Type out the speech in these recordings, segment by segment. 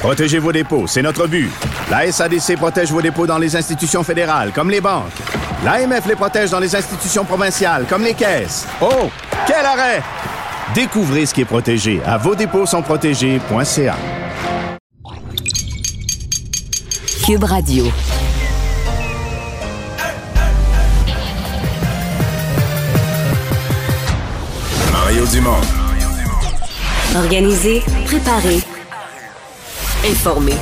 Protégez vos dépôts, c'est notre but. La SADC protège vos dépôts dans les institutions fédérales, comme les banques. L'AMF les protège dans les institutions provinciales, comme les caisses. Oh, quel arrêt! Découvrez ce qui est protégé à vos dépôts sont protégés.ca. Cube Radio. Mario Dumont. Organiser, préparer, informer.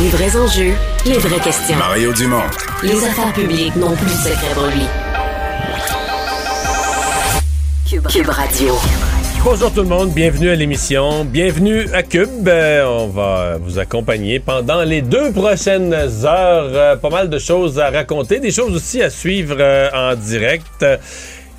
Les vrais enjeux, les vraies questions. Mario Dumont. Les affaires publiques n'ont plus de secret pour lui. Cube, Cube Radio. Bonjour tout le monde, bienvenue à l'émission, bienvenue à Cube. Euh, on va vous accompagner pendant les deux prochaines heures. Euh, pas mal de choses à raconter, des choses aussi à suivre euh, en direct.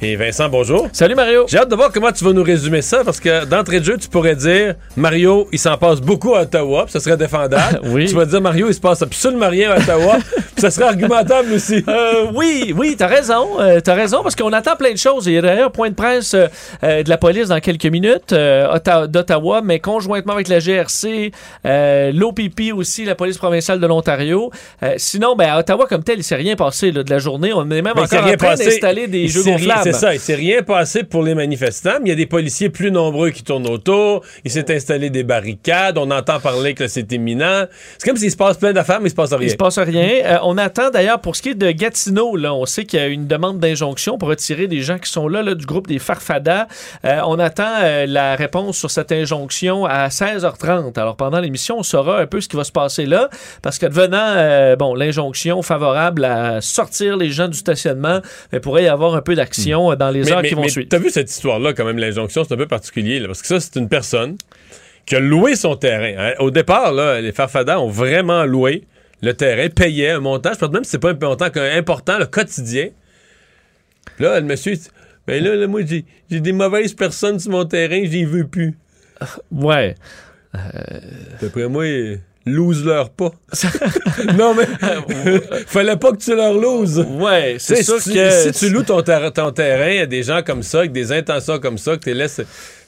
Et Vincent, bonjour. Salut Mario. J'ai hâte de voir comment tu vas nous résumer ça, parce que d'entrée de jeu, tu pourrais dire Mario, il s'en passe beaucoup à Ottawa, puis ça serait défendable. oui. Tu vas dire Mario, il se passe absolument rien à Ottawa, puis ça serait argumentable aussi. Euh, oui, oui, t'as raison. Euh, t'as raison, parce qu'on attend plein de choses. Il y a d'ailleurs un point de presse euh, euh, de la police dans quelques minutes euh, Otta- d'Ottawa, mais conjointement avec la GRC, euh, l'OPP aussi, la police provinciale de l'Ontario. Euh, sinon, ben, à Ottawa, comme tel, il s'est rien passé là, de la journée. On est même Mais s'est encore en train d'installer des Il jeux gonflables. Ça, il s'est rien passé pour les manifestants, mais il y a des policiers plus nombreux qui tournent autour. Il s'est installé des barricades. On entend parler que c'est imminent. C'est comme s'il se passe plein d'affaires, mais il se passe rien. Il se passe rien. Euh, on attend d'ailleurs pour ce qui est de Gatineau, là, on sait qu'il y a une demande d'injonction pour retirer des gens qui sont là, là, du groupe des Farfadas. Euh, on attend euh, la réponse sur cette injonction à 16h30. Alors pendant l'émission, on saura un peu ce qui va se passer là, parce que devenant bon l'injonction favorable à sortir les gens du stationnement, il pourrait y avoir un peu d'action euh, dans les heures qui vont suivre. T'as vu cette histoire-là, quand même, l'injonction, c'est un peu particulier, là, parce que ça, c'est une personne qui a loué son terrain. hein. Au départ, là, les Farfadas ont vraiment loué le terrain, payaient un montant, je pense même que c'est pas un montant important, le quotidien. Puis Là, le monsieur, dit, ben là, là, moi, j'ai des mauvaises personnes sur mon terrain, j'y veux plus. Ouais. D'après moi, lose-leur pas. non, mais fallait pas que tu leur loses. Ouais, c'est sûr si, que si tu loues ton, ter- ton terrain à des gens comme ça, avec des intentions comme ça, que tu les laisses.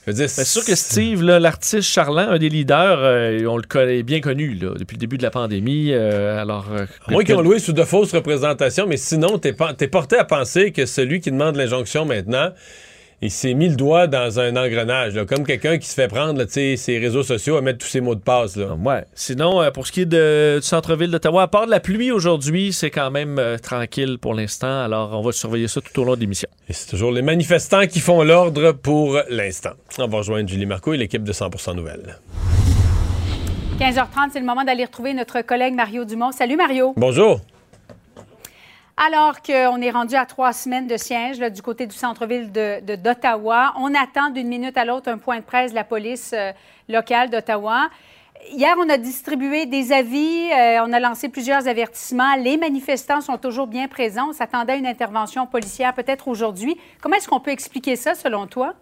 C'est sûr que Steve, là, l'artiste charlant, un des leaders, euh, on le connaît bien connu là, depuis le début de la pandémie. euh, alors, euh, À moins qu'ils ont loué sous de fausses représentations, mais sinon, t'es porté à penser que celui qui demande l'injonction maintenant, il s'est mis le doigt dans un engrenage, là, comme quelqu'un qui se fait prendre là, ses réseaux sociaux à mettre tous ses mots de passe. Là. Ouais. Sinon, euh, pour ce qui est de- du centre-ville d'Ottawa, à part de la pluie aujourd'hui, c'est quand même euh, tranquille pour l'instant. Alors, on va surveiller ça tout au long de l'émission. Et c'est toujours les manifestants qui font l'ordre pour l'instant. On va rejoindre Julie Marco et l'équipe de 100% Nouvelles. 15h30, c'est le moment d'aller retrouver notre collègue Mario Dumont. Salut Mario. Bonjour. Alors qu'on est rendu à trois semaines de siège là, du côté du centre-ville de- de- d'Ottawa, on attend d'une minute à l'autre un point de presse de la police euh, locale d'Ottawa. Hier, on a distribué des avis, euh, on a lancé plusieurs avertissements. Les manifestants sont toujours bien présents. On s'attendait à une intervention policière peut-être aujourd'hui. Comment est-ce qu'on peut expliquer ça selon toi?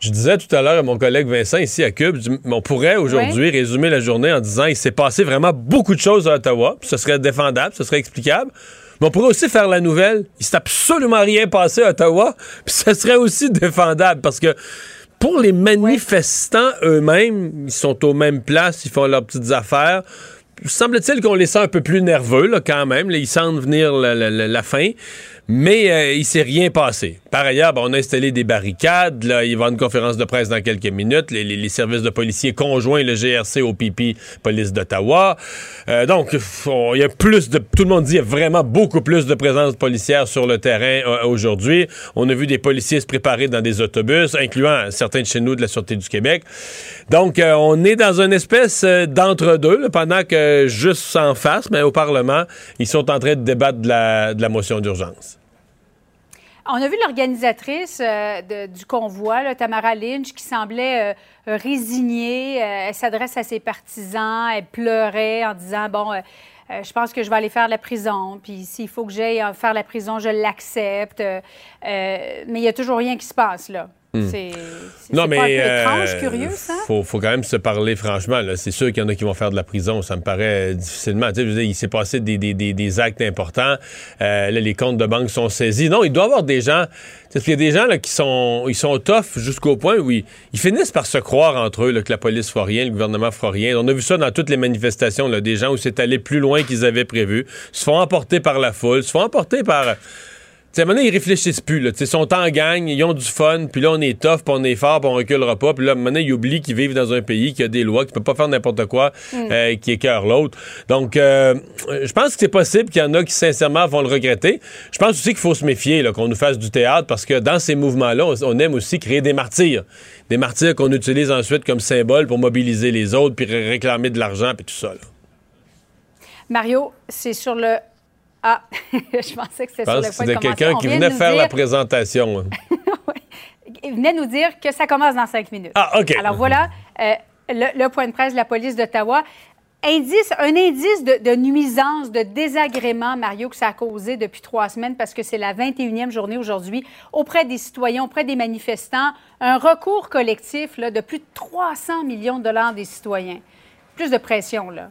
Je disais tout à l'heure à mon collègue Vincent ici à Cube, on pourrait aujourd'hui résumer la journée en disant il s'est passé vraiment beaucoup de choses à Ottawa, ce serait défendable, ce serait explicable. Mais on pourrait aussi faire la nouvelle, il s'est absolument rien passé à Ottawa, puis ce serait aussi défendable parce que pour les manifestants eux-mêmes, ils sont aux mêmes places, ils font leurs petites affaires. Semble-t-il qu'on les sent un peu plus nerveux là, quand même. Là, ils sentent venir la, la- la- la fin. Mais euh, il s'est rien passé. Par ailleurs, ben, on a installé des barricades. Là, il va une conférence de presse dans quelques minutes. Les, les- les services de policiers conjoints, le GRC au PP, police d'Ottawa. Euh, donc, on- il y a plus de. Tout le monde dit qu'il y a vraiment beaucoup plus de présence policière sur le terrain euh, aujourd'hui. On a vu des policiers se préparer dans des autobus, incluant certains de chez nous de la Sûreté du Québec. Donc, euh, on est dans une espèce euh, d'entre-deux, pendant que juste en face, mais au Parlement, ils sont en train de débattre de la, de la motion d'urgence. On a vu l'organisatrice euh, du convoi, Tamara Lynch, qui semblait euh, résignée. Euh, elle s'adresse à ses partisans, elle pleurait en disant Bon, je pense que je vais aller faire la prison, puis s'il faut que j'aille faire la prison, je l'accepte. Mais il n'y a toujours rien qui se passe, là. C'est c'est- Non, mais. pas un peu euh, étrange, curieux, ça? Faut, faut quand même se parler franchement. là. C'est sûr qu'il y en a qui vont faire de la prison. Ça me paraît difficilement. Tu sais, je veux dire, il s'est passé des, des- des- des actes importants. Euh, là, les comptes de banque sont saisis. Non, il doit y avoir des gens. qu'il y a des gens là, qui sont, ils sont tough jusqu'au point où ils, ils finissent par se croire entre eux là, que la police fera rien, le gouvernement fera rien. On a vu ça dans toutes les manifestations. Là, des gens où c'est allé plus loin qu'ils avaient prévu, se font emporter par la foule, se font emporter par. Tu sais, donné, ils réfléchissent plus. Là. Ils sont en gang, ils ont du fun, puis là, on est tough, puis on est fort, puis on reculera pas. Puis là, donné, ils oublient qu'ils vivent dans un pays qui a des lois, qui peut pas faire n'importe quoi, euh, qui écœure l'autre. Donc, euh, je pense que c'est possible qu'il y en a qui, sincèrement, vont le regretter. Je pense aussi qu'il faut se méfier qu'on nous fasse du théâtre, parce que dans ces mouvements-là, on, aime aussi créer des martyrs. Des martyrs qu'on utilise ensuite comme symbole pour mobiliser les autres, puis ré- réclamer de l'argent, puis tout ça. là. Mario, c'est sur le. Ah, je pensais que c'était sur le que point c'était de commencer. quelqu'un qui venait faire la présentation. hein. Il venait nous dire que ça commence dans cinq minutes. Ah, OK. Alors voilà euh, le, le point de presse de la police d'Ottawa. Indice, un indice de, de nuisance, de désagrément, Mario, que ça a causé depuis trois semaines parce que c'est la 21e journée aujourd'hui auprès des citoyens, auprès des manifestants. Un recours collectif là, de plus de 300 millions de dollars des citoyens. Plus de pression, là.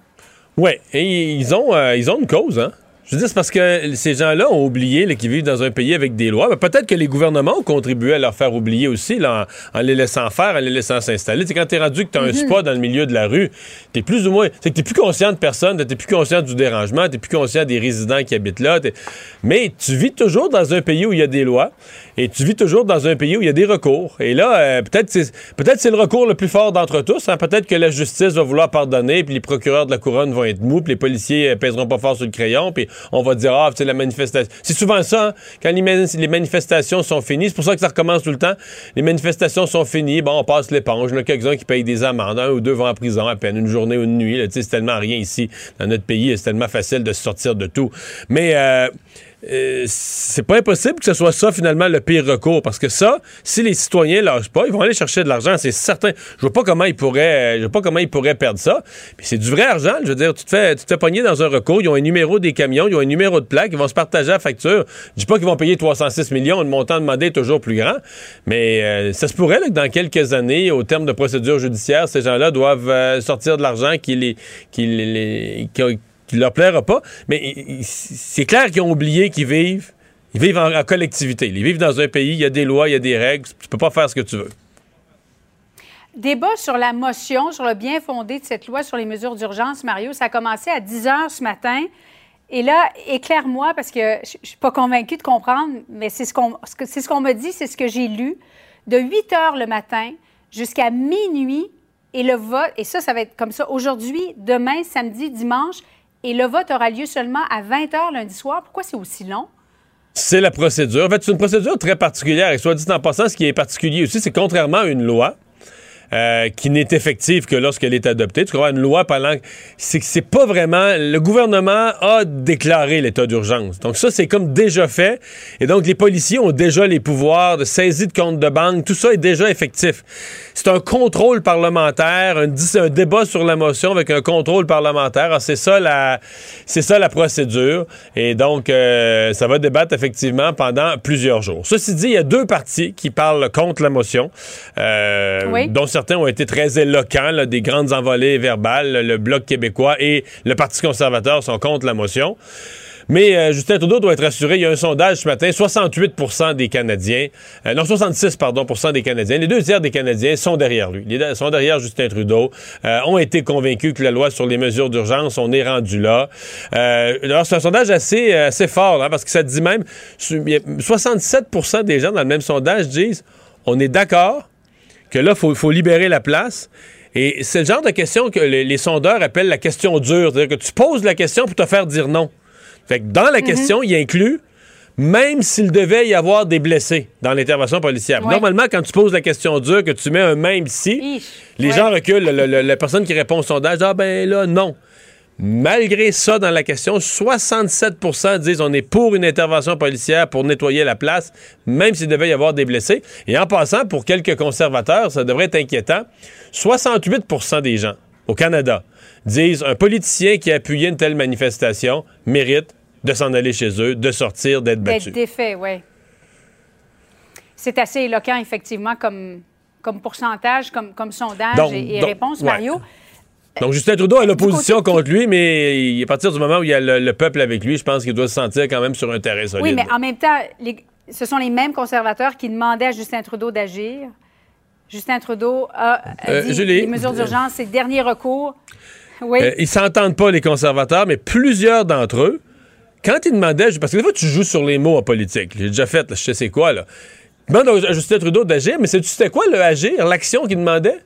Oui, et ils ont, euh, ils ont une cause, hein? Je veux dire, c'est parce que ces gens-là ont oublié qu'ils vivent dans un pays avec des lois. Ben, Peut-être que les gouvernements ont contribué à leur faire oublier aussi, là, en, en les laissant faire, en les laissant s'installer. C'est quand t'es rendu que t'as un spa dans le milieu de la rue, t'es plus ou moins... C'est que t'es plus conscient de personne, t'es plus conscient du dérangement, t'es plus conscient des résidents qui habitent là. Mais tu vis toujours dans un pays où il y a des lois, et tu vis toujours dans un pays où il y a des recours. Et là, euh, peut-être c'est peut-être c'est le recours le plus fort d'entre tous. hein. Peut-être que la justice va vouloir pardonner, puis les procureurs de la couronne vont être mous, puis les policiers euh, pèseront pas fort sur le crayon, puis on va dire ah c'est la manifestation. C'est souvent ça hein, quand les, mani- les manifestations sont finies. C'est pour ça que ça recommence tout le temps. Les manifestations sont finies, bon on passe l'éponge. Il y en a quelques-uns qui payent des amendes, un ou deux vont en prison à peine une journée ou une nuit. C'est tellement rien ici dans notre pays, c'est tellement facile de sortir de tout. Mais euh, euh, c'est pas impossible que ce soit ça finalement le pire recours parce que ça, si les citoyens lâchent pas, ils vont aller chercher de l'argent, c'est certain. Je vois pas comment ils pourraient, je vois pas comment ils pourraient perdre ça. Puis c'est du vrai argent, je veux dire, tu te fais, tu te fais pogner dans un recours, ils ont un numéro des camions, ils ont un numéro de plaque, ils vont se partager la facture. Je dis pas qu'ils vont payer 306 millions, le montant demandé est toujours plus grand, mais euh, ça se pourrait là, que dans quelques années, au terme de procédures judiciaires, ces gens-là doivent euh, sortir de l'argent qui les, qui les, qui- qui leur plaira pas. Mais c'est clair qu'ils ont oublié qu'ils vivent. Ils vivent en, collectivité. Ils vivent dans un pays, il y a des lois, il y a des règles. Tu peux pas faire ce que tu veux. Débat sur la motion, sur le bien fondé de cette loi sur les mesures d'urgence, Mario. Ça a commencé à 10 heures ce matin. Et là, éclaire-moi, parce que je ne suis pas convaincue de comprendre, mais c'est ce qu'on ce qu'on me dit, c'est ce que j'ai lu. De 8 heures le matin jusqu'à minuit, et le vote, et ça, ça va être comme ça aujourd'hui, demain, samedi, dimanche, et le vote aura lieu seulement à 20 heures lundi soir. Pourquoi c'est aussi long? C'est la procédure. En fait, c'est une procédure très particulière. Et soit dit en passant, ce qui est particulier aussi, c'est contrairement à une loi, euh, qui n'est effective que lorsqu'elle est adoptée. Tu crois une loi pendant c'est que c'est pas vraiment le gouvernement a déclaré l'état d'urgence. Donc ça c'est comme déjà fait et donc les policiers ont déjà les pouvoirs de saisie de compte de banque, tout ça est déjà effectif. C'est un contrôle parlementaire, un, un débat sur la motion avec un contrôle parlementaire. Alors, c'est ça la c'est ça la procédure et donc euh, ça va débattre effectivement pendant plusieurs jours. Ceci dit, il y a deux partis qui parlent contre la motion euh, Oui. dont certains ont été très éloquents, là, des grandes envolées verbales. Le Bloc québécois et le Parti conservateur sont contre la motion. Mais euh, Justin Trudeau doit être rassuré. Il y a un sondage ce matin. 68% des Canadiens, euh, non 66 pardon, des Canadiens, les deux tiers des Canadiens sont derrière lui. Deux sont derrière Justin Trudeau. euh, ont été convaincus que la loi sur les mesures d'urgence, on est rendu là. Euh, alors c'est un sondage assez, euh, assez fort, hein, parce que ça dit même, il y a 67% des gens dans le même sondage disent, on est d'accord que là, il faut, faut libérer la place. Et c'est le genre de question que les, les sondeurs appellent la question dure. C'est-à-dire que tu poses la question pour te faire dire non. Fait que dans la question, il inclut même s'il devait y avoir des blessés dans l'intervention policière. Ouais. Normalement, quand tu poses la question dure, que tu mets un même si, les Ouais. gens reculent. Le- le- la personne qui répond au sondage, ah ben là, non. Malgré ça, dans la question, 67% disent on est pour une intervention policière pour nettoyer la place, même s'il devait y avoir des blessés. Et en passant, pour quelques conservateurs, ça devrait être inquiétant, 68% des gens au Canada disent un politicien qui a appuyé une telle manifestation mérite de s'en aller chez eux, de sortir, d'être battu. D'être défait, oui. C'est assez éloquent, effectivement, comme, comme pourcentage, comme, comme sondage Donc- et, et donc- réponse, ouais. Mario. Donc Justin Trudeau a l'opposition contre lui, mais à partir du moment où il y a le, le peuple avec lui, je pense qu'il doit se sentir quand même sur un terrain solide. Oui, mais en même temps, les- ce sont les mêmes conservateurs qui demandaient à Justin Trudeau d'agir. Justin Trudeau a, Euh, dit les mesures d'urgence, c'est le dernier recours. Oui. Euh, ils s'entendent pas, les conservateurs, mais plusieurs d'entre eux, quand ils demandaient, parce que des fois, tu joues sur les mots en politique. J'ai déjà fait, là, je sais c'est quoi, là. Ils demandent à Justin Trudeau d'agir, mais sais-tu c'était quoi le agir, l'action qu'il demandait?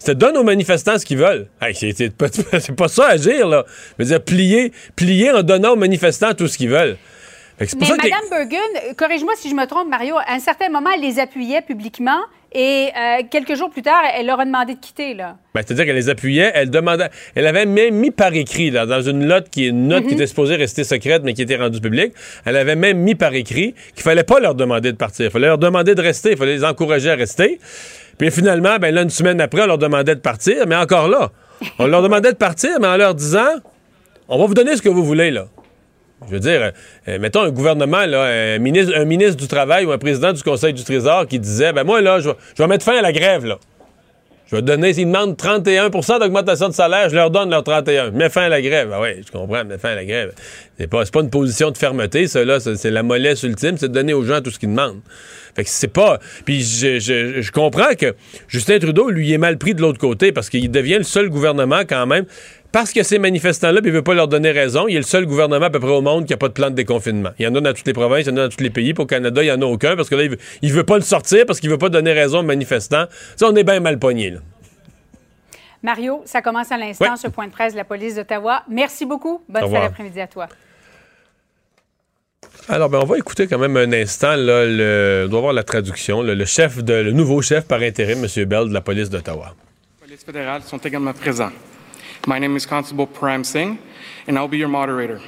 C'était donne aux manifestants ce qu'ils veulent. Hey, c'est, pas, c'est pas ça agir, là. Je veux dire, plier, plier en donnant aux manifestants tout ce qu'ils veulent. Mais ça que Mme Bergen, corrige-moi si je me trompe, Mario, à un certain moment, elle les appuyait publiquement et euh, quelques jours plus tard, elle leur a demandé de quitter. Là. Ben, c'est-à-dire qu'elle les appuyait, elle demandait, elle avait même mis par écrit, là, dans une note qui est une note qui était supposée rester secrète, mais qui était rendue publique, elle avait même mis par écrit qu'il fallait pas leur demander de partir, il fallait leur demander de rester, il fallait les encourager à rester. Puis finalement, ben là, une semaine après, on leur demandait de partir, mais encore là, on leur demandait de partir, mais en leur disant, on va vous donner ce que vous voulez, là. Je veux dire, euh, mettons un gouvernement, un, ministre, du Travail ou un président du Conseil du Trésor qui disait, ben moi, là, je vais- je vais mettre fin à la grève, là. Je vais donner, s'ils demandent 31% d'augmentation de salaire, je leur donne leur 31. Mets fin à la grève. Ah oui, je comprends, mets fin à la grève. C'est pas, pas une position de fermeté, ça, là. C'est la mollesse ultime, c'est de donner aux gens tout ce qu'ils demandent. Fait que c'est pas. Puis je, comprends que Justin Trudeau, lui, est mal pris de l'autre côté parce qu'il devient le seul gouvernement, quand même. Parce que ces manifestants-là, puis il veut pas leur donner raison, il est le seul gouvernement à peu près au monde qui a pas de plan de déconfinement. Il y en a dans toutes les provinces, il y en a dans tous les pays. Pour le Canada, il y en a aucun parce que là, il veut, il veut pas le sortir parce qu'il veut pas donner raison aux manifestants. Ça, on est bien mal pogné. Mario, ça commence à l'instant, Oui. ce point de presse de la police d'Ottawa. Merci beaucoup. Bonne fin d'après-midi à toi. Alors, ben, on va écouter quand même un instant. Là, le, on doit voir la traduction. là, le chef de, le nouveau chef par intérim, M. Bell, de la police d'Ottawa. polices fédérales sont également présents. My name is Constable Param Singh, and I'll be your moderator.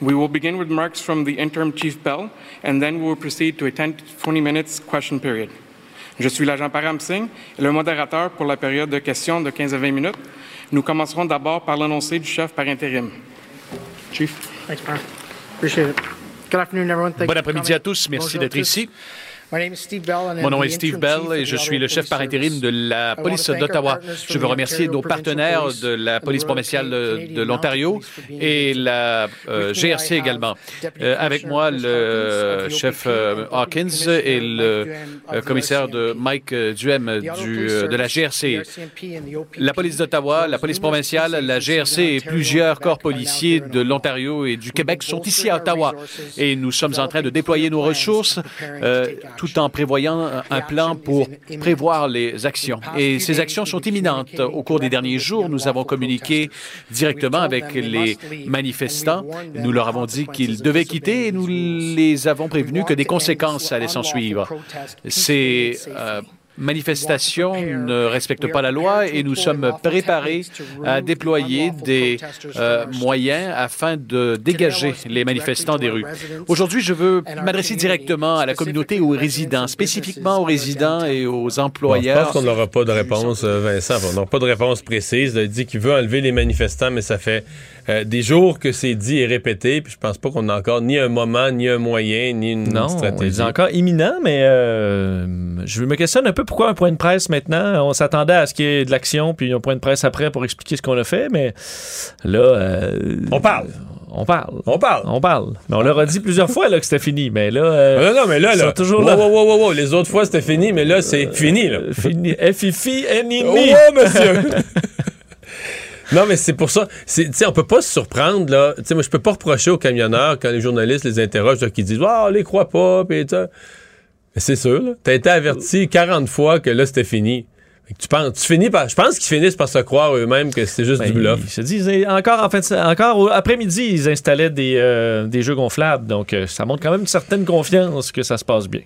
We will begin with remarks from the interim Chief Bell, and then we will proceed to a 10 to 20 minutes question period. Je suis l'agent Param Singh, et le modérateur pour la période de questions de 15 à 20 minutes. Nous commencerons d'abord par l'annoncé du chef par intérim. Chief. Thanks, Brian. Appreciate it. Good afternoon, everyone. Thank Bon you for après-midi à tous. Merci d'être ici. Mon nom est Steve Bell et je suis le chef par intérim de la police d'Ottawa. Je veux remercier nos partenaires de la police provinciale de, l'Ontario et la euh, GRC également. Euh, avec moi, le chef euh, Hawkins et le commissaire de. Mike Duhem du, de la GRC. La police d'Ottawa, la police provinciale, la GRC et plusieurs corps policiers de l'Ontario et du Québec sont ici à Ottawa. Et nous sommes en train de déployer nos ressources tout en prévoyant un- plan pour prévoir les actions. Et ces actions sont imminentes. Au cours des derniers jours, nous avons communiqué directement avec les manifestants. Nous leur avons dit qu'ils devaient quitter et nous les avons prévenus que des conséquences allaient s'en suivre. Ces euh, manifestations ne respectent pas la loi et nous sommes préparés à déployer des euh, moyens afin de dégager les manifestants des rues. Aujourd'hui, je veux m'adresser directement à la communauté et aux résidents, spécifiquement aux résidents et aux Bon, je employeurs. pense qu'on n'aura pas de réponse, euh, Vincent. On n'aura pas de réponse précise. Il dit qu'il veut enlever les manifestants, mais ça fait euh, des jours que c'est dit et répété. Puis je pense pas qu'on a encore ni un moment, ni un moyen, ni une Non, stratégie. c'est encore imminent, mais euh, je me questionne un peu pourquoi un point de presse maintenant. On s'attendait à ce qu'il y ait de l'action, puis un point de presse après pour expliquer ce qu'on a fait, mais là... euh, On parle. On parle. On parle. On parle. Mais on leur a dit plusieurs fois là, que c'était fini, mais là... euh, Non, non, mais là, là. toujours wow, là. wow, wow. Les autres fois, c'était fini, mais là, c'est fini, là. euh, fini. FIFI, NINI. Oh, monsieur! Non, mais c'est pour ça. Tu sais, on peut pas se surprendre, là. Tu sais, moi, je peux pas reprocher aux camionneurs quand les journalistes les interrogent, qui disent, ah, on les croit pas, pis c'est sûr, là. T'as été averti 40 fois que là, c'était fini. Tu penses, tu finis par, je pense qu'ils finissent par se croire eux-mêmes que c'est juste Ben, du bluff. Ils se disent, encore en fin de- encore après-midi, ils installaient des, euh, des jeux gonflables. Donc, euh, ça montre quand même une certaine confiance que ça se passe bien.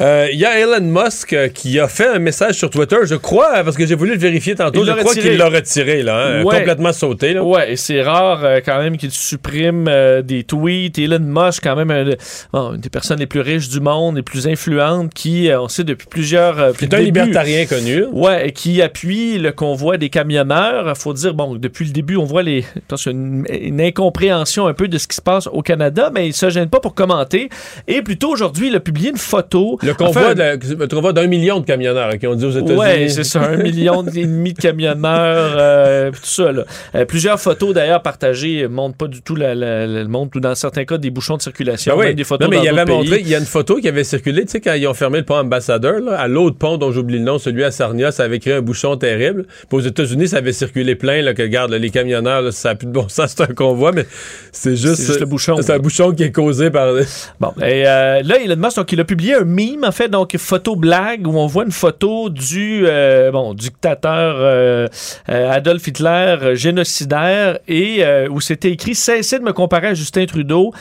Euh, Il y a Elon Musk euh, qui a fait un message sur Twitter, je crois, parce que j'ai voulu le vérifier tantôt, Il je l'a crois retiré. qu'il l'a retiré, là, hein, Ouais. complètement sauté. Là. Ouais, et c'est rare euh, quand même qu'il supprime des tweets. Elon Musk, quand même, un- une des personnes les plus riches du monde, les plus influentes, qui, on sait depuis plusieurs. euh, C'est un libertarien connu. Ouais, et qui appuie le convoi des camionneurs. Faut dire, bon, depuis le début, on voit les, une, une incompréhension un peu de ce qui se passe au Canada, mais il se gêne pas pour commenter. Et plutôt aujourd'hui, il a publié une photo. Le convoi, Enfin, le convoi d'un million de camionneurs qui ont dit aux États-Unis. Ouais, c'est ça, un million et demi de camionneurs, euh, tout ça. Là. Euh, plusieurs photos d'ailleurs partagées montrent pas du tout la, la- la- le monde ou dans certains cas des bouchons de circulation, Ben oui. même des photos non, mais il avait montré, il y a une photo qui avait circulé, tu sais, quand ils ont fermé le pont ambassadeur, là, à l'autre pont dont j'oublie le nom, celui à Sarnia, ça avait créé un bouchon terrible. Puis aux États-Unis, ça avait circulé plein, là, que regarde, là, les camionneurs, ça n'a plus de bon sens, c'est un convoi, mais c'est juste, C'est juste le bouchon. C'est un bouchon qui est causé par. Bon, et euh, là, Elon Musk, donc, il a publié un meme, en fait, donc photo blague, où on voit une photo du euh, bon, dictateur euh, euh, Adolf Hitler, génocidaire, et où c'était écrit Cessez de me comparer à Justin Trudeau.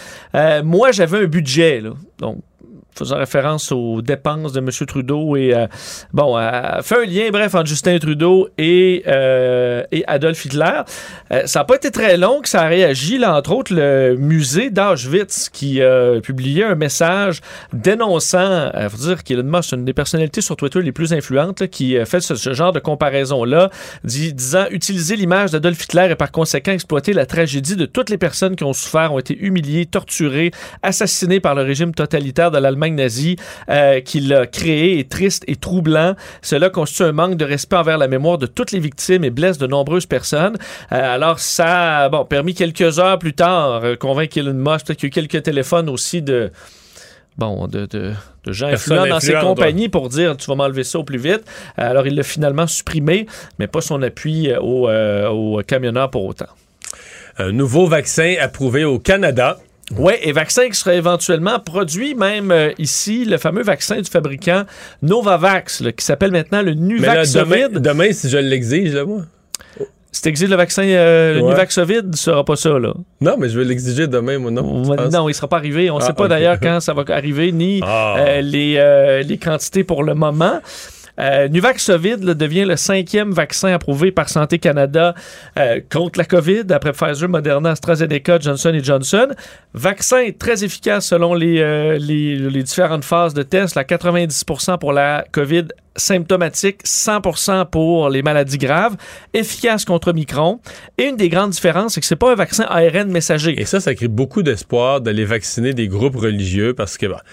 Moi, j'avais un budget, là. Donc, faisant référence aux dépenses de M. Trudeau et euh, bon, euh, fait un lien bref entre Justin Trudeau et, euh, et Adolf Hitler. Euh, ça n'a pas été très long que ça a réagi, là, entre autres le musée d'Auschwitz qui a publié un message dénonçant, il faut dire qu'Elon Musk, c'est une des personnalités sur Twitter les plus influentes là, qui fait ce, genre de comparaison-là, dit- disant utiliser l'image d'Adolf Hitler et par conséquent exploiter la tragédie de toutes les personnes qui ont souffert, ont été humiliées, torturées, assassinées par le régime totalitaire de l'Allemagne nazie euh, qu'il a créé est triste et troublant. Cela constitue un manque de respect envers la mémoire de toutes les victimes et blesse de nombreuses personnes. Euh, alors ça a bon, permis quelques heures plus tard euh, convaincre Elon Musk, peut-être qu'il y a eu quelques téléphones aussi de bon, de, de, de gens influents dans ses compagnies pour dire tu vas m'enlever ça au plus vite. Euh, Alors il l'a finalement supprimé, mais pas son appui aux euh, aux camionneurs pour autant. Un nouveau vaccin approuvé au Canada. Oui, et vaccin qui serait éventuellement produit même euh, ici, le fameux vaccin du fabricant Novavax, là, qui s'appelle maintenant le Mais là, Nuvaxovid. demain, demain, si je l'exige, là, moi. Si t'exiges le vaccin euh, le. Nuvaxovid, ne sera pas ça, là. Non, mais je vais l'exiger demain, moi, non. Non, il sera pas arrivé. On ne Ah, sait pas d'ailleurs quand ça va arriver, ni Ah. euh, les, euh, les quantités pour le moment. Euh, Nuvaxovid devient le cinquième vaccin approuvé par Santé Canada euh, contre la COVID, après Pfizer, Moderna, AstraZeneca, Johnson Johnson. Vaccin très efficace selon les, euh, les, différentes phases de test. La 90% pour la COVID symptomatique, 100% pour les maladies graves, efficace contre Omicron. Et une des grandes différences, c'est que c'est pas un vaccin ARN messager. Et ça, ça crée beaucoup d'espoir d'aller vacciner des groupes religieux parce que, bah,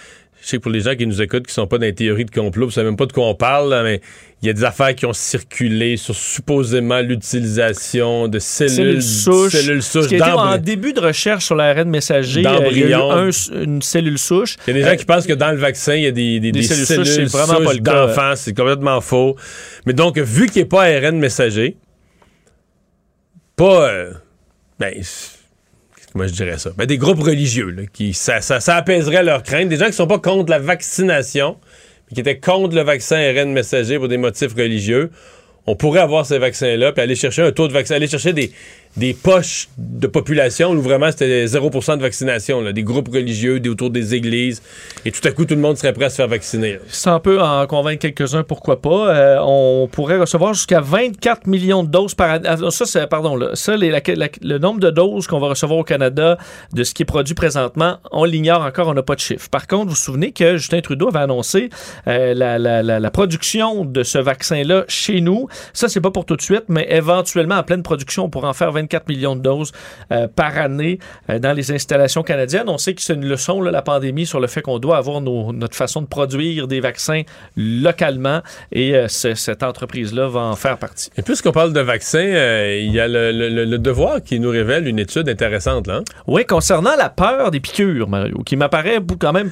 je sais que pour les gens qui nous écoutent, qui sont pas dans les théories de complot, vous savez même pas de quoi on parle, là, mais il y a des affaires qui ont circulé sur supposément l'utilisation de cellules, cellules souches. cellules souches qui a en début de recherche sur l'ARN messager, euh, il y a eu D'embryons. un- une cellule souche. Il y a des gens Euh, qui pensent que dans le vaccin, il y a des, des, Des des cellules cellules, souches, c'est vraiment pas souches le cas. d'enfants. C'est complètement faux. Mais donc, vu qu'il n'est pas ARN messager, pas... euh, ben, comment je dirais ça? Ben, des groupes religieux, là, qui, ça, ça, ça apaiserait leurs craintes. Des gens qui sont pas contre la vaccination, mais qui étaient contre le vaccin ARN messager pour des motifs religieux. On pourrait avoir ces vaccins-là, puis aller chercher un taux de vaccin, aller chercher des, des poches de population où vraiment c'était 0% de vaccination, des groupes religieux, des autour des églises, et tout à coup tout le monde serait prêt à se faire vacciner. là. On peut en convaincre quelques-uns, pourquoi pas. Euh, on pourrait recevoir jusqu'à 24 millions de doses par année. Ah, Ça, pardon, ça, le nombre de doses qu'on va recevoir au Canada de ce qui est produit présentement, on l'ignore encore, on n'a pas de chiffre. Par contre, vous vous souvenez que Justin Trudeau avait annoncé euh, la- la production de ce vaccin-là chez nous. Ça, c'est pas pour tout de suite, mais éventuellement, en pleine production, on pourra en faire 24 millions de doses euh, par année euh, dans les installations canadiennes. On sait que c'est une leçon, là, la pandémie, sur le fait qu'on doit avoir nos- notre façon de produire des vaccins localement et euh, ce- cette entreprise-là va en faire partie. Et puisqu'on parle de vaccins, il y a le, le- le- le devoir qui nous révèle une étude intéressante. Là, hein? Oui, concernant la peur des piqûres, Mario, qui m'apparaît quand même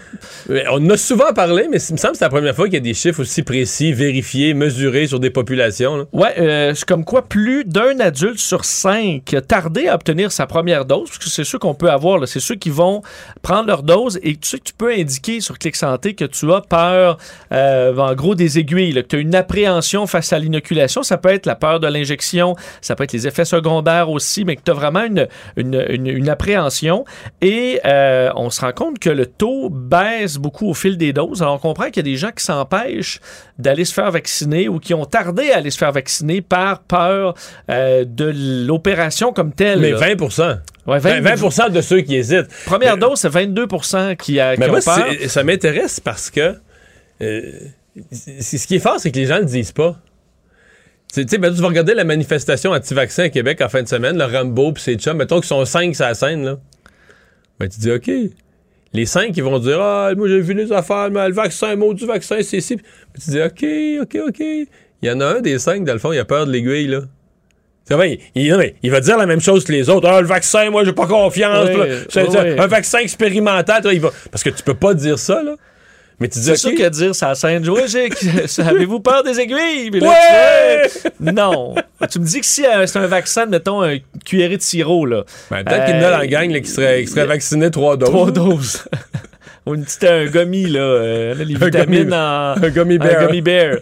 On en a souvent parlé, mais il me semble que c'est la première fois qu'il y a des chiffres aussi précis, vérifiés, mesurés sur des populations. euh, c'est comme quoi plus d'un adulte sur cinq qui a tardé à obtenir sa première dose, parce que c'est ceux qu'on peut avoir, c'est ceux qui vont prendre leur dose et tu sais que tu peux indiquer sur Clic Santé que tu as peur, euh, en gros, des aiguilles, là, que tu as une appréhension face à l'inoculation. Ça peut être la peur de l'injection, ça peut être les effets secondaires aussi, mais que tu as vraiment une appréhension. Et euh, on se rend compte que le taux baisse beaucoup au fil des doses. Alors, on comprend qu'il y a des gens qui s'empêchent d'aller se faire vacciner ou qui ont tardé à aller se faire vacciner par peur euh, de l'opération comme telle. Mais là. 20 Ouais, 20, 20 de ceux qui hésitent. Première Mais- dose, c'est 22 qui, a, qui Mais ont moi, peur. ça m'intéresse parce que euh, ce qui est fort, c'est que les gens le disent pas. Tu sais, ben, tu vas regarder la manifestation anti-vaccin à Québec en fin de semaine, le Rambo puis ses chums, mettons qu'ils sont cinq sur la scène, là. Ben, tu dis, OK. Les cinq, ils vont dire, ah, moi, j'ai vu les affaires, mais le vaccin, mot du vaccin, c'est ici. Puis tu dis, OK, OK, OK. Il y en a un des cinq, dans le fond, il a peur de l'aiguille, là. C'est vrai, il, mais il va dire la même chose que les autres. Ah, le vaccin, moi, j'ai pas confiance. Oui, là. C'est- c'est oui. Un vaccin expérimental. toi, il va... Parce que tu peux pas dire ça, là. Mais tu dis, C'est OK. sûr que dire ça à scène, ouais, avez-vous peur des aiguilles? Mais là, Ouais! tu fais, non. Tu me dis que si euh, c'est un vaccin, mettons un cuillerée de sirop, là. Ben, peut-être qu'il y en a dans la gang là, qui serait, qui serait vacciné trois doses. Trois doses. Ou une petite un gummy, là. euh, là, les Un vitamines gummy- en. un gummy bear. Un gummy bear.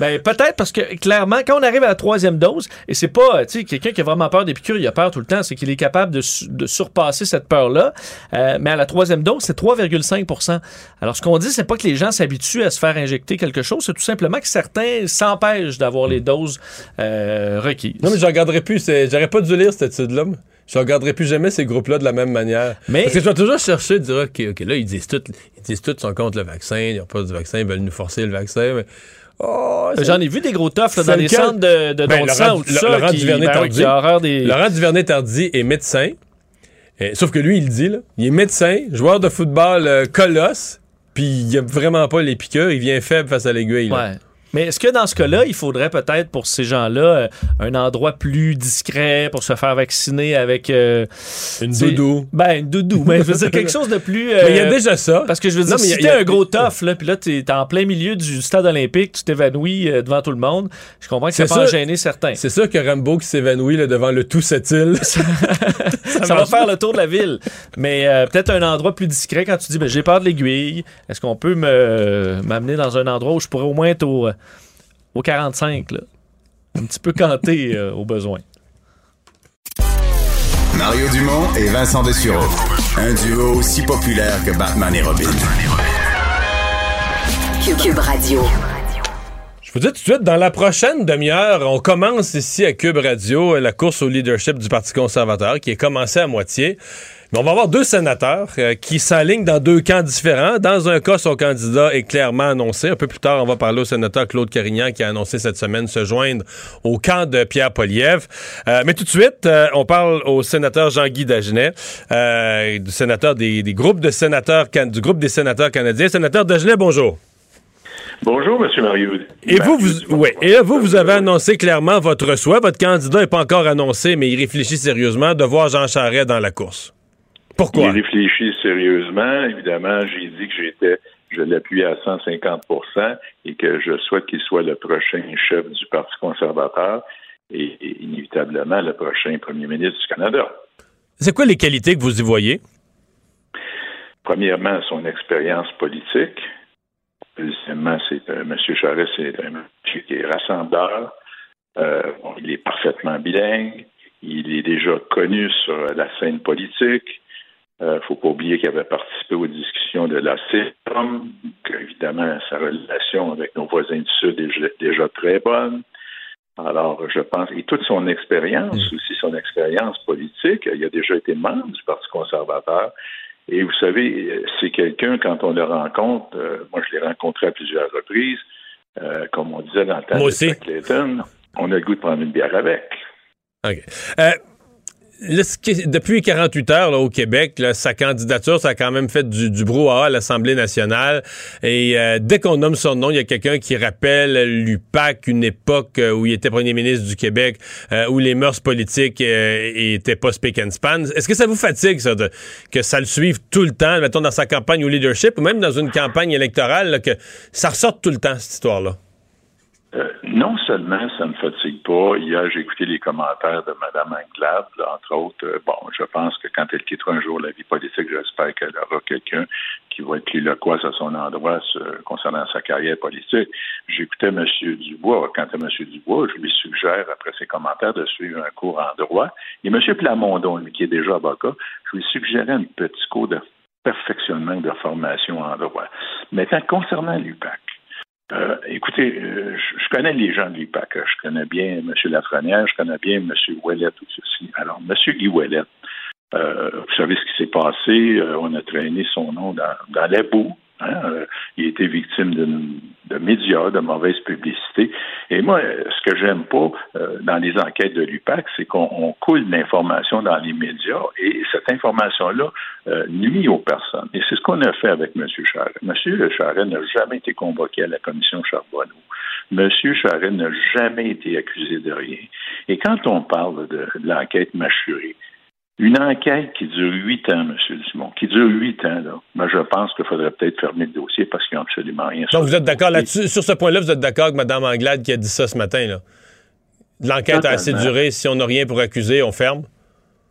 Ben, peut-être parce que clairement, quand on arrive à la troisième dose, et c'est pas, tu sais, quelqu'un qui a vraiment peur des piqûres, il a peur tout le temps, c'est qu'il est capable de, de surpasser cette peur-là. Euh, mais à la troisième dose, c'est 3,5% Alors, ce qu'on dit, c'est pas que les gens s'habituent à se faire injecter quelque chose, c'est tout simplement que certains s'empêchent d'avoir les doses euh, requises. Non, mais je regarderai plus. J'aurais pas dû lire cette étude-là. Je regarderai plus jamais ces groupes-là de la même manière. Mais- Parce que je vais toujours chercher, dire, OK, OK, là, ils disent tout, ils disent tout, sont contre le vaccin, ils n'ont pas du vaccin, ils veulent nous forcer le vaccin. Mais... Oh, c'est- J'en ai vu des gros toughs là, dans les centres de, de Ben, Laurent- sang ou tout Le- ça. Laurent qui, Duvernay-Tardy. ben, qui a horreur des... Laurent Duvernay-Tardy est médecin. Euh, sauf que lui, il le dit, là. Il est médecin, joueur de football euh, colosse, puis il a vraiment pas les piqûres, il vient faible face à l'aiguille. Ouais. Mais est-ce que dans ce cas-là, il faudrait peut-être pour ces gens-là euh, un endroit plus discret pour se faire vacciner avec euh, Une doudou. Ben une doudou, mais je veux dire quelque chose de plus. euh, Mais il y a déjà ça. Parce que je veux dire, Non, si t'es a- un gros tough, là, puis là, t'es t'es en plein milieu du stade olympique, tu t'évanouis euh, devant tout le monde, je comprends que ça peut en gêner certains. C'est sûr que Rambo qui s'évanouit là, devant le tout cette île. Ça, va faire le tour de la ville. Mais euh, peut-être un endroit plus discret quand tu dis, ben, j'ai peur de l'aiguille, est-ce qu'on peut me m'amener dans un endroit où je pourrais au moins être au, au 45, là? Un petit peu canté euh, au besoin. Mario Dumont et Vincent Dessureau. Un duo aussi populaire que Batman et Robin. Cube, Radio. Je vous dis tout de suite, dans la prochaine demi-heure, on commence ici à Cube Radio la course au leadership du Parti conservateur qui est commencée à moitié. Mais on va avoir deux sénateurs euh, qui s'alignent dans deux camps différents. Dans un cas, son candidat est clairement annoncé. Un peu plus tard, on va parler au sénateur Claude Carignan qui a annoncé cette semaine se joindre au camp de Pierre Poliev. Euh, mais tout de suite, euh, on parle au sénateur Jean-Guy Dagenet, euh, du sénateur des, des groupes de sénateurs, du groupe des sénateurs canadiens. Sénateur Dagenet, bonjour. Bonjour, M. Mario. Et vous, vous, ouais. Et là, vous, vous avez annoncé clairement votre souhait. Votre candidat n'est pas encore annoncé, mais il réfléchit sérieusement de voir Jean Charest dans la course. Pourquoi? Il réfléchit sérieusement. Évidemment, j'ai dit que j'étais, je l'appuie à 150% et que je souhaite qu'il soit le prochain chef du Parti conservateur et, et inévitablement le prochain premier ministre du Canada. C'est quoi les qualités que vous y voyez? Premièrement, son expérience politique. Deuxièmement, c'est euh, M. Charest, c'est un monsieur qui est rassembleur. Euh, bon, il est parfaitement bilingue. Il est déjà connu sur la scène politique. Il ne faut pas oublier qu'il avait participé aux discussions de la CEPOM, qu'évidemment, sa relation avec nos voisins du Sud est déjà- déjà très bonne. Alors, je pense, et toute son expérience, aussi son expérience politique, il a déjà été membre du Parti conservateur. Et vous savez, c'est quelqu'un, quand on le rencontre, euh, moi je l'ai rencontré à plusieurs reprises, euh, comme on disait dans le temps Moi de aussi. Clayton, on a le goût de prendre une bière avec. OK. Euh, depuis 48 heures là, au Québec, là, sa candidature, ça a quand même fait du, du brouhaha à l'Assemblée nationale. Et euh, dès qu'on nomme son nom, il y a quelqu'un qui rappelle l'UPAC, une époque euh, où il était premier ministre du Québec, euh, où les mœurs politiques euh, étaient pas spick and span. Est-ce que ça vous fatigue, ça, de- que ça le suive tout le temps, mettons dans sa campagne au leadership, ou même dans une campagne électorale, là, que ça ressorte tout le temps, cette histoire-là? Euh, non seulement ça ne fatigue pas, hier j'ai écouté les commentaires de Mme Anglade, entre autres. Euh, bon, je pense que quand elle quittera un jour la vie politique, j'espère qu'elle aura quelqu'un qui va être loquace à son endroit sur- concernant sa carrière politique. J'écoutais M. Dubois. Quant à M. Dubois, je lui suggère, après ses commentaires, de suivre un cours en droit. Et M. Plamondon, qui est déjà avocat, je lui suggérais un petit cours de perfectionnement de formation en droit. Maintenant, concernant l'UPAC, euh, écoutez, euh, je, connais les gens de hein. Je connais bien M. Lafrenière, je connais bien M. Ouellet aussi. Alors, M. Guy Ouellet, euh, vous savez ce qui s'est passé. euh, on a traîné son nom dans, dans boue. Hein, euh, il a été victime de médias, de mauvaise publicité. Et moi, euh, ce que j'aime pas euh, dans les enquêtes de l'UPAC, c'est qu'on on coule l'information dans les médias et cette information-là euh, nuit aux personnes. Et c'est ce qu'on a fait avec M. Charret. M. Charret n'a jamais été convoqué à la commission Charbonneau. M. Charret n'a jamais été accusé de rien. Et quand on parle de, de l'enquête mâchurée, une enquête qui dure huit ans, M. Dumont, qui dure huit ans, là, moi, je pense qu'il faudrait peut-être fermer le dossier parce qu'il n'y a absolument rien. Donc, vous êtes d'accord là-dessus? Sur ce point-là, vous êtes d'accord avec Mme Anglade qui a dit ça ce matin, là? L'enquête a assez duré. Si on n'a rien pour accuser, on ferme?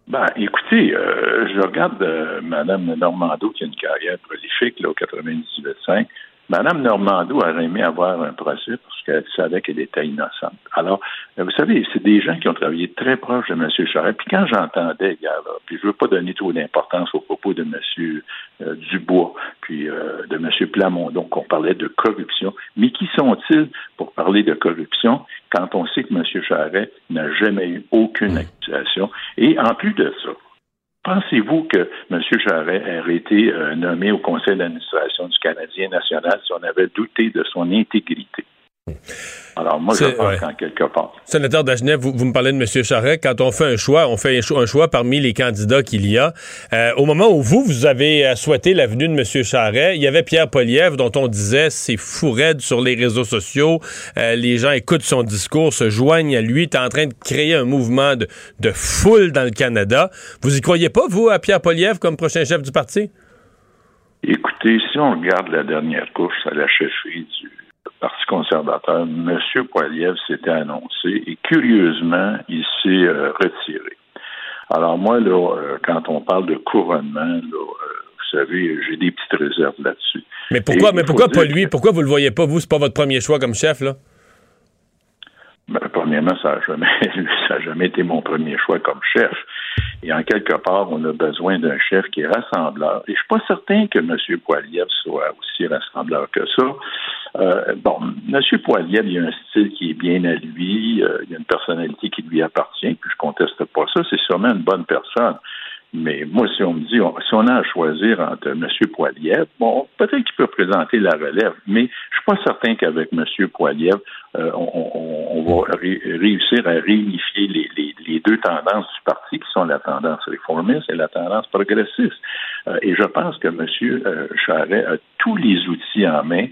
Ben, écoutez, euh, je regarde euh, Mme Normando qui a une carrière prolifique là, au 98.5. Mme Normando aurait aimé avoir un procès parce qu'elle savait qu'elle était innocente. Alors, euh, vous savez, c'est des gens qui ont travaillé très proche de M. Charest. Puis quand j'entendais, hier, puis je veux pas donner trop d'importance aux propos de M. euh, Dubois, puis euh, de M. Plamondon, qu'on parlait de corruption. Mais qui sont-ils pour parler de corruption quand on sait que M. Charest n'a jamais eu aucune accusation? Et en plus de ça, Pensez-vous que M. Charret aurait été euh, nommé au conseil d'administration du Canadien national si on avait douté de son intégrité? Alors, moi, je pense qu'en quelque part. Sénateur Dagenet, vous, vous me parlez de M. Charret. Quand on fait un choix, on fait un choix, un choix parmi les candidats qu'il y a. Euh, au moment où vous, vous avez euh, souhaité la venue de M. Charret, il y avait Pierre Poliev dont on disait c'est fou raide sur les réseaux sociaux. Euh, les gens écoutent son discours, se joignent à lui. est en train de créer un mouvement de, de foule dans le Canada. Vous y croyez pas, vous, à Pierre Poliev comme prochain chef du parti? Écoutez, si on regarde la dernière course à la chefferie du Parti conservateur, M. Poiliev s'était annoncé et curieusement, il s'est euh, retiré. Alors moi, là, euh, quand on parle de couronnement, là, euh, vous savez, j'ai des petites réserves là-dessus. Mais pourquoi, Et mais pourquoi pas lui? Pourquoi vous le voyez pas, vous? C'est pas votre premier choix comme chef, là? Ben, premièrement, ça n'a jamais, ça a jamais été mon premier choix comme chef. Et en quelque part, on a besoin d'un chef qui est rassembleur. Et je suis pas certain que M. Poiliev soit aussi rassembleur que ça. Euh, bon, M. Poiliev, il a un style qui est bien à lui, euh, il a une personnalité qui lui appartient, puis je conteste pas ça. C'est sûrement une bonne personne. Mais moi, si on me dit, si on a à choisir entre M. Poiliev, bon, peut-être qu'il peut présenter la relève, mais je suis pas certain qu'avec M. Poiliev, euh, on, on- on va ré- réussir à réunifier les, les- les deux tendances du parti, qui sont la tendance réformiste et la tendance progressiste. Euh, et je pense que M. euh, Charret a tous les outils en main,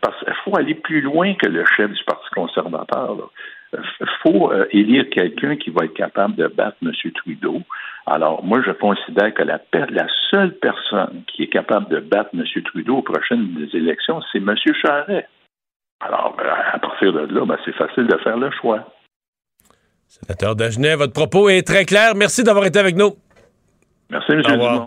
parce qu'il faut aller plus loin que le chef du Parti conservateur. là. Il faut euh, élire quelqu'un qui va être capable de battre M. Trudeau. Alors, moi, je considère que la, seule personne qui est capable de battre M. Trudeau aux prochaines élections, c'est M. Charret. Alors, à partir de là, ben, c'est facile de faire le choix. Sénateur Dagenet, votre propos est très clair. Merci d'avoir été avec nous. Merci, M. Dumont.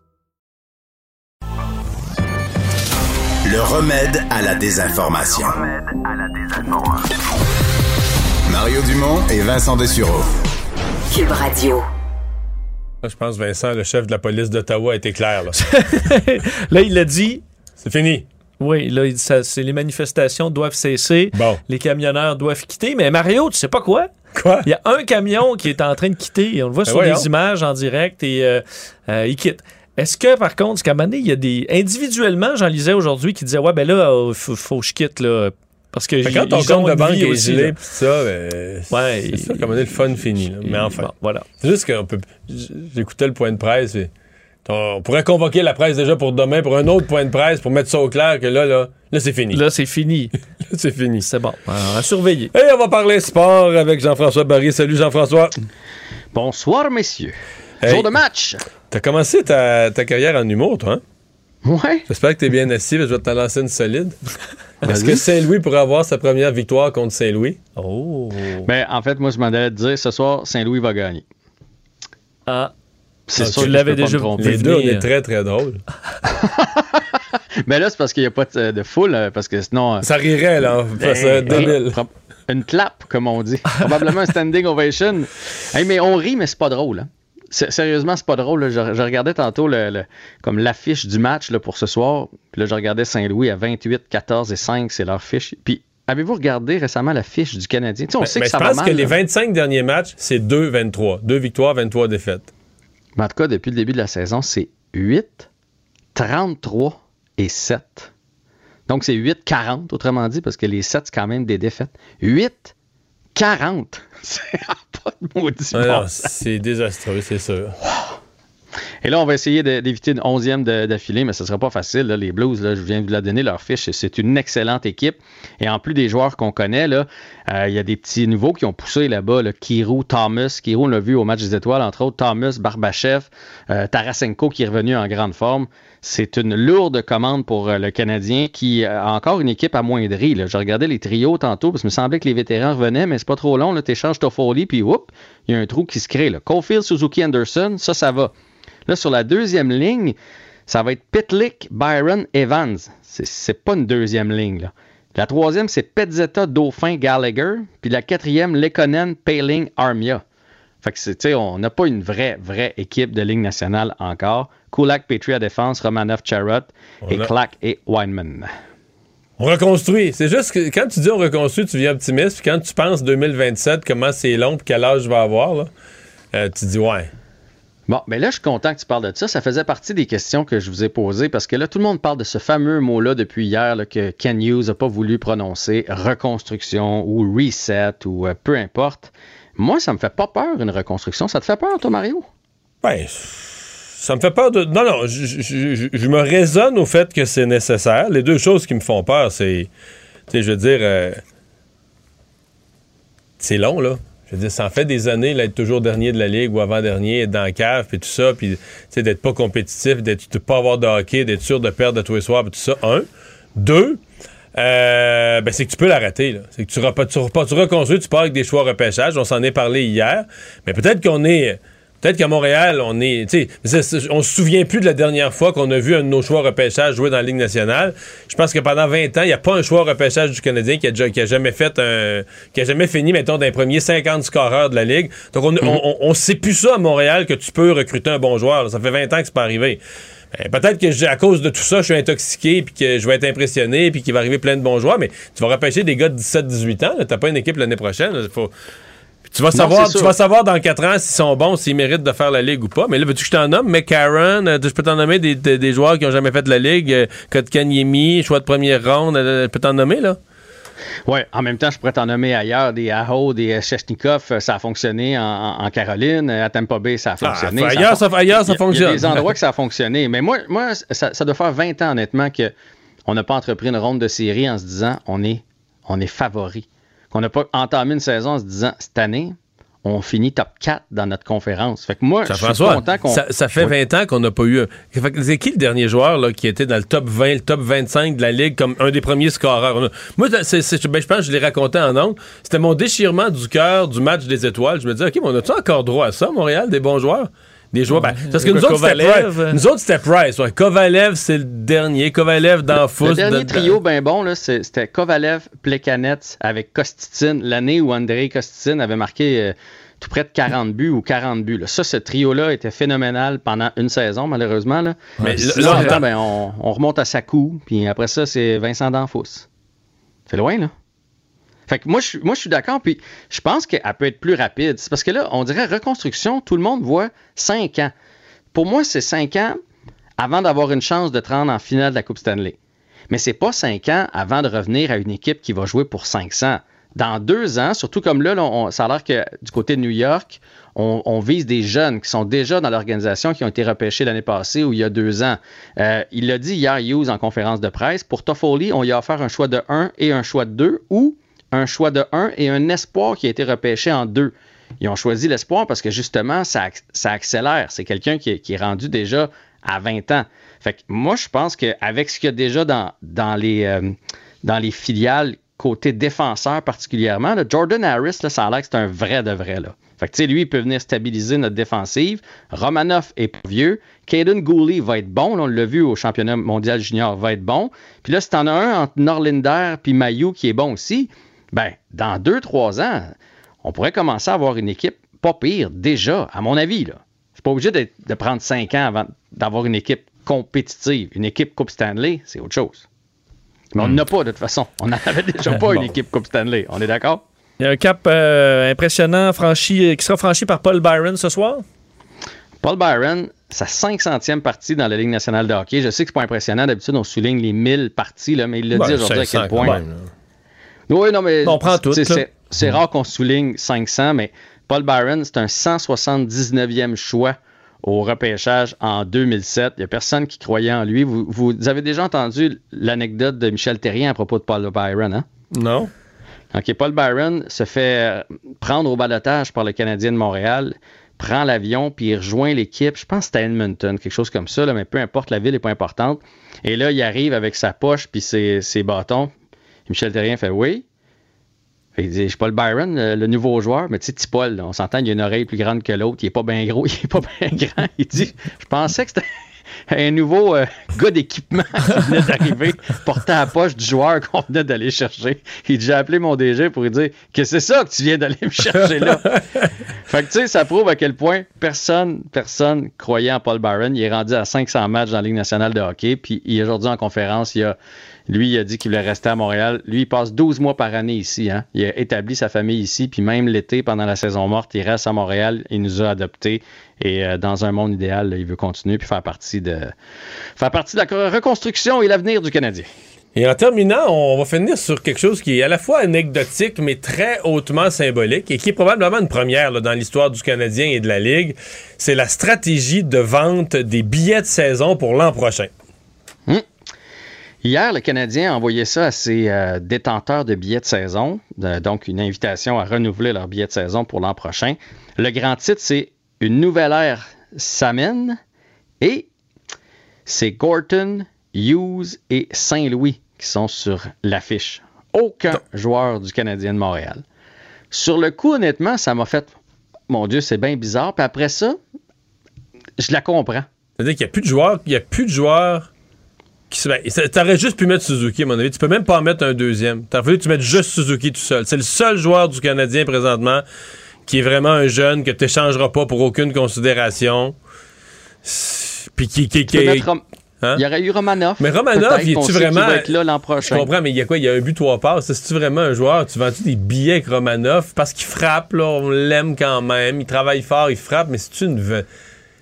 Le remède à la désinformation. Mario Dumont et Vincent Dessureau. Cube Radio. Là, je pense, Vincent, le chef de la police d'Ottawa a été clair. Là, Là, il a dit. c'est fini. Oui, là, il dit ça, c'est les manifestations doivent cesser. Bon. Les camionneurs doivent quitter. Mais Mario, tu sais pas quoi? Quoi? Il y a un camion qui est en train de quitter. et On le voit Ben sur voyons. les images en direct et euh, euh, il quitte. Est-ce que, par contre, qu'à un moment donné, il y a des. Individuellement, j'en lisais aujourd'hui qui disaient Ouais, ben là, il faut, faut que je quitte, là. Parce que quand ton compte de banque est gelé, pis ça, ben, Ouais, c'est ça, comme on dit, le fun fini. là. Mais enfin, Bon, voilà. c'est juste qu'on peut. J'écoutais le point de presse. et on pourrait convoquer la presse déjà pour demain pour un autre point de presse pour mettre ça au clair que là, là, là, c'est fini. Là, c'est fini. Là, c'est fini. C'est bon. Alors, à surveiller. Et on va parler sport avec Jean-François Barry. Salut Jean-François. Bonsoir, messieurs. Hey. Jour de match. T'as commencé ta, ta carrière en humour, toi, hein? Ouais. J'espère que t'es bien assis, parce que je vais te lancer une solide. Est-ce que Saint-Louis pourrait avoir sa première victoire contre Saint-Louis? Oh. Ben, en fait, moi, je m'en allais te dire, ce soir, Saint-Louis va gagner. Ah. C'est sûr tu l'avais déjà. Les deux, on est très, très drôles. Mais là, c'est parce qu'il n'y a pas de, de foule, euh, parce que sinon... euh, Ça rirait, là. Ben, débile. pro- Une clap, comme on dit. Probablement un standing ovation. Hey, mais on rit, mais c'est pas drôle. hein. Sérieusement, c'est pas drôle. là. Je, je regardais tantôt le, le- comme l'affiche du match là, pour ce soir. Puis là, je regardais Saint-Louis à 28, 14 et 5, c'est leur fiche. Puis avez-vous regardé récemment la fiche du Canadien? Tu sais, on Mais- sait mais que ça je va pense mal. que les là. 25 derniers matchs, c'est 2-23. Deux victoires, 23 défaites. Mais en tout cas, depuis le début de la saison, c'est 8, 33 et 7. Donc, c'est 8, 40, autrement dit, parce que les 7, c'est quand même des défaites. 8, 40. C'est pas de maudit Ah bon c'est désastreux, c'est sûr. Et là, on va essayer d'éviter une onzième d'affilée, mais ce ne sera pas facile. là. Les Blues, là, je viens de vous la donner, leur fiche. C'est une excellente équipe. Et en plus des joueurs qu'on connaît, euh, il y a des petits nouveaux qui ont poussé là-bas. Là, Kirou, Thomas. Kirou, on l'a vu au match des étoiles, entre autres. Thomas, Barbachev, euh, Tarasenko qui est revenu en grande forme. C'est une lourde commande pour euh, le Canadien qui a encore une équipe amoindrie. Je regardais les trios tantôt parce que me semblait que les vétérans revenaient, mais c'est pas trop long. Tu échanges Toffoli, puis whoop, il y a un trou qui se crée. Là. Suzuki, Anderson, ça, ça va. Là, sur la deuxième ligne, ça va être Pitlick, Byron, Evans. C'est- pas une deuxième ligne. La troisième, c'est Petzetta, Dauphin, Gallagher. Puis la quatrième, Lekonen, Paling, Armia. Fait que on n'a pas une vraie, vraie équipe de ligne nationale encore. Kulak, Petrie à défense, Romanov, Charrot, et a- Clark et Weinman. On reconstruit. C'est juste que quand tu dis on reconstruit, tu viens optimiste. Puis quand tu penses 2027, comment c'est long, puis quel âge je vais avoir, là, euh, tu dis ouais. Bon, mais là, je suis content que tu parles de ça. Ça faisait partie des questions que je vous ai posées parce que là, tout le monde parle de ce fameux mot-là depuis hier là, que Ken Hughes n'a pas voulu prononcer, reconstruction ou reset ou euh, peu importe. Moi, ça me fait pas peur, une reconstruction. Ça te fait peur, toi, Mario? Ben, ça me fait peur de. Non, non, je, je- me raisonne au fait que c'est nécessaire. Les deux choses qui me font peur, c'est. Tu sais, je veux dire. euh, c'est long, là. Je veux dire, ça en fait des années, là, être toujours dernier de la ligue ou avant-dernier, être dans la cave, puis tout ça, puis, tu sais, d'être pas compétitif, d'être, pas avoir de hockey, d'être sûr de perdre de tous les soirs, puis tout ça. Un. Deux. euh, ben, c'est que tu peux l'arrêter. C'est que tu, tu, repars- tu reconstruis, tu pars avec des choix repêchage. On s'en est parlé hier. Mais peut-être qu'on est. Peut-être qu'à Montréal, on est. tu sais, on se souvient plus de la dernière fois qu'on a vu un de nos choix repêchage jouer dans la Ligue nationale. Je pense que pendant 20 ans, il n'y a pas un choix repêchage du Canadien qui a, déjà- qui a jamais fait un. qui a jamais fini, mettons, d'un premier 50 scoreurs de la Ligue. Donc, on, on, on- on sait plus ça à Montréal que tu peux recruter un bon joueur. là. Ça fait 20 ans que c'est pas arrivé. Ben, peut-être que à cause de tout ça, je suis intoxiqué, puis que je vais être impressionné, puis qu'il va arriver plein de bons joueurs, mais tu vas repêcher des gars de 17-18 ans. T'as pas une équipe l'année prochaine. là. Faut- puis Tu vas, Non, savoir, tu vas savoir dans 4 ans s'ils sont bons, s'ils méritent de faire la Ligue ou pas. Mais là, veux-tu que je t'en nomme? McCarron, euh, je peux t'en nommer des, des- des joueurs qui ont jamais fait de la Ligue. Euh, Kotkaniemi, choix de première ronde. euh, je peux t'en nommer, là? Oui, en même temps, je pourrais t'en nommer ailleurs des Aho, des Chechnikov. Ça a fonctionné en, Caroline. À Tampa Bay, ça a fonctionné. Ah, ailleurs, ça- ailleurs, ça Il y a- Il y fonctionne. a des endroits que ça a fonctionné. Mais moi, moi ça, ça doit faire 20 ans, honnêtement, qu'on n'a pas entrepris une ronde de série en se disant on est, on est favori. Qu'on n'a pas entamé une saison en se disant cette année, on finit top 4 dans notre conférence. Fait que moi, je suis content qu'on. ça, ça fait Oui. 20 ans qu'on n'a pas eu. C'est qui le dernier joueur là, qui était dans le top 20, le top 25 de la Ligue comme un des premiers scoreurs? Moi, ben, je pense que je l'ai raconté en ondes. C'était mon déchirement du cœur du match des étoiles. Je me disais, OK, mais on a-tu encore droit à ça, Montréal, des bons joueurs? Des joueurs. ben, parce que nous autres. Price. Nous autres, c'était Price. ouais. Kovalev, c'est le dernier. Kovalev dans Le dernier de- trio bien bon, c'était Kovalev, Plekanec avec Kostitsin, l'année où Andrei Kostitsin avait marqué euh, tout près de 40 buts ou 40 buts. là. Ça, ce trio-là était phénoménal pendant une saison, malheureusement. Là. Mais là- ben, on, on remonte à Sakou, puis après ça, c'est Vincent Danfous. C'est loin, là. Fait que moi, je, suis- moi, je suis d'accord, puis je pense qu'elle peut être plus rapide. C'est parce que là, on dirait reconstruction, tout le monde voit 5 ans. Pour moi, c'est 5 ans avant d'avoir une chance de te rendre en finale de la Coupe Stanley. Mais c'est pas 5 ans avant de revenir à une équipe qui va jouer pour 500. Dans deux ans, surtout comme là, ça a l'air que du côté de New York, on, vise des jeunes qui sont déjà dans l'organisation, qui ont été repêchés l'année passée ou il y a deux ans. Euh, il l'a dit hier, Hughes, en conférence de presse. Pour Toffoli, on y a offert un choix de 1 et un choix de 2 ou un choix de 1 et un espoir qui a été repêché en 2. Ils ont choisi l'espoir parce que justement, ça, ça accélère. C'est quelqu'un qui, est- qui est rendu déjà à 20 ans. Fait que moi, je pense qu'avec ce qu'il y a déjà dans, dans, les, euh, dans les filiales, côté défenseur particulièrement, Jordan Harris, là, ça a l'air que c'est un vrai de vrai. Là. Fait que, tu lui, il peut venir stabiliser notre défensive. Romanoff est vieux. Caden Gooley va être bon. on l'a vu au championnat mondial junior, va être bon. Puis là, si t'en as un entre Norlinder puis Mayu qui est bon aussi, ben, dans deux, trois ans, on pourrait commencer à avoir une équipe pas pire déjà, à mon avis. Là. C'est pas obligé de prendre cinq ans avant d'avoir une équipe compétitive. Une équipe Coupe Stanley, c'est autre chose. Mais on n'en a pas de toute façon. On n'en avait déjà pas une équipe Coupe Stanley. On est d'accord? Il y a un cap euh, impressionnant franchi, qui sera franchi par Paul Byron ce soir. Paul Byron, sa 500e partie dans la Ligue nationale de hockey. Je sais que c'est pas impressionnant. D'habitude, on souligne les 1000 parties, là, mais il l'a Ben, dit aujourd'hui à 500 quel point. même. Oui, non, mais On prend tout, c'est- c'est rare qu'on souligne 500, mais Paul Byron, c'est un 179e choix au repêchage en 2007. Il n'y a personne qui croyait en lui. Vous, vous avez déjà entendu l'anecdote de Michel Terrien à propos de Paul Byron, hein? Non. OK, Paul Byron se fait euh, prendre au balotage par le Canadien de Montréal, prend l'avion, puis il rejoint l'équipe. Je pense que c'était à Edmonton, quelque chose comme ça, là, mais peu importe, la ville n'est pas importante. Et là, il arrive avec sa poche puis ses, ses bâtons. Michel Terrien fait oui. Fait, il dit, je suis Paul Byron, le, le nouveau joueur, mais tu sais, là, on s'entend, il a une oreille plus grande que l'autre, il est pas bien gros, il est pas bien grand. Il dit, je pensais que c'était un nouveau euh, gars d'équipement qui venait d'arriver, portant à la poche du joueur qu'on venait d'aller chercher. Il dit, j'ai appelé mon DG pour lui dire que c'est ça que tu viens d'aller me chercher là. fait que tu sais, ça prouve à quel point personne, personne croyait en Paul Byron. Il est rendu à 500 matchs dans la Ligue nationale de hockey, puis il est aujourd'hui en conférence, il a lui, il a dit qu'il voulait rester à Montréal. Lui, il passe 12 mois par année ici. Hein. Il a établi sa famille ici. Puis même l'été, pendant la saison morte, il reste à Montréal. Il nous a adoptés. Et euh, dans un monde idéal, il veut continuer puis faire partie de faire partie de la reconstruction et l'avenir du Canadien. Et en terminant, on va finir sur quelque chose qui est à la fois anecdotique, mais très hautement symbolique et qui est probablement une première dans l'histoire du Canadien et de la Ligue. C'est la stratégie de vente des billets de saison pour l'an prochain. Hier, le Canadien a envoyé ça à ses euh, détenteurs de billets de saison, de- donc une invitation à renouveler leurs billets de saison pour l'an prochain. Le grand titre, c'est Une nouvelle ère s'amène et c'est Gorton, Hughes et Saint-Louis qui sont sur l'affiche. Aucun joueur du Canadien de Montréal. Sur le coup, honnêtement, ça m'a fait Mon Dieu, c'est bien bizarre. Puis après ça, je la comprends. C'est-à-dire qu'il n'y a plus de joueurs, il y a plus de joueurs qui se. ben, ça- T'aurais juste pu mettre Suzuki, à mon avis. Tu peux même pas en mettre un deuxième. T'aurais fallu que tu mettes juste Suzuki tout seul. C'est le seul joueur du Canadien présentement qui est vraiment un jeune que tu n'échangeras pas pour aucune considération. Puis qui. qui, qui- Rom- Hein? Il y aurait eu Romanov. Mais Romanov, il est-tu vraiment. va être là l'an Je prochain. comprends, mais il y a quoi? Il y a un but, trois passes. C'est-tu vraiment un joueur? Tu vends-tu des billets avec Romanov? Parce qu'il frappe, là, on l'aime quand même. Il travaille fort, il frappe, mais c'est une.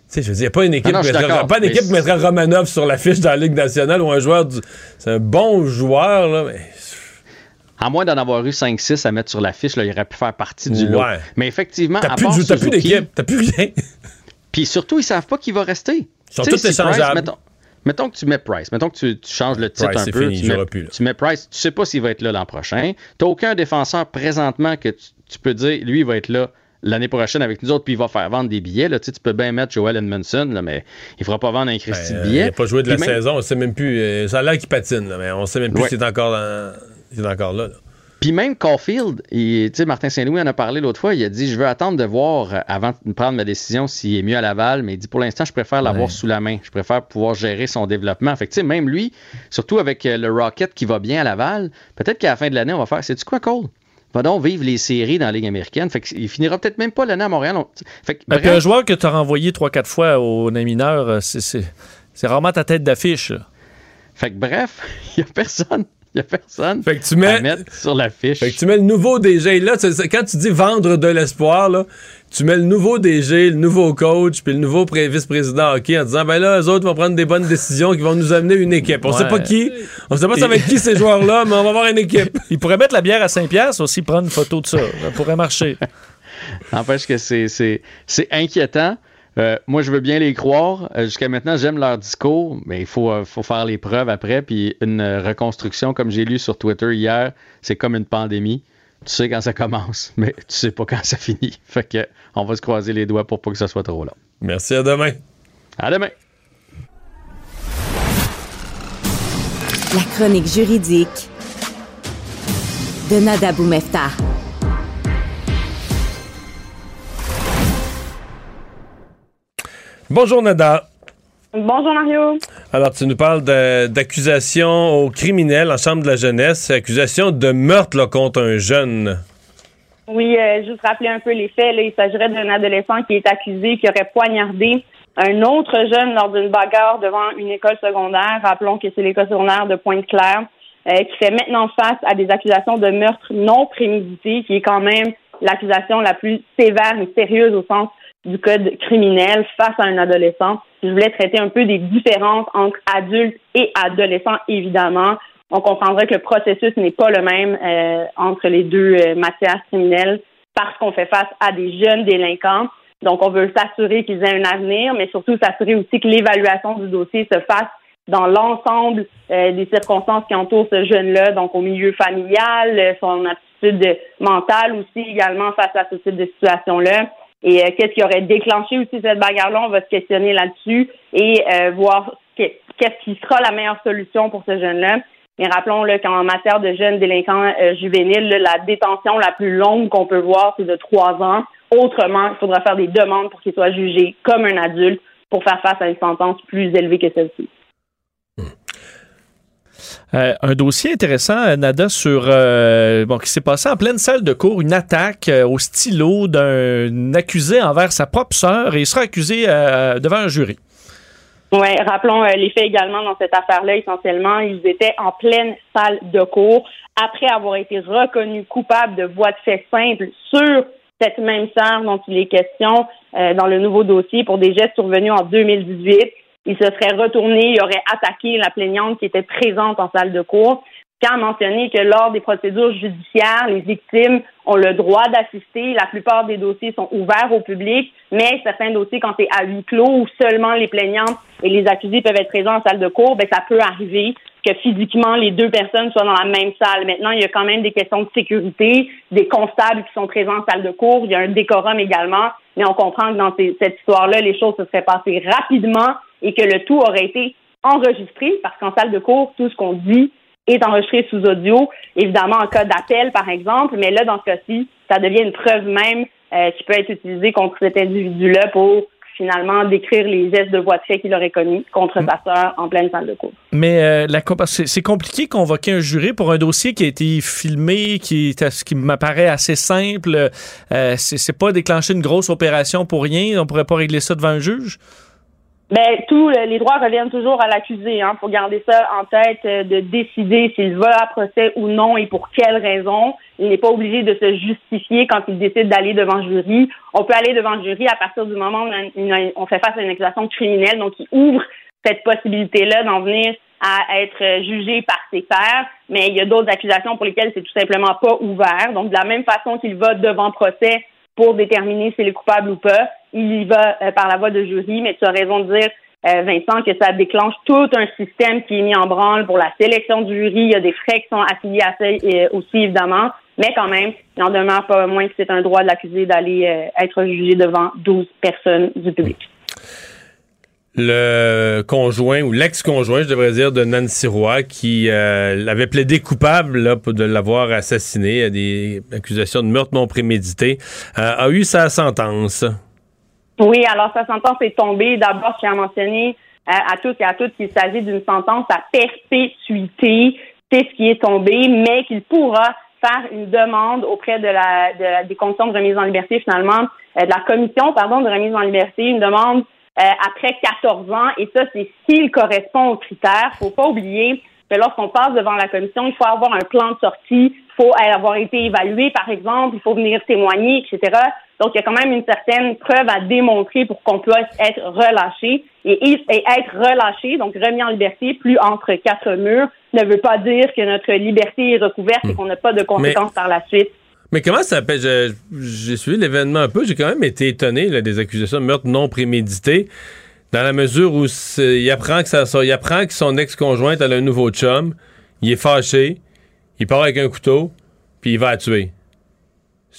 Sais, je veux dire, il n'y a pas une équipe, non, mettra, d'accord, pas une équipe qui mettra Romanov sur l'affiche dans la Ligue nationale ou un joueur du. C'est un bon joueur, là, mais. À moins d'en avoir eu 5-6 à mettre sur l'affiche, il aurait pu faire partie du lot. Ouais. Mais effectivement, T'as plus, t'as plus d'équipe, t'as plus rien. Puis surtout, ils savent pas qui va rester. Ils sont tous si Price, échangeables. mettons, mettons que tu mets Price, mettons que tu, tu changes le titre Price, un peu. fini, tu, mets, plus, tu mets Price, tu sais pas s'il va être là l'an prochain. Tu aucun défenseur présentement que tu, tu peux dire, lui, il va être là l'année prochaine avec nous autres, puis il va faire vendre des billets. Là. Tu, sais, tu peux bien mettre Joel Edmondson, là, mais il fera pas vendre un Christy de Euh, billets. il n'a pas joué de la même- saison, on sait même plus. euh, ça a l'air qu'il patine, là, mais on sait même plus Ouais. s'il est encore, dans- s'il est encore là. là. Puis même Caulfield, tu sais, Martin Saint-Louis en a parlé l'autre fois, il a dit Je veux attendre de voir euh, avant de prendre ma décision s'il est mieux à Laval, mais il dit pour l'instant, je préfère l'avoir Ouais. sous la main. Je préfère pouvoir gérer son développement. Fait que, tu même lui, surtout avec euh, le Rocket qui va bien à Laval, peut-être qu'à la fin de l'année, on va faire C'est-tu quoi, Cole? Va donc vivre les séries dans la Ligue américaine. Fait qu'il finira peut-être même pas l'année à Montréal. On- Fait que, bref, un joueur que tu as renvoyé 3-4 fois au mineur, euh, c'est- rarement ta tête d'affiche. Fait que bref, il n'y a personne. Il y a personne Fait que tu mets, à mettre sur la fiche. fait que tu mets le nouveau DG. Là, quand tu dis vendre de l'espoir, là, tu mets le nouveau DG, le nouveau coach, puis le nouveau pré- vice-président hockey en disant ben là, eux autres vont prendre des bonnes décisions qui vont nous amener une équipe. On sait Ouais. pas qui, on sait pas ça va être qui ces joueurs-là, mais on va avoir une équipe. Il pourrait mettre la bière à 5$ aussi, prendre une photo de ça. Ça pourrait marcher. N'empêche que c'est, c'est, c'est inquiétant. Euh, moi, je veux bien les croire. Euh, jusqu'à maintenant, j'aime leur discours, mais il faut, euh, faut faire les preuves après. Puis une reconstruction, comme j'ai lu sur Twitter hier, c'est comme une pandémie. Tu sais quand ça commence, mais tu sais pas quand ça finit. Fait que on va se croiser les doigts pour pas que ça soit trop long. Merci, à demain. À demain. La chronique juridique de Nada Boumefta. Bonjour Nada. Bonjour Mario. Alors, tu nous parles d'accusations au criminel en chambre de la jeunesse, accusation de meurtre là, contre un jeune. Oui, euh, juste rappeler un peu les faits. Là, il s'agirait d'un adolescent qui est accusé qui aurait poignardé un autre jeune lors d'une bagarre devant une école secondaire. Rappelons que c'est l'école secondaire de Pointe-Claire, euh, qui fait maintenant face à des accusations de meurtre non prémédité, qui est quand même l'accusation la plus sévère et sérieuse au sens du code criminel face à un adolescent. Je voulais traiter un peu des différences entre adultes et adolescents, évidemment. On comprendrait que le processus n'est pas le même euh, entre les deux euh, matières criminelles parce qu'on fait face à des jeunes délinquants. Donc, on veut s'assurer qu'ils aient un avenir, mais surtout s'assurer aussi que l'évaluation du dossier se fasse dans l'ensemble euh, des circonstances qui entourent ce jeune-là, donc au milieu familial, euh, son aptitude mentale aussi également face à ce type de situation-là. Et euh, qu'est-ce qui aurait déclenché aussi cette bagarre-là? On va se questionner là-dessus et euh, voir que- qu'est-ce qui sera la meilleure solution pour ce jeune-là. Mais rappelons là, qu'en matière de jeunes délinquants euh, juvéniles, la détention la plus longue qu'on peut voir, c'est de trois ans. Autrement, il faudra faire des demandes pour qu'il soit jugé comme un adulte pour faire face à une sentence plus élevée que celle-ci. Euh, un dossier intéressant, euh, Nada, sur euh, bon, qui s'est passé en pleine salle de cours, une attaque au stylo d'un accusé envers sa propre sœur et il sera accusé devant un jury. Oui, rappelons les faits également dans cette affaire-là. Essentiellement, ils étaient en pleine salle de cours après avoir été reconnus coupables de voies de fait simples sur cette même sœur dont il est question dans le nouveau dossier pour des gestes survenus en 2018. Il se serait retourné, il aurait attaqué la plaignante qui était présente en salle de cours. Quand mentionné que lors des procédures judiciaires, les victimes ont le droit d'assister. La plupart des dossiers sont ouverts au public, mais certains dossiers, quand c'est à huis clos ou seulement les plaignantes et les accusés peuvent être présents en salle de cours, ben ça peut arriver que physiquement les deux personnes soient dans la même salle. Maintenant, il y a quand même des questions de sécurité, des constables qui sont présents en salle de cours, il y a un décorum également, mais on comprend que dans cette histoire-là, les choses se seraient passées rapidement et que le tout aurait été enregistré parce qu'en salle de cours, tout ce qu'on dit est enregistré sous audio, évidemment en cas d'appel, par exemple, mais là, dans ce cas-ci, ça devient une preuve même euh, qui peut être utilisée contre cet individu-là pour finalement décrire les gestes de voie de fait qu'il aurait commis contre sa sœur en pleine salle de cours. Mais euh, c'est compliqué convoquer un jury pour un dossier qui a été filmé, qui, qui m'apparaît assez simple. Euh, c'est pas déclencher une grosse opération pour rien. On pourrait pas régler ça devant un juge? Ben, tous les droits reviennent toujours à l'accusé. Hein, pour garder ça en tête, euh, de décider s'il va à procès ou non et pour quelles raisons. Il n'est pas obligé de se justifier quand il décide d'aller devant jury. On peut aller devant jury à partir du moment où on, on fait face à une accusation criminelle, donc il ouvre cette possibilité-là d'en venir à être euh, jugé par ses pairs, mais il y a d'autres accusations pour lesquelles c'est tout simplement pas ouvert. Donc, de la même façon qu'il va devant procès pour déterminer s'il est coupable ou pas, il y va euh, par la voie de jury, mais tu as raison de dire, euh, Vincent, que ça déclenche tout un système qui est mis en branle pour la sélection du jury. Il y a des frais qui sont affiliés à ça euh, aussi, évidemment, mais quand même, il n'en demeure pas moins que c'est un droit de l'accusé d'aller être jugé devant 12 personnes du public. le conjoint ou l'ex-conjoint, je devrais dire, de Nancy Roy, qui euh, l'avait plaidé coupable là, de l'avoir assassiné à des accusations de meurtre non prémédité, a eu sa sentence. Oui, alors sa sentence est tombée. D'abord, je tiens à mentionner euh, à tous et à toutes qu'il s'agit d'une sentence à perpétuité. C'est ce qui est tombé, mais qu'il pourra faire une demande auprès de la, des conditions de remise en liberté, finalement, de la commission, pardon, de remise en liberté, une demande euh, après 14 ans. Et ça, c'est s'il correspond aux critères. Faut pas oublier que lorsqu'on passe devant la commission, il faut avoir un plan de sortie, il faut avoir été évalué, par exemple, il faut venir témoigner, etc. Donc, il y a quand même une certaine preuve à démontrer pour qu'on puisse être relâché. Et, et, être relâché, donc remis en liberté, plus entre quatre murs, ne veut pas dire que notre liberté est recouverte et hmm. qu'on n'a pas de conséquences par la suite. Mais comment ça s'appelle? J'ai suivi l'événement un peu. J'ai quand même été étonné des accusations de meurtre non prémédité, dans la mesure où il apprend que ça, il apprend que son ex-conjointe a un nouveau chum, il est fâché, il part avec un couteau, puis il va la tuer.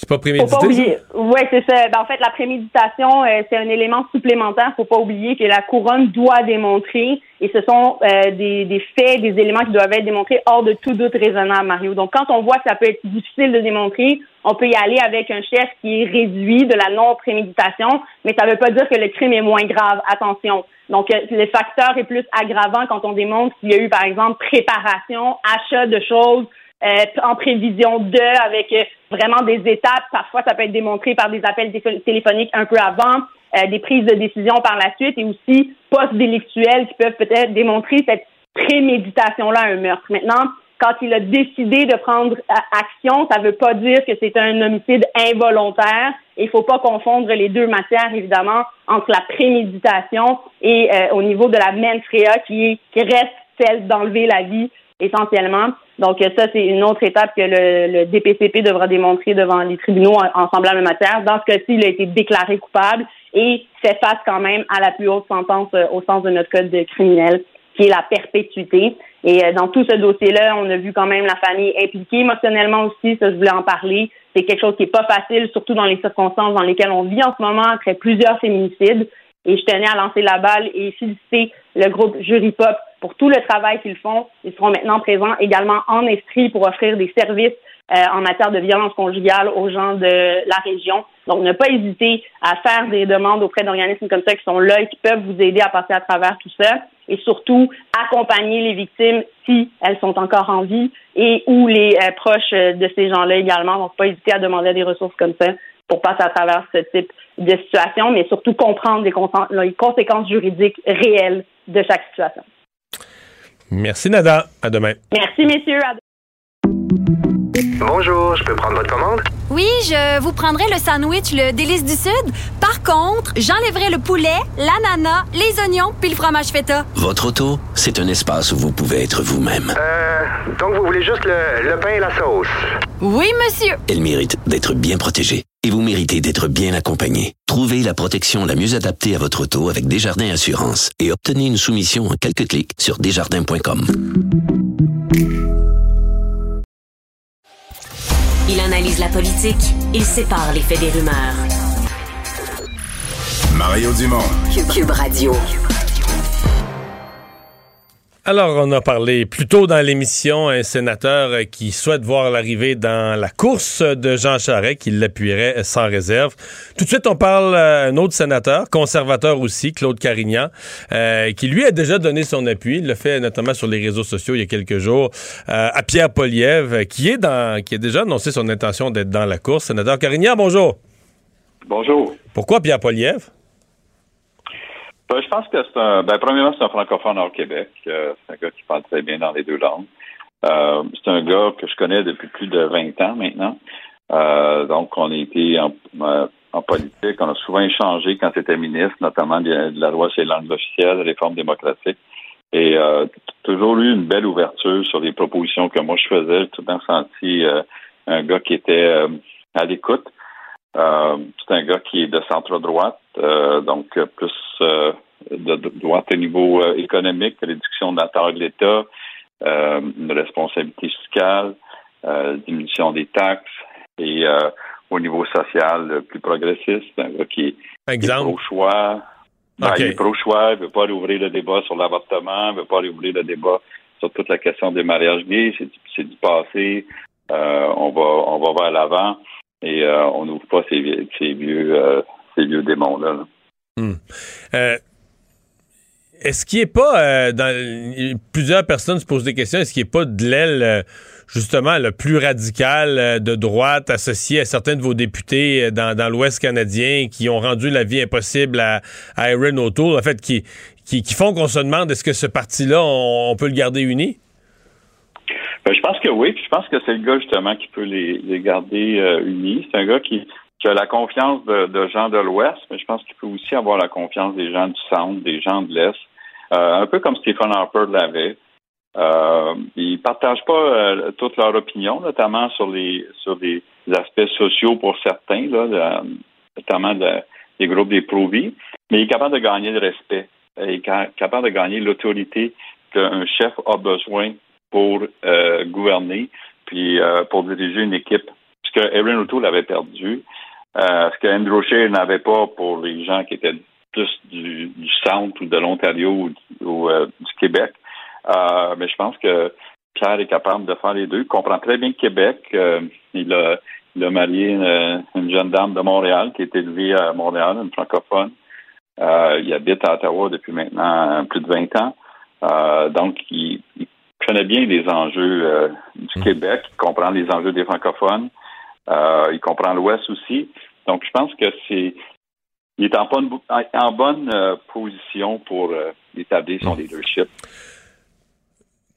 C'est pas prémédité? Faut pas oublier. Oui, c'est ça. Ben, en fait, la préméditation, euh, c'est un élément supplémentaire. Faut pas oublier que la couronne doit démontrer, et ce sont euh, des, des, faits, des éléments qui doivent être démontrés hors de tout doute raisonnable, Mario. Donc, quand on voit que ça peut être difficile de démontrer, on peut y aller avec un chef qui est réduit de la non-préméditation, mais ça ne veut pas dire que le crime est moins grave. Attention. Donc, euh, le facteur est plus aggravant quand on démontre qu'il y a eu, par exemple, préparation, achat de choses, euh, en prévision de, avec euh, vraiment des étapes. Parfois, ça peut être démontré par des appels téléphoniques un peu avant, euh, des prises de décision par la suite et aussi post-délictuels qui peuvent peut-être démontrer cette préméditation-là à un meurtre. Maintenant, quand il a décidé de prendre action, ça ne veut pas dire que c'est un homicide involontaire. Il ne faut pas confondre les deux matières, évidemment, entre la préméditation et au niveau de la mens qui, qui reste celle d'enlever la vie essentiellement. Donc ça, c'est une autre étape que le, DPCP devra démontrer devant les tribunaux en, semblable matière. Dans ce cas-ci, il a été déclaré coupable et fait face quand même à la plus haute sentence euh, au sens de notre code criminel, qui est la perpétuité. Et euh, dans tout ce dossier-là, on a vu quand même la famille impliquée émotionnellement aussi. Ça, je voulais en parler. C'est quelque chose qui est pas facile, surtout dans les circonstances dans lesquelles on vit en ce moment, après plusieurs féminicides. Et je tenais à lancer la balle et féliciter le groupe Jury Pop pour tout le travail qu'ils font. Ils seront maintenant présents également en esprit pour offrir des services euh, en matière de violence conjugale aux gens de la région. Donc, ne pas hésiter à faire des demandes auprès d'organismes comme ça qui sont là et qui peuvent vous aider à passer à travers tout ça. Et surtout, accompagner les victimes si elles sont encore en vie et ou les euh, proches de ces gens-là également. Donc, pas hésiter à demander des ressources comme ça pour passer à travers ce type de situation, mais surtout comprendre les, conséquences juridiques réelles de chaque situation. Merci, Nada. À demain. Merci, messieurs. Bonjour, je peux prendre votre commande? Oui, je vous prendrai le sandwich, le délice du Sud. Par contre, j'enlèverai le poulet, l'ananas, les oignons puis le fromage feta. Votre auto, c'est un espace où vous pouvez être vous-même. Euh, donc vous voulez juste le, le pain et la sauce? Oui, monsieur. Elle mérite d'être bien protégée et vous méritez d'être bien accompagné. Trouvez la protection la mieux adaptée à votre auto avec Desjardins Assurance et obtenez une soumission en quelques clics sur desjardins.com. Il analyse la politique, il sépare les faits des rumeurs. Mario Dumont. Cube Radio. Alors, on a parlé plus tôt dans l'émission un sénateur qui souhaite voir l'arrivée dans la course de Jean Charest, qui l'appuierait sans réserve. Tout de suite, on parle un autre sénateur, conservateur aussi, Claude Carignan, euh, qui lui a déjà donné son appui. Il l'a fait notamment sur les réseaux sociaux il y a quelques jours euh, à Pierre Poliev, qui est dans, qui a déjà annoncé son intention d'être dans la course. Sénateur Carignan, bonjour. Bonjour. Pourquoi Pierre Poliev? Ben, je pense que c'est un. Ben, premièrement, c'est un francophone hors Québec. Euh, c'est un gars qui parle très bien dans les deux langues. Euh, c'est un gars que je connais depuis plus de 20 ans maintenant. Euh, donc, on a été en, en, politique. On a souvent échangé quand c'était ministre, notamment de, la loi sur les langues officielles, réforme démocratique. Et euh, toujours eu une belle ouverture sur les propositions que moi je faisais. tout le temps senti un gars qui était à l'écoute. Euh, c'est un gars qui est de centre-droite, euh, donc plus euh, de droite au niveau économique, réduction de la taille de l'État, une responsabilité fiscale, diminution des taxes et au niveau social plus progressiste, un gars qui, est au choix. Ben. Il est pro-choix, il ne veut pas rouvrir le débat sur l'avortement, il ne veut pas rouvrir le débat sur toute la question des mariages gays. C'est du- C'est du passé. Euh, on va on va vers l'avant et euh, on n'ouvre pas ces, vieux- euh, ces vieux démons-là. là. Hmm. Euh, est-ce qu'il n'est pas, plusieurs personnes se posent des questions, est-ce qu'il n'est pas de l'aile, justement, le plus radical de droite associé à certains de vos députés dans, l'Ouest canadien qui ont rendu la vie impossible à, à Erin O'Toole, en fait, qui, font qu'on se demande est-ce que ce parti-là, on peut le garder uni? Ben, je pense que oui. Puis je pense que c'est le gars justement qui peut les, garder euh, unis. C'est un gars qui, qui a la confiance de, gens de l'Ouest, mais je pense qu'il peut aussi avoir la confiance des gens du Centre, des gens de l'Est. Euh, un peu comme Stephen Harper l'avait. Euh, ils partagent pas euh, toute leur opinion, notamment sur les sur les aspects sociaux pour certains, notamment de- des groupes des pro-vie, mais il est capable de gagner le respect. Il est ca- capable de gagner l'autorité qu'un chef a besoin pour euh, gouverner, puis euh, pour diriger une équipe. Ce que Erin O'Toole avait perdu, euh, ce que Andrew Scheer n'avait pas pour les gens qui étaient plus du, centre ou de l'Ontario ou, euh, du Québec. Mais je pense que Pierre est capable de faire les deux. Il comprend très bien Québec. Il, a, il a marié une, une jeune dame de Montréal qui est élevée à Montréal, une francophone. Il habite à Ottawa depuis maintenant plus de 20 ans. Donc, il, il connaît bien les enjeux euh, du Québec, il comprend les enjeux des francophones, euh, il comprend l'Ouest aussi. Donc, je pense que c'est il est en bonne, en bonne euh, position pour euh, établir son leadership.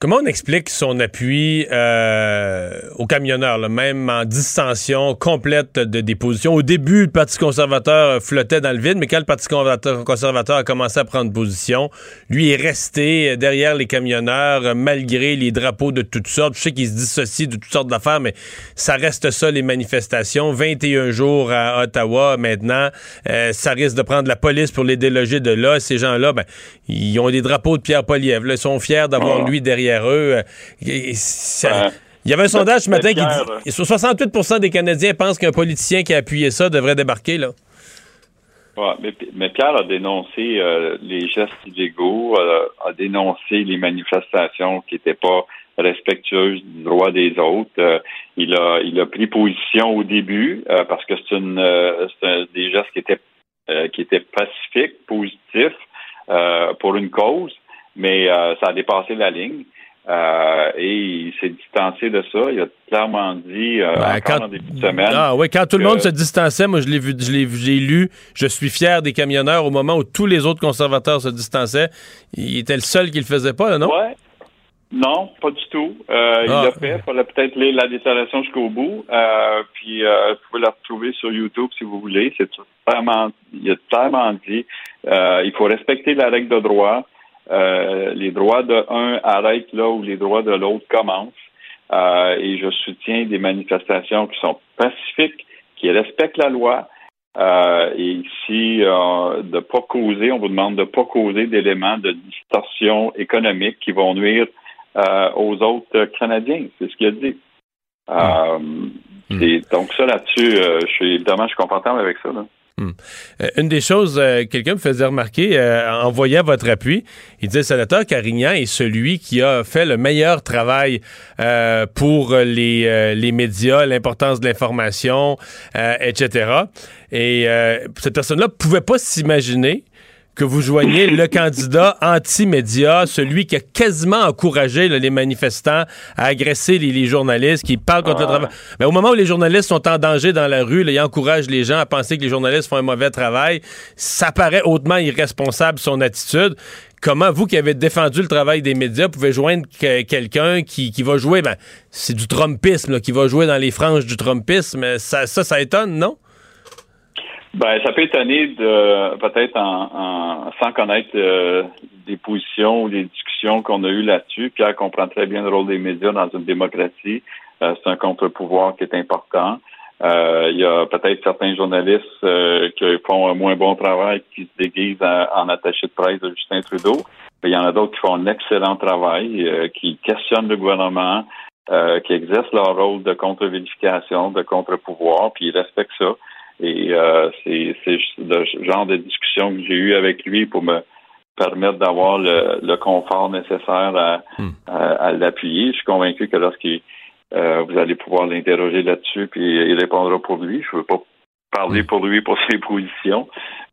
Comment on explique son appui euh, aux camionneurs, là, même en distension complète de des positions? Au début, le Parti conservateur flottait dans le vide, mais quand le Parti conservateur, a commencé à prendre position, lui est resté derrière les camionneurs euh, malgré les drapeaux de toutes sortes. Je sais qu'il se dissocie de toutes sortes d'affaires, mais ça reste ça, les manifestations. 21 jours à Ottawa maintenant. Euh, ça risque de prendre la police pour les déloger de là. Ces gens-là, ben, ils ont des drapeaux de Pierre Poliev. Ils sont fiers d'avoir lui derrière Euh, ça- il y avait un sondage ce matin qui dit 68% des Canadiens pensent qu'un politicien qui a appuyé ça devrait débarquer. Là. Ouais, mais, mais Pierre a dénoncé euh, les gestes illégaux, euh, a dénoncé les manifestations qui n'étaient pas respectueuses du droit des autres. Euh, il a il a pris position au début parce que c'est une un- des gestes qui étaient qui étaient pacifiques, positifs pour une cause, mais ça a dépassé la ligne. Euh, et il s'est distancé de ça. Il a clairement dit euh, Ben, quand- dans des petites semaines. Ah oui, quand tout le monde se distançait, moi je l'ai vu, je l'ai vu- j'ai lu, je suis fier des camionneurs au moment où tous les autres conservateurs se distançaient. Il était le seul qui le faisait pas, là, non? Ouais. Non, pas du tout. Euh, Il Ah. l'a fait. Il fallait peut-être lire la déclaration jusqu'au bout. Euh, puis euh, vous pouvez la retrouver sur YouTube si vous voulez. C'est clairement, il a clairement dit euh, il faut respecter la règle de droit. Euh, les droits de un arrêtent là où les droits de l'autre commencent. Euh, et je soutiens des manifestations qui sont pacifiques, qui respectent la loi. Euh, et ici, euh, de pas causer, on vous demande de pas causer d'éléments de distorsion économique qui vont nuire euh, aux autres Canadiens. C'est ce qu'il a dit. Euh, c'est- Donc ça là-dessus, euh, je suis évidemment je suis confortable avec ça. Là. Hmm. Euh, une des choses, euh, quelqu'un me faisait remarquer euh, en voyant votre appui, il disait sénateur Carignan est celui qui a fait le meilleur travail euh, pour les, les médias, l'importance de l'information, etc. Et cette personne-là pouvait pas s'imaginer que vous joigniez le candidat anti-média, celui qui a quasiment encouragé là, les manifestants à agresser les, les journalistes, qui parle contre le travail. Mais au moment où les journalistes sont en danger dans la rue, là, il encourage les gens à penser que les journalistes font un mauvais travail. Ça paraît hautement irresponsable, son attitude. Comment vous, qui avez défendu le travail des médias, pouvez joindre que- quelqu'un qui, qui va jouer, ben, c'est du trumpisme, là, qui va jouer dans les franges du trumpisme. Ça, ça, ça étonne, non? Ben, ça peut étonner de peut-être en, en- sans connaître euh, des positions ou des discussions qu'on a eues là-dessus. Pierre comprend très bien le rôle des médias dans une démocratie. Euh, c'est un contre-pouvoir qui est important. Euh, il y a peut-être certains journalistes euh, qui font un moins bon travail, qui se déguisent en, attaché de presse de Justin Trudeau. Il y en a d'autres qui font un excellent travail, euh, qui questionnent le gouvernement, euh, qui exercent leur rôle de contre-vérification, de contre-pouvoir, puis ils respectent ça. Et euh, c'est le genre de discussion que j'ai eu avec lui pour me permettre d'avoir le, le confort nécessaire à, à, à l'appuyer. Je suis convaincu que lorsqu'il euh, vous allez pouvoir l'interroger là-dessus, puis il répondra pour lui. Je veux pas parler pour lui pour ses positions,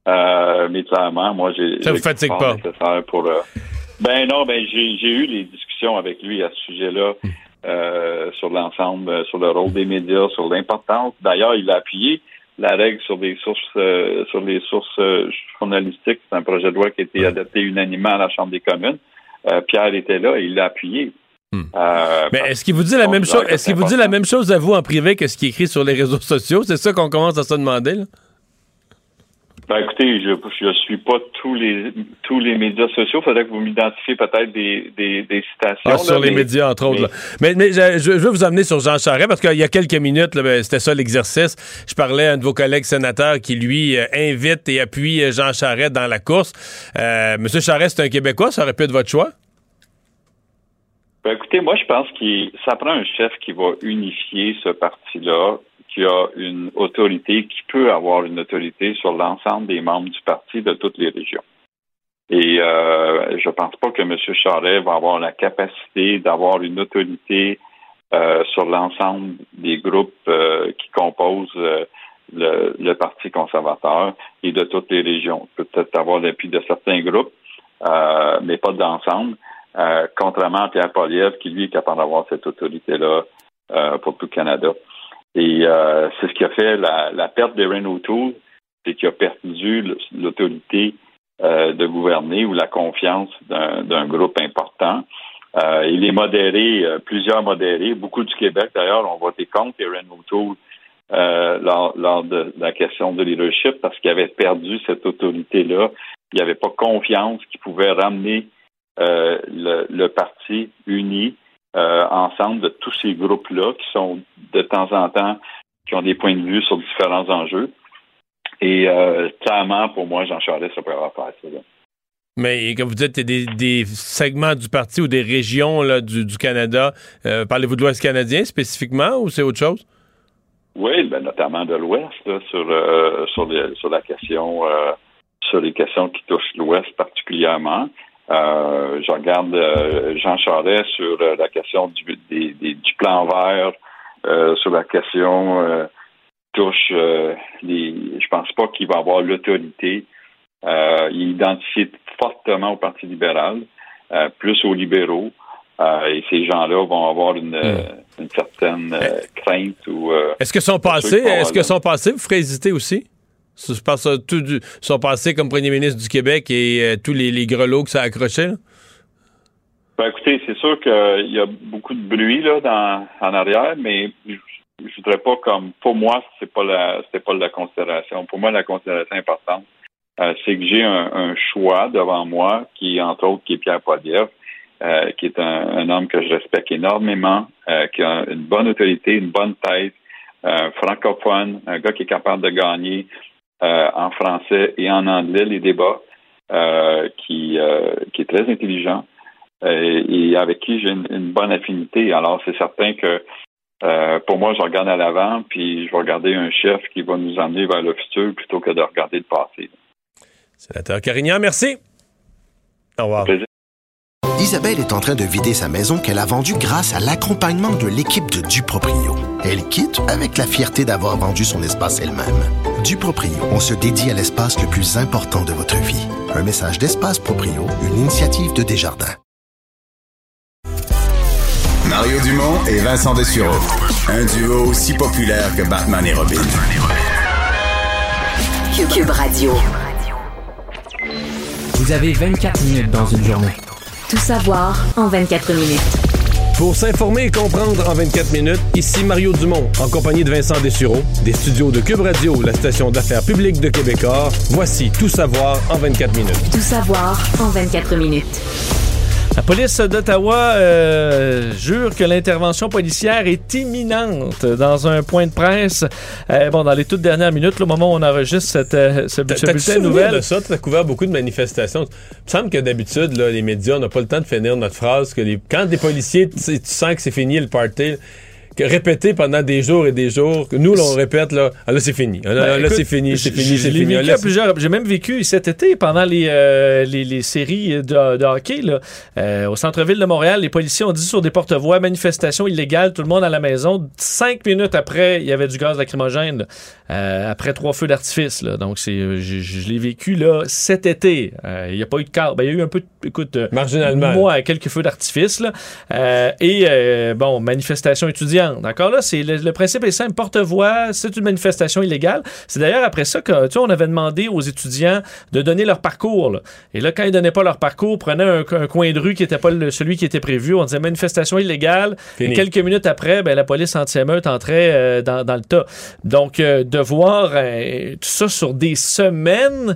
euh, mais clairement, moi, j'ai Ça vous le fatigue confort pas? nécessaire pour. ben non, ben j'ai eu des discussions avec lui à ce sujet-là. euh, sur l'ensemble, sur le rôle des médias, sur l'importance. D'ailleurs, il a appuyé la règle sur des sources, euh, sur les sources euh, journalistiques. C'est un projet de loi qui a été adopté unanimement à la Chambre des communes. Euh, Pierre était là et il l'a appuyé. Euh, Mais est-ce qu'il vous dit la même chose? Est-ce qu'il vous dit la même chose à vous en privé que ce qui est écrit sur les réseaux sociaux? C'est ça qu'on commence à se demander, là? Ben, écoutez, je je suis pas tous les tous les médias sociaux. Faudrait que vous m'identifiez peut-être des, des, des citations. Ah, là, sur les médias, entre autres. mais- là. Mais, mais je, je veux vous amener sur Jean Charest parce qu'il y a quelques minutes, ben, c'était ça l'exercice. Je parlais à un de vos collègues sénateurs qui, lui, euh, invite et appuie euh, Jean Charest dans la course. Euh, Monsieur Charest, c'est un Québécois, ça aurait pu être votre choix? Ben, écoutez, moi, je pense que ça prend un chef qui va unifier ce parti-là, qui a une autorité, qui peut avoir une autorité sur l'ensemble des membres du parti de toutes les régions. Et euh, je pense pas que M. Charest va avoir la capacité d'avoir une autorité euh, sur l'ensemble des groupes euh, qui composent euh, le, le Parti conservateur et de toutes les régions. Peut-être avoir l'appui de certains groupes, euh, mais pas d'ensemble. Euh, contrairement à Pierre Poliev, qui lui est capable d'avoir cette autorité-là pour tout le Canada. Et euh, c'est ce qui a fait la, la perte d'Erin O'Toole, c'est qu'il a perdu l'autorité euh, de gouverner ou la confiance d'un groupe important. Euh, il est modéré, euh, plusieurs modérés, beaucoup du Québec d'ailleurs ont voté contre Erin O'Toole lors, lors de la question de leadership parce qu'il avait perdu cette autorité-là. Il n'avait pas confiance qu'il pouvait ramener euh, le, le parti uni euh, ensemble de tous ces groupes-là qui sont de temps en temps, qui ont des points de vue sur différents enjeux. Et euh, clairement, pour moi, Jean Charest, ça peut avoir là. Mais comme vous dites, des, des segments du parti ou des régions là, du, du Canada. Euh, Parlez-vous de l'Ouest canadien spécifiquement ou c'est autre chose? Oui, ben, notamment de l'Ouest, sur, euh, sur, les- sur la question, euh, sur les questions qui touchent l'Ouest particulièrement. Euh, je regarde euh, Jean Charest sur euh, la question du, des- des- du plan vert, euh, sur la question euh, touche euh, les. Je pense pas qu'il va avoir l'autorité. Euh, il est identifié fortement au Parti libéral, euh, plus aux libéraux. Euh, et ces gens-là vont avoir une, euh, une certaine crainte ou. euh, Est-ce que son passé, est-ce que son passé vous ferait hésiter aussi? Je pense à tout son passé comme premier ministre du Québec et euh, tous les, grelots que ça a accroché. là? Ben, écoutez, c'est sûr qu'il y a beaucoup de bruit là dans, en arrière, mais je, je voudrais pas comme pour moi, c'est pas la pas la considération. Pour moi, la considération importante, euh, c'est que j'ai un, choix devant moi, qui entre autres qui est Pierre Poilievre, euh, qui est un, un homme que je respecte énormément, euh, qui a une bonne autorité, une bonne tête, euh, francophone, un gars qui est capable de gagner euh, en français et en anglais les débats, euh, qui, euh, qui est très intelligent euh, et avec qui j'ai une, une bonne affinité. Alors, c'est certain que euh, pour moi, je regarde à l'avant, puis je vais regarder un chef qui va nous emmener vers le futur plutôt que de regarder le passé. Sénateur Carignan, merci. Au revoir. Isabelle est en train de vider sa maison qu'elle a vendue grâce à l'accompagnement de l'équipe de Duproprio. Elle quitte avec la fierté d'avoir vendu son espace elle-même. Duproprio, on se dédie à l'espace le plus important de votre vie. Un message d'Espace Proprio, une initiative de Desjardins. Mario Dumont et Vincent Dessureau. Un duo aussi populaire que Batman et Robin. Cube Radio. Vous avez 24 minutes dans une journée. Tout savoir en 24 minutes. Pour s'informer et comprendre en 24 minutes, ici Mario Dumont, en compagnie de Vincent Dessureau, des studios de Cube Radio, la station d'affaires publique de Québecor. Voici Tout savoir en 24 minutes. Tout savoir en 24 minutes. La police d'Ottawa euh, jure que l'intervention policière est imminente dans un point de presse. Euh, bon, dans les toutes dernières minutes, le moment où on enregistre cette, euh, ce, ce bulletin nouvelles. de ça? T'as couvert beaucoup de manifestations. Il me semble que d'habitude, là, les médias n'ont pas le temps de finir notre phrase. que les... Quand des policiers, tu, tu sens que c'est fini le party, que répété pendant des jours et des jours. Que nous, là, on répète, là, ah, là c'est fini. Ah, Là, Ben, là, c'est fini, c'est fini, c'est fini. plusieurs- J'ai même vécu cet été pendant les, euh, les, les séries de, de hockey là, euh, au centre-ville de Montréal. Les policiers ont dit sur des porte-voix manifestation illégale, tout le monde à la maison. Cinq minutes après, il y avait du gaz lacrymogène euh, après trois feux d'artifice. Donc c'est, je, je l'ai vécu là cet été. Il n'y a pas eu de cas. Ben, il y a eu un peu, de, écoute, Marginalement. moi, quelques feux d'artifice et bon, manifestation étudiante. D'accord? Là, c'est le, le principe est simple. Porte-voix, c'est une manifestation illégale. C'est d'ailleurs après ça que tu sais, on avait demandé aux étudiants de donner leur parcours. là. Et là, quand ils donnaient pas leur parcours, prenaient un, un coin de rue qui était pas le- celui qui était prévu. On disait manifestation illégale. Fini. Et quelques minutes après, ben, la police anti-émeute entrait euh, dans, dans le tas. Donc, euh, de voir euh, tout ça sur des semaines.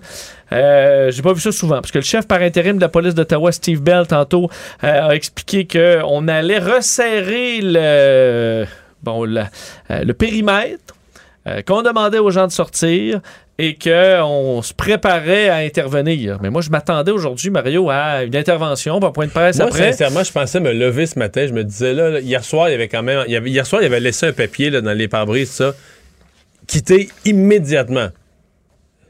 Euh, j'ai pas vu ça souvent parce que le chef par intérim de la police d'Ottawa, Steve Bell, tantôt euh, a expliqué qu'on allait resserrer le, bon, la- euh, le périmètre, euh, qu'on demandait aux gens de sortir et qu'on se préparait à intervenir. Mais moi, je m'attendais aujourd'hui, Mario, à une intervention, pas un point de presse Moi, après. sincèrement, je pensais me lever ce matin. Je me disais, là, hier soir, il y avait quand même. il y avait- hier soir, il avait laissé un papier là, dans les pare-brises, ça. Quitter immédiatement.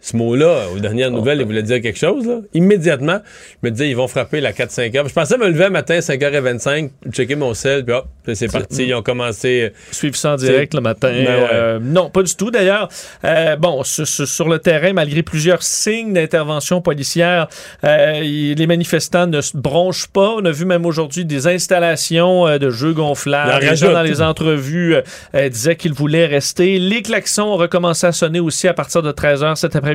Ce mot-là, aux dernières nouvelles, il voulait dire quelque chose, là. Immédiatement, je me disais, ils vont frapper la 4-5 heures. Je pensais me lever un matin, 5h25, checker mon sel, puis hop, c'est parti. Ils ont commencé. Suivre ça en direct le matin. Ben ouais. Euh, non, pas du tout. D'ailleurs, euh, bon, sur, le terrain, malgré plusieurs signes d'intervention policière, euh, les manifestants ne se bronchent pas. On a vu même aujourd'hui des installations euh, de jeux gonflables. Les gens dans les entrevues euh, euh, disaient qu'ils voulaient rester. Les klaxons ont recommencé à sonner aussi à partir de 13h cet après-midi,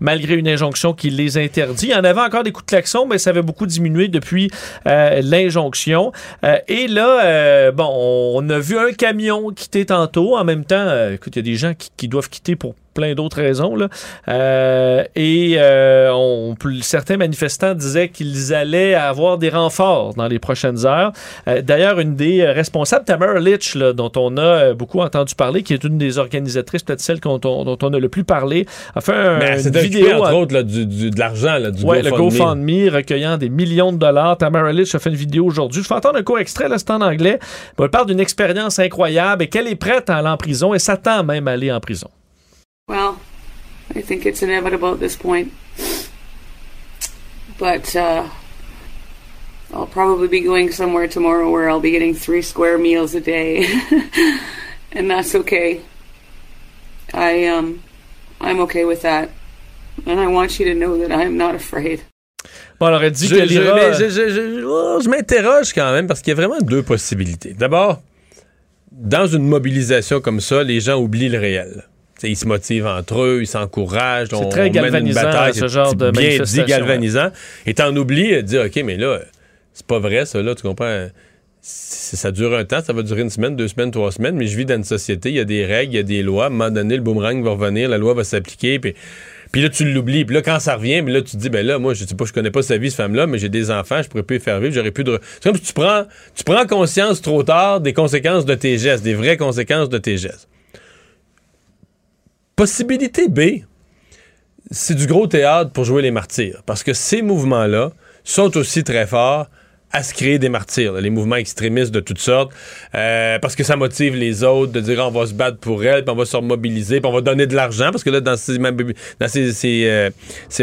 malgré une injonction qui les interdit. Il y en avait encore des coups de klaxon, mais ça avait beaucoup diminué depuis euh, l'injonction. Euh, et là, euh, bon, on a vu un camion quitter tantôt. En même temps, écoute, il y a des gens qui doivent quitter pour plein d'autres raisons. Là. Euh, et euh, on- certains manifestants disaient qu'ils allaient avoir des renforts dans les prochaines heures. Euh, D'ailleurs, une des euh, responsables, Tamara Litch, là, dont on a euh, beaucoup entendu parler, qui est une des organisatrices, peut-être celle dont, on a le plus parlé, a fait un, Mais une vidéo. entre en- autres, là, du, du- de l'argent, là, du Ouais, le GoFundMe. GoFundMe recueillant des millions de dollars. Tamara Litch a fait une vidéo aujourd'hui. Je vais entendre un court extrait, là, c'est en anglais. Elle parle d'une expérience incroyable et qu'elle est prête à aller en prison et s'attend même à aller en prison. Well, I think it's inevitable at this point. But uh, I'll probably be going somewhere tomorrow where I'll be getting three square meals a day, and that's okay. I um, I'm okay with that, and I want you to know that I'm not afraid. Bon, elle aurait dit Je, qu'elle je- ira- mais je- je- je- oh, je m'interroge quand même parce qu'il y a vraiment deux possibilités. D'abord, dans une mobilisation comme ça, les gens oublient le réel. T'sais, ils se motivent entre eux, ils s'encouragent. C'est très on mène une galvanisant, bataille, ce genre de bien dit galvanisant. Et t'en oublies de dire, OK, mais là, c'est pas vrai, ça, là, tu comprends? Ça dure un temps, ça va durer une semaine, deux semaines, trois semaines, mais je vis dans une société, il y a des règles, il y a des lois. À un moment donné, le boomerang va revenir, la loi va s'appliquer, puis, puis là, tu l'oublies. Puis là, quand ça revient, puis là, tu te dis, ben là, moi, je sais pas, je connais pas sa vie, cette femme-là, mais j'ai des enfants, je pourrais plus les faire vivre, j'aurais plus de... C'est comme si tu prends, tu prends conscience trop tard des conséquences de tes gestes, des vraies conséquences de tes gestes. Possibilité B, c'est du gros théâtre pour jouer les martyrs. Parce que ces mouvements-là sont aussi très forts à se créer des martyrs, les mouvements extrémistes de toutes sortes, euh, parce que ça motive les autres de dire on va se battre pour elle, puis on va se remobiliser, puis on va donner de l'argent, parce que là, dans ces, euh,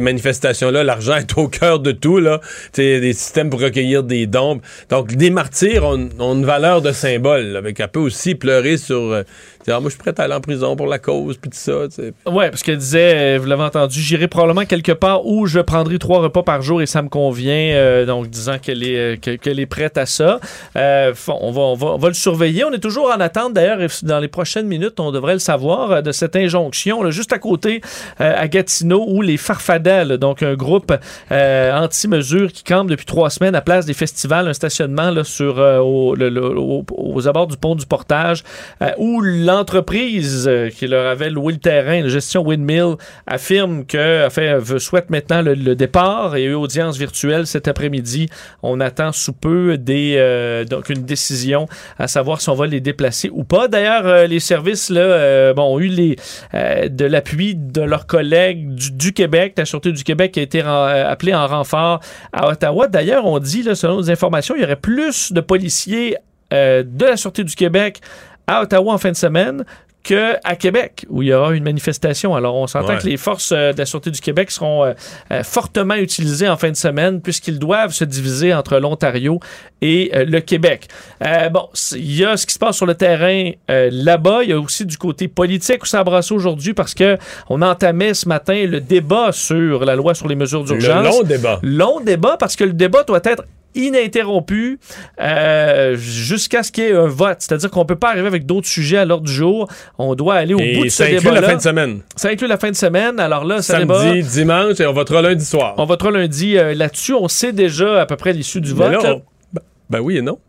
manifestations-là, l'argent est au cœur de tout, là. T'sais, des systèmes pour recueillir des dons. Donc, des martyrs ont, une valeur de symbole, là, avec un peu aussi pleurer sur... euh, Ah, moi, je suis prêt à aller en prison pour la cause, puis tout ça, tu sais. Ouais, parce qu'elle disait, euh, vous l'avez entendu, j'irai probablement quelque part où je prendrai trois repas par jour et ça me convient. euh, donc, disant qu'elle est, euh, que- qu'elle est prête à ça. On, va, on, va, on va le surveiller. On est toujours en attente, d'ailleurs, dans les prochaines minutes, on devrait le savoir, de cette injonction, juste à côté, euh, à Gatineau, où les Farfadets, là, donc un groupe anti-mesure qui campe depuis trois semaines à place des festivals, un stationnement là, sur, aux abords du pont du Portage, euh, où l'entreprise euh, qui leur avait loué le terrain, la gestion Windmill, affirme que, enfin, souhaite maintenant le, départ et eu audience virtuelle cet après-midi. On attend sous peu euh, donc une décision à savoir si on va les déplacer ou pas. D'ailleurs, euh, les services bon, ont eu de l'appui de leurs collègues du, Québec, la Sûreté du Québec a été appelée en renfort à Ottawa. D'ailleurs, on dit, selon nos informations, il y aurait plus de policiers de la Sûreté du Québec à Ottawa en fin de semaine qu'à Québec, où il y aura une manifestation. Alors, on s'entend Ouais. que les forces euh, de la Sûreté du Québec seront euh, euh, fortement utilisées en fin de semaine, puisqu'ils doivent se diviser entre l'Ontario et euh, le Québec. Euh, bon, il y a ce qui se passe sur le terrain là-bas. Il y a aussi du côté politique où ça a brassé aujourd'hui parce que on entamait ce matin le débat sur la loi sur les mesures d'urgence. Le long débat. Long débat parce que le débat doit être ininterrompu euh, jusqu'à ce qu'il y ait un vote. C'est-à-dire qu'on peut pas arriver avec d'autres sujets à l'ordre du jour. On doit aller au Et bout de ce ça inclut débat la fin de semaine. Ça inclut la fin de semaine. Alors là, ça Samedi, débat. dimanche, et on votera lundi soir. On votera lundi euh, là-dessus. On sait déjà à peu près l'issue du vote. là, là. on- ben, ben oui et non.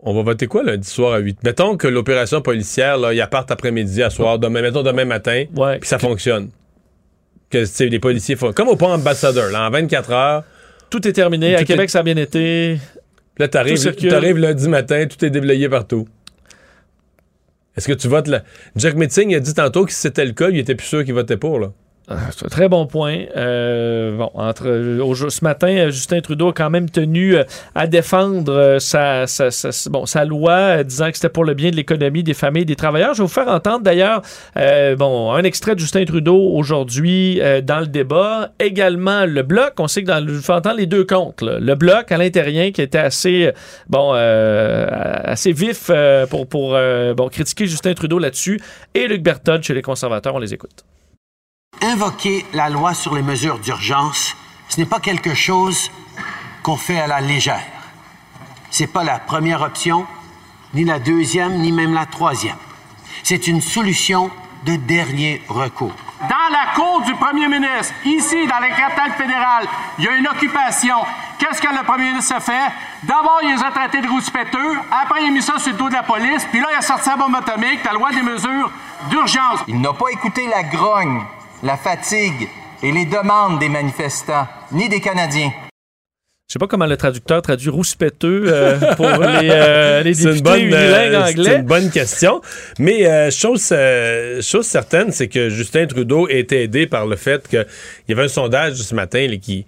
On va voter quoi lundi soir à 8? Mettons que l'opération policière, là, il parte après-midi, à soir, demain, mettons demain matin, puis ça fonctionne. Que les policiers font. Comme au pont ambassadeur, là, en 24 heures. Tout est terminé. À Québec, est- ça a bien été. Là, t'arrives, t'arrives lundi matin, tout est déblayé partout. Est-ce que tu votes là? Jack Metzing a dit tantôt que si c'était le cas, il était plus sûr qu'il votait pour, là. Ah, très bon point. Euh, bon, entre au ce matin, Justin Trudeau a quand même tenu euh, à défendre euh, sa, sa, sa- bon, sa loi, euh, disant que c'était pour le bien de l'économie, des familles, des travailleurs. Je vais vous faire entendre d'ailleurs bon, un extrait de Justin Trudeau aujourd'hui dans le débat. Également le bloc. On sait que dans le, je vous fais entendre les deux comptes. là. Le bloc à l'intérieur qui était assez bon, assez vif pour, pour bon, critiquer Justin Trudeau là-dessus. Et Luc Berton chez les conservateurs. On les écoute. Invoquer la loi sur les mesures d'urgence, ce n'est pas quelque chose qu'on fait à la légère. C'est pas la première option, ni la deuxième, ni même la troisième. C'est une solution de dernier recours. Dans la cour du premier ministre, ici, dans la capitale fédérale, il y a une occupation. Qu'est-ce que le premier ministre a fait? D'abord, il les a traités de rouspéteux. Après, il a mis ça sur le dos de la police. Puis là, il a sorti la bombe atomique, la loi des mesures d'urgence. Il n'a pas écouté la grogne, la fatigue et les demandes des manifestants, ni des Canadiens. Je sais pas comment le traducteur traduit rouspéteux euh, pour les, euh, les C'est députés une bonne, euh, unilingues c'est anglais. une bonne question. Mais euh, chose, euh, chose certaine, c'est que Justin Trudeau est aidé par le fait qu'il y avait un sondage ce matin là, qui,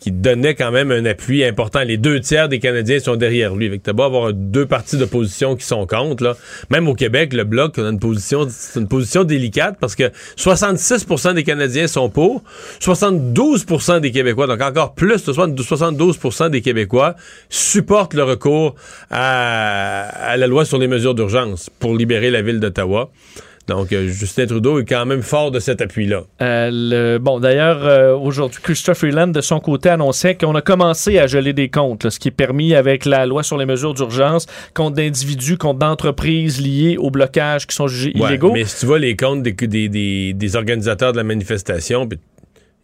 qui donnait quand même un appui important. Les deux tiers des Canadiens sont derrière lui. Avec beau avoir deux partis d'opposition qui sont contre. Là. Même au Québec, le Bloc a une position, c'est une position délicate parce que 66% des Canadiens sont pour, 72% des Québécois, donc encore plus, de 72% des Québécois supportent le recours à la loi sur les mesures d'urgence pour libérer la ville d'Ottawa. Donc, euh, Justin Trudeau est quand même fort de cet appui-là. Euh, le- bon, d'ailleurs, euh, aujourd'hui, Christopher Freeland, de son côté, annonçait qu'on a commencé à geler des comptes, là, ce qui est permis avec la loi sur les mesures d'urgence, comptes d'individus, comptes d'entreprises liés au blocage qui sont jugés Ouais, illégaux. Mais si tu vois les comptes des, des, des- des organisateurs de la manifestation,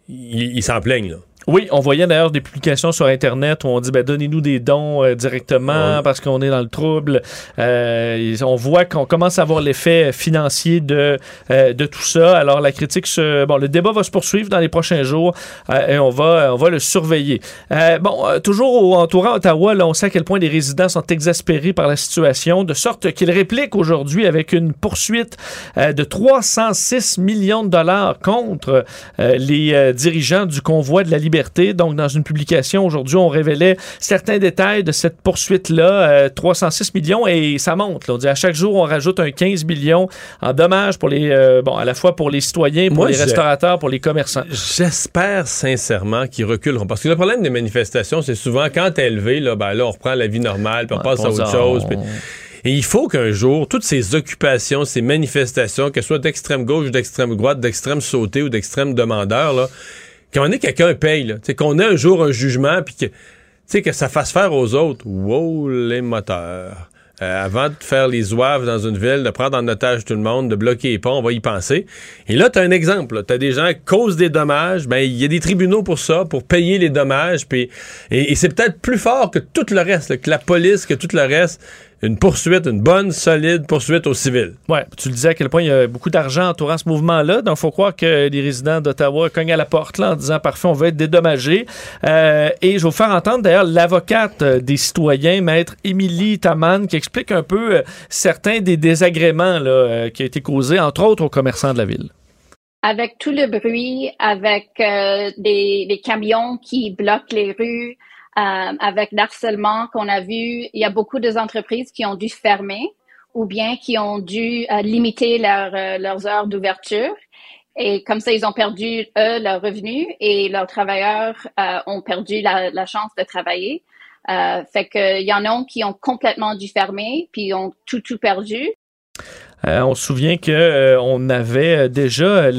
ils s'en plaignent, là. Oui, on voyait d'ailleurs des publications sur Internet où on dit ben, donnez-nous des dons euh, directement Ouais. parce qu'on est dans le trouble. Euh, on voit qu'on commence à voir l'effet financier de, euh, de tout ça. Alors la critique, se, bon, le débat va se poursuivre dans les prochains jours euh, et on va, on va le surveiller. Euh, bon, euh, toujours au, entourant Ottawa, là, on sait à quel point les résidents sont exaspérés par la situation, de sorte qu'ils répliquent aujourd'hui avec une poursuite de 306 millions de dollars contre les dirigeants du convoi de la liberté. Donc, dans une publication aujourd'hui, on révélait certains détails de cette poursuite-là, euh, 306 millions, et ça monte. là. On dit à chaque jour, on rajoute un 15 millions en dommages pour les, euh, bon, à la fois pour les citoyens, pour Moi, les restaurateurs, pour les commerçants. J'espère sincèrement qu'ils reculeront. Parce que le problème des manifestations, c'est souvent quand t'es élevé, là, ben là, on reprend la vie normale, puis on passe à autre chose. puis- Et il faut qu'un jour, toutes ces occupations, ces manifestations, qu'elles soient d'extrême gauche, d'extrême droite, d'extrême sauté ou d'extrême demandeur, là, qu'on ait quelqu'un paye, sais, qu'on ait un jour un jugement, puis que, tu sais, que ça fasse faire aux autres. Wow, les moteurs. Euh, avant de faire les zouaves dans une ville, de prendre en otage tout le monde, de bloquer les ponts, on va y penser. Et là, tu un exemple. Tu as des gens qui causent des dommages. Ben, il y a des tribunaux pour ça, pour payer les dommages. Puis, et, c'est peut-être plus fort que tout le reste, que la police, que tout le reste. Une poursuite, une bonne, solide poursuite aux civils. Ouais, tu le disais à quel point il y a beaucoup d'argent entourant ce mouvement-là. Donc, il faut croire que les résidents d'Ottawa cognent à la porte là, en disant parfait, on va être dédommagés. Euh, et je vais vous faire entendre d'ailleurs l'avocate euh, des citoyens, maître Émilie Taman, qui explique un peu euh, certains des désagréments là, qui ont été causés, entre autres, aux commerçants de la ville. avec tout le bruit, avec euh, des, des camions qui bloquent les rues, euh, avec l'harcèlement qu'on a vu, il y a beaucoup d'entreprises qui ont dû fermer ou bien qui ont dû euh, limiter leur, euh, leurs heures d'ouverture. Et comme ça, ils ont perdu, eux, leurs revenus et leurs travailleurs euh, ont perdu la, la chance de travailler. Euh, fait qu'il y en a qui ont complètement dû fermer, puis ont tout, tout perdu. Euh, on se souvient qu'on euh, on avait euh, déjà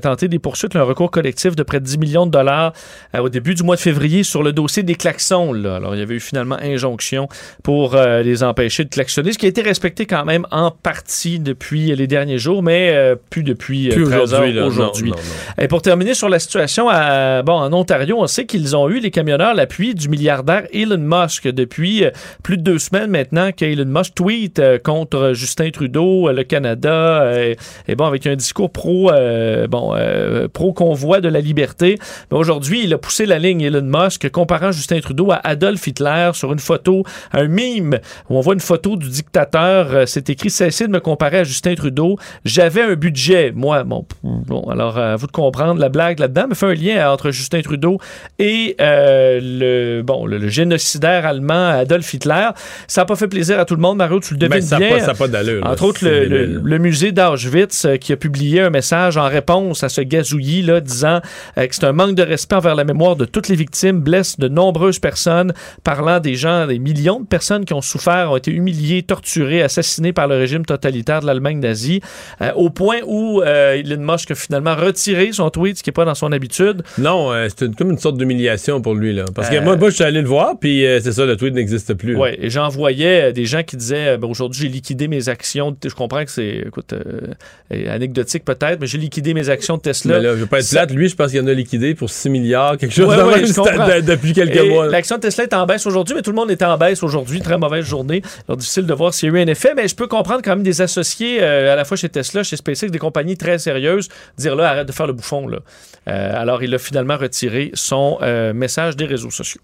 tenté des poursuites, un recours collectif de près de 10 millions de dollars euh, au début du mois de février sur le dossier des klaxons. Là. Alors, il y avait eu finalement injonction pour les empêcher de klaxonner, ce qui a été respecté quand même en partie depuis les derniers jours, mais plus depuis Plus 13 heures aujourd'hui. Et pour terminer sur la situation à, bon, en Ontario, on sait qu'ils ont eu, les camionneurs, l'appui du milliardaire Elon Musk depuis plus de deux semaines maintenant qu'Elon Musk tweet contre Justin Trudeau, le Canada, euh, et bon, avec un discours pro, euh, bon, euh, pro convoi de la liberté. Mais aujourd'hui, il a poussé la ligne Elon Musk, comparant Justin Trudeau à Adolf Hitler sur une photo, un mime où on voit une photo du dictateur. C'est écrit Cessez de me comparer à Justin Trudeau. J'avais un budget, moi. Bon, bon alors, à vous de comprendre la blague là-dedans, mais fait un lien entre Justin Trudeau et le, bon, le, le génocidaire allemand Adolf Hitler. Ça n'a pas fait plaisir à tout le monde, Mario, tu le devines ça a bien. pas- pas d'allure. Entre autres, C'est le, le- débile. le musée d'Auschwitz euh, qui a publié un message en réponse à ce gazouillis là, disant euh, que c'est un manque de respect envers la mémoire de toutes les victimes, blesse de nombreuses personnes, parlant des gens, des millions de personnes qui ont souffert, ont été humiliées, torturées, assassinées par le régime totalitaire de l'Allemagne nazie, euh, au point où euh, Elon Musk a finalement retiré son tweet, ce qui n'est pas dans son habitude. Non, euh, c'est comme une sorte d'humiliation pour lui. Là. Parce que moi, moi, je suis allé le voir, puis c'est ça, le tweet n'existe plus. Ouais, et j'en voyais des gens qui disaient ben, aujourd'hui j'ai liquidé mes actions. Je comprends que c'est écoute euh, euh, anecdotique peut-être, mais j'ai liquidé mes actions de Tesla. Mais là, je veux pas être plate. Lui, je pense qu'il en a liquidé pour 6 milliards, quelque chose Ouais, de ouais, même, comprends. depuis quelques Et mois. L'action de Tesla est en baisse aujourd'hui, mais tout le monde est en baisse aujourd'hui. Très mauvaise journée. Alors, difficile de voir s'il y a eu un effet, mais je peux comprendre quand même des associés euh, à la fois chez Tesla, chez SpaceX, des compagnies très sérieuses, dire là, arrête de faire le bouffon. Là. Euh, alors, il a finalement retiré son message des réseaux sociaux.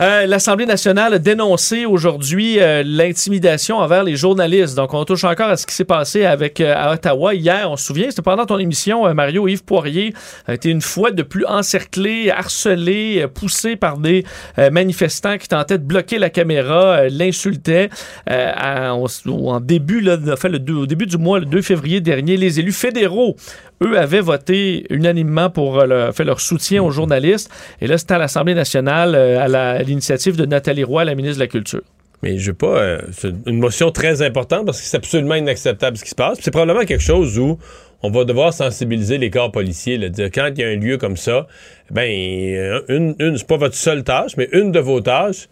Euh, L'Assemblée nationale a dénoncé aujourd'hui euh, l'intimidation envers les journalistes. Donc, on touche encore à ce qui s'est passé avec euh, à Ottawa hier. On se souvient, c'était pendant ton émission, Mario Yves Poirier a été une fois de plus encerclé, harcelé, poussé par des manifestants qui tentaient de bloquer la caméra, l'insultaient. En, début, le au début du mois, le 2 février dernier, les élus fédéraux, eux, avaient voté unanimement pour euh, fait leur soutien aux journalistes. Et là, c'était à l'Assemblée nationale, euh, à l'initiative de Nathalie Roy, la ministre de la Culture. Mais je veux pas. euh, c'est une motion très importante parce que c'est absolument inacceptable ce qui se passe. C'est probablement quelque chose où on va devoir sensibiliser les corps policiers. Là, dire quand il y a un lieu comme ça, ben une, une c'est pas votre seule tâche, mais une de vos tâches,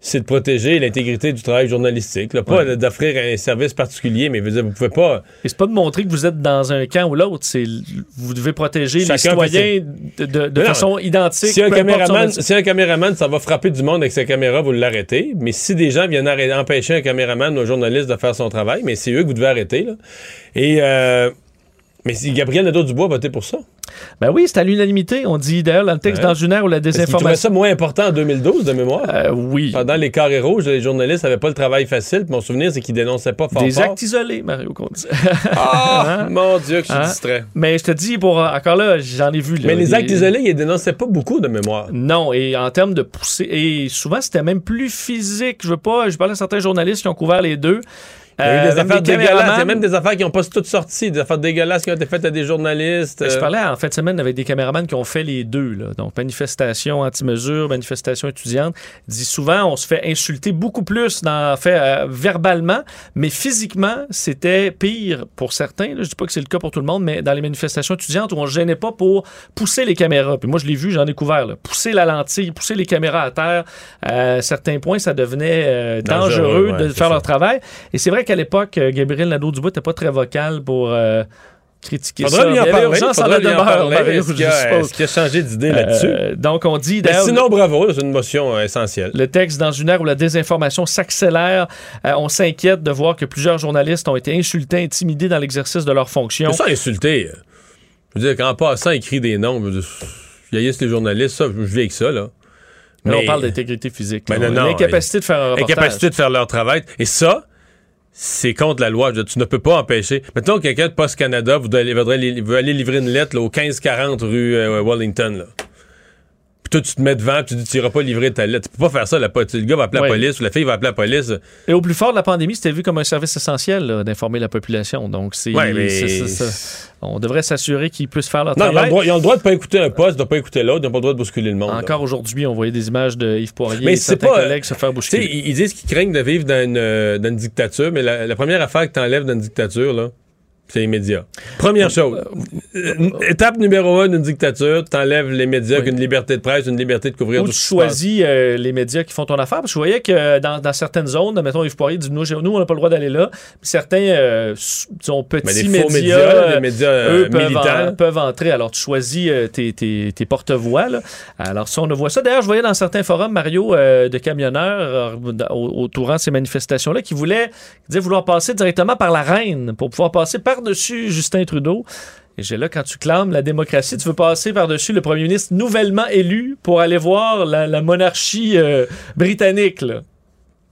c'est de protéger l'intégrité du travail journalistique. là. Pas Ouais. d'offrir un service particulier, mais vous pouvez pas. Et c'est pas de montrer que vous êtes dans un camp ou l'autre, c'est vous devez protéger les citoyens de, de- de Non, façon identique. Si un, caméraman, si un caméraman, ça va frapper du monde avec sa caméra, vous l'arrêtez. Mais si des gens viennent arrêter- empêcher un caméraman ou un journaliste de faire son travail, mais c'est eux que vous devez arrêter. Là. Et euh, mais si Gabriel Nadeau-Dubois a voté pour ça. Ben oui, c'est à l'unanimité. On dit d'ailleurs dans le texte Ouais. dans une heure où la désinformation. ça moins important en 2012, de mémoire. oui. Pendant les carrés rouges, les journalistes n'avaient pas le travail facile. Mon souvenir, c'est qu'ils dénonçaient pas fort Des fort. actes isolés, Mario dit. Ah, Hein? mon Dieu, que je suis Hein? distrait. Mais je te dis, pour euh, encore là, j'en ai vu. là, Mais les actes isolés, ils dénonçaient pas beaucoup de mémoire. Non, et en termes de pousser, et souvent c'était même plus physique. Je veux pas, je parlais à certains journalistes qui ont couvert les deux. Il y a eu Euh, des même affaires des dégueulasses. Il y a même des affaires qui n'ont pas toutes sorti. Des affaires dégueulasses qui ont été faites à des journalistes. Je euh, parlais en fin de semaine avec des caméramans qui ont fait les deux. Là. Donc, manifestation anti-mesure, manifestation étudiante. Dit souvent, on se fait insulter beaucoup plus, dans, fait, euh, verbalement, mais physiquement, c'était pire pour certains. Là. Je dis pas que c'est le cas pour tout le monde, mais dans les manifestations étudiantes où on ne gênait pas pour pousser les caméras. Puis moi, je l'ai vu, j'en ai couvert. là. Pousser la lentille, pousser les caméras à terre. À certains points, ça devenait euh, dangereux, Dangereux, ouais, de faire ça. leur travail. Et c'est vrai qu'à l'époque, euh, Gabriel Nadeau-Dubois n'était pas très vocal pour... euh, critiquer Faudra ça. lui en parler. urgence en faudra lui en parler. Est-ce qu'il a, changé d'idée là-dessus? Euh, donc, on dit Mais sinon, bravo, c'est une motion essentielle. Le texte dans une ère où la désinformation s'accélère, euh, on s'inquiète de voir que plusieurs journalistes ont été insultés, intimidés dans l'exercice de leurs fonctions. Mais ça, insulter. euh, Je veux dire, qu'en passant, écrit des noms, il y a les journalistes, ça, je vis avec ça, là. Mais on parle d'intégrité physique. Là. non, non, L'incapacité de faire un reportage. Incapacité de faire leur travail. Et ça, c'est contre la loi. Tu ne peux pas empêcher. Mettons que quelqu'un de Post Canada veut aller livrer une lettre là, au 1540 rue euh, Wellington. Là. Puis toi, tu te mets devant, puis tu dis, tu iras pas livrer ta lettre. Tu peux pas faire ça. La, le gars va appeler Ouais. la police ou la fille va appeler la police. Et au plus fort de la pandémie, c'était vu comme un service essentiel d'informer la population. Donc, c'est, Ouais, mais- on devrait s'assurer qu'ils puissent faire leur Non, ils ont, travail. droit, ils ont le droit de pas écouter un poste, de pas écouter l'autre, ils n'ont pas le droit de bousculer le monde. Encore aujourd'hui, on voyait des images de Yves Poirier Mais et c'est certains pas. collègues se faire Tu bousculer. ils disent qu'ils craignent de vivre dans une, euh, dans une dictature, mais la, la première affaire que t'enlèves dans une dictature, là, c'est les médias. Première chose. Euh, Étape numéro un d'une dictature, t'enlèves les médias, qu'une liberté de presse, une liberté de couvrir Ou tout tu choisis euh, les médias qui font ton affaire. Parce que je voyais que dans, dans certaines zones, mettons Yves Poirier dit nous, nous on n'a pas le droit d'aller là. Certains euh, s- disons, petits Mais médias, faux médias, euh, médias, euh, eux, peuvent, en- peuvent entrer. Alors tu choisis tes, tes- tes porte-voix. Alors si on voit ça, d'ailleurs, je voyais dans certains forums Mario de camionneurs au- autour de ces manifestations-là qui voulaient disaient vouloir passer directement par la reine pour pouvoir passer par-dessus Justin Trudeau. Et j'ai là, quand tu clames la démocratie, tu veux passer par-dessus le premier ministre nouvellement élu pour aller voir la, la monarchie euh, britannique, là.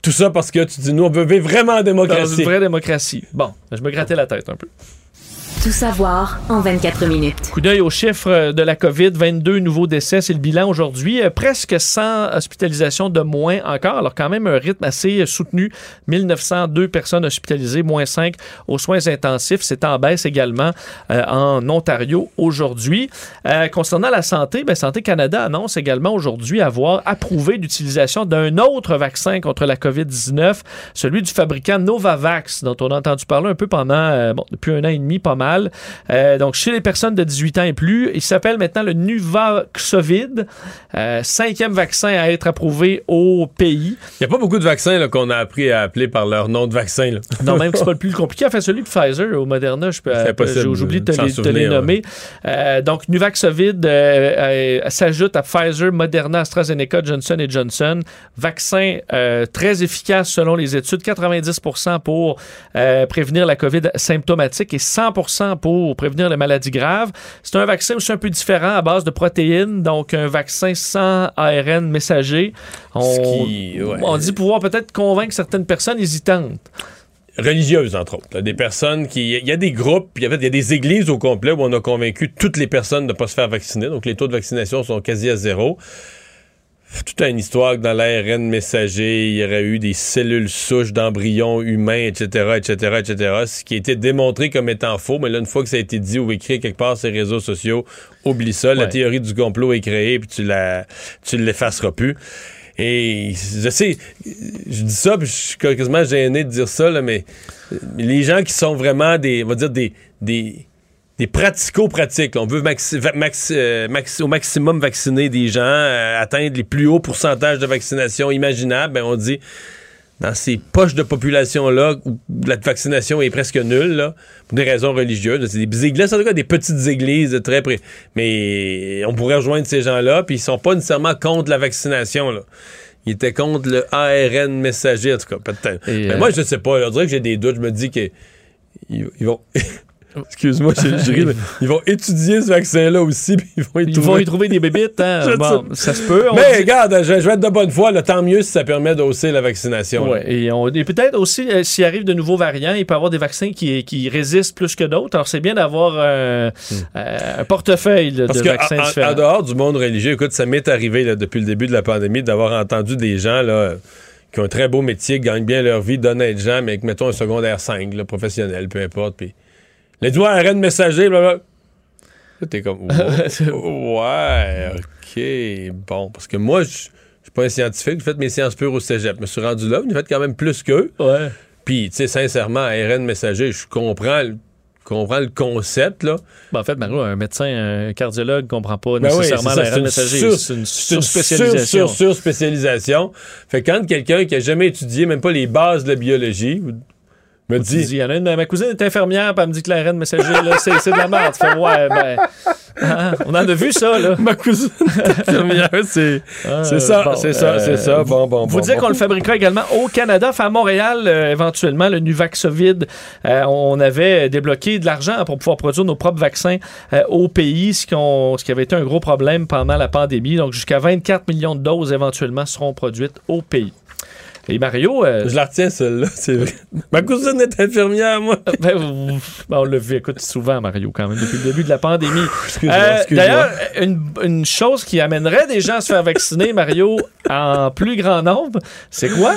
Tout ça parce que tu dis, nous, on veut vivre vraiment en Dans démocratie. une vraie démocratie. Bon, je me grattais la tête un peu. Savoir en 24 minutes. Coup d'œil aux chiffres de la COVID, 22 nouveaux décès, c'est le bilan aujourd'hui. Euh, Presque 100 hospitalisations de moins encore, alors quand même un rythme assez soutenu. 1902 personnes hospitalisées, moins 5 aux soins intensifs. C'est en baisse également euh, en Ontario aujourd'hui. Euh, concernant la santé, ben, Santé Canada annonce également aujourd'hui avoir approuvé l'utilisation d'un autre vaccin contre la COVID-19, celui du fabricant Novavax, dont on a entendu parler un peu pendant, bon, depuis un an et demi, pas mal. Euh, donc, chez les personnes de 18 ans et plus, il s'appelle maintenant le Nuvaxovid, euh, cinquième vaccin à être approuvé au pays. Il n'y a pas beaucoup de vaccins qu'on a appris à appeler par leur nom de vaccin. Là. Non, même que c'est pas le plus compliqué. Enfin, celui de Pfizer ou Moderna, je peux, oublié de te, les, te les souvenir, nommer. Euh, donc, Nuvaxovid s'ajoute à Pfizer, Moderna, AstraZeneca, Johnson Johnson. Vaccin très efficace selon les études, 90% pour prévenir la COVID symptomatique et 100 pour prévenir les maladies graves. C'est un vaccin aussi un peu différent à base de protéines, donc un vaccin sans ARN messager. On, Ce qui- ouais. on dit pouvoir peut-être convaincre certaines personnes hésitantes. religieuses, entre autres. là. Des personnes qui. Il y a des groupes, il y a des églises au complet où on a convaincu toutes les personnes de ne pas se faire vacciner. Donc, les taux de vaccination sont quasi à zéro. Toute une histoire que dans l'ARN messager, il y aurait eu des cellules souches d'embryons humains, etc., etc., etc., ce qui a été démontré comme étant faux, mais là, une fois que ça a été dit ou écrit quelque part sur les réseaux sociaux, oublie ça, la théorie du complot est créée, puis tu la, tu l'effaceras plus. Et je sais, je dis ça, puis je suis quasiment gêné de dire ça, là, mais les gens qui sont vraiment des, on va dire des, des, des pratico-pratiques, on veut maxi- va- maxi- euh, maxi- au maximum vacciner des gens, euh, atteindre les plus hauts pourcentages de vaccination imaginables, ben on dit dans ces poches de population-là où la vaccination est presque nulle, là, pour des raisons religieuses. C'est des églises, en tout cas des petites églises de très près. Mais on pourrait rejoindre ces gens-là, puis ils sont pas nécessairement contre la vaccination. Là. Ils étaient contre le ARN messager, en tout cas, peut-être. Mais euh, moi, je sais pas. On dirait que j'ai des doutes. Je me dis que ils, ils vont. Excuse-moi, je, ris, mais ils vont étudier ce vaccin-là aussi, puis ils vont y Ils trouver- vont y trouver des bébites, hein? Bon, ça se peut. Mais dit- regarde, je, je vais être de bonne foi. là, tant mieux si ça permet d'hausser la vaccination. Ouais, et, et peut-être aussi, euh, s'il arrive de nouveaux variants, il peut y avoir des vaccins qui, qui résistent plus que d'autres. Alors, c'est bien d'avoir euh, euh, un portefeuille là. Parce de que vaccins en- en, différents. en dehors du monde religieux, écoute, ça m'est arrivé là, depuis le début de la pandémie d'avoir entendu des gens là, qui ont un très beau métier, qui gagnent bien leur vie, d'honnêtes gens, mais qui mettons un secondaire 5, là, professionnel, peu importe. Puis les doigts arrêtent de messager, blablabla. Là, t'es comme, wow, ouais, ok, bon. Parce que moi, je suis pas un scientifique, j'ai fait mes sciences pures au cégep. Je me suis rendu là, j'ai fait quand même plus qu'eux. Ouais. Puis, tu sais, sincèrement, ARN messager, je comprends le, comprends le concept, là. Ben, en fait, Mario, un médecin, un cardiologue ne comprend pas Ben oui, nécessairement c'est ça, la c'est une messager. sur- C'est une surspécialisation. sur- sur- surspécialisation. Fait que quand quelqu'un qui a jamais étudié même pas les bases de la biologie me dit il y en a une, ma cousine est infirmière, puis elle me dit que l'ARN messager, là, c'est, c'est de la merde. Ouais, ben. hein, on en a vu ça, là. Ma cousine est infirmière, c'est c'est ça, bon, c'est ça, euh, c'est ça. Bon, bon, Vous bon, dire bon. qu'on le fabriquera également au Canada, enfin à Montréal, euh, éventuellement, le Nuvaxovid. Euh, on avait débloqué de l'argent pour pouvoir produire nos propres vaccins euh, au pays, ce, qu'on- ce qui avait été un gros problème pendant la pandémie. Donc, jusqu'à 24 millions de doses éventuellement seront produites au pays. Et Mario... euh, Je la retiens, celle-là, c'est vrai. Ma cousine est infirmière, moi. ben, vous- ben, on l'a vu, écoute, souvent, Mario, quand même, depuis le début de la pandémie. Euh. D'ailleurs, une, une chose qui amènerait des gens à se faire vacciner, Mario, en plus grand nombre, c'est quoi?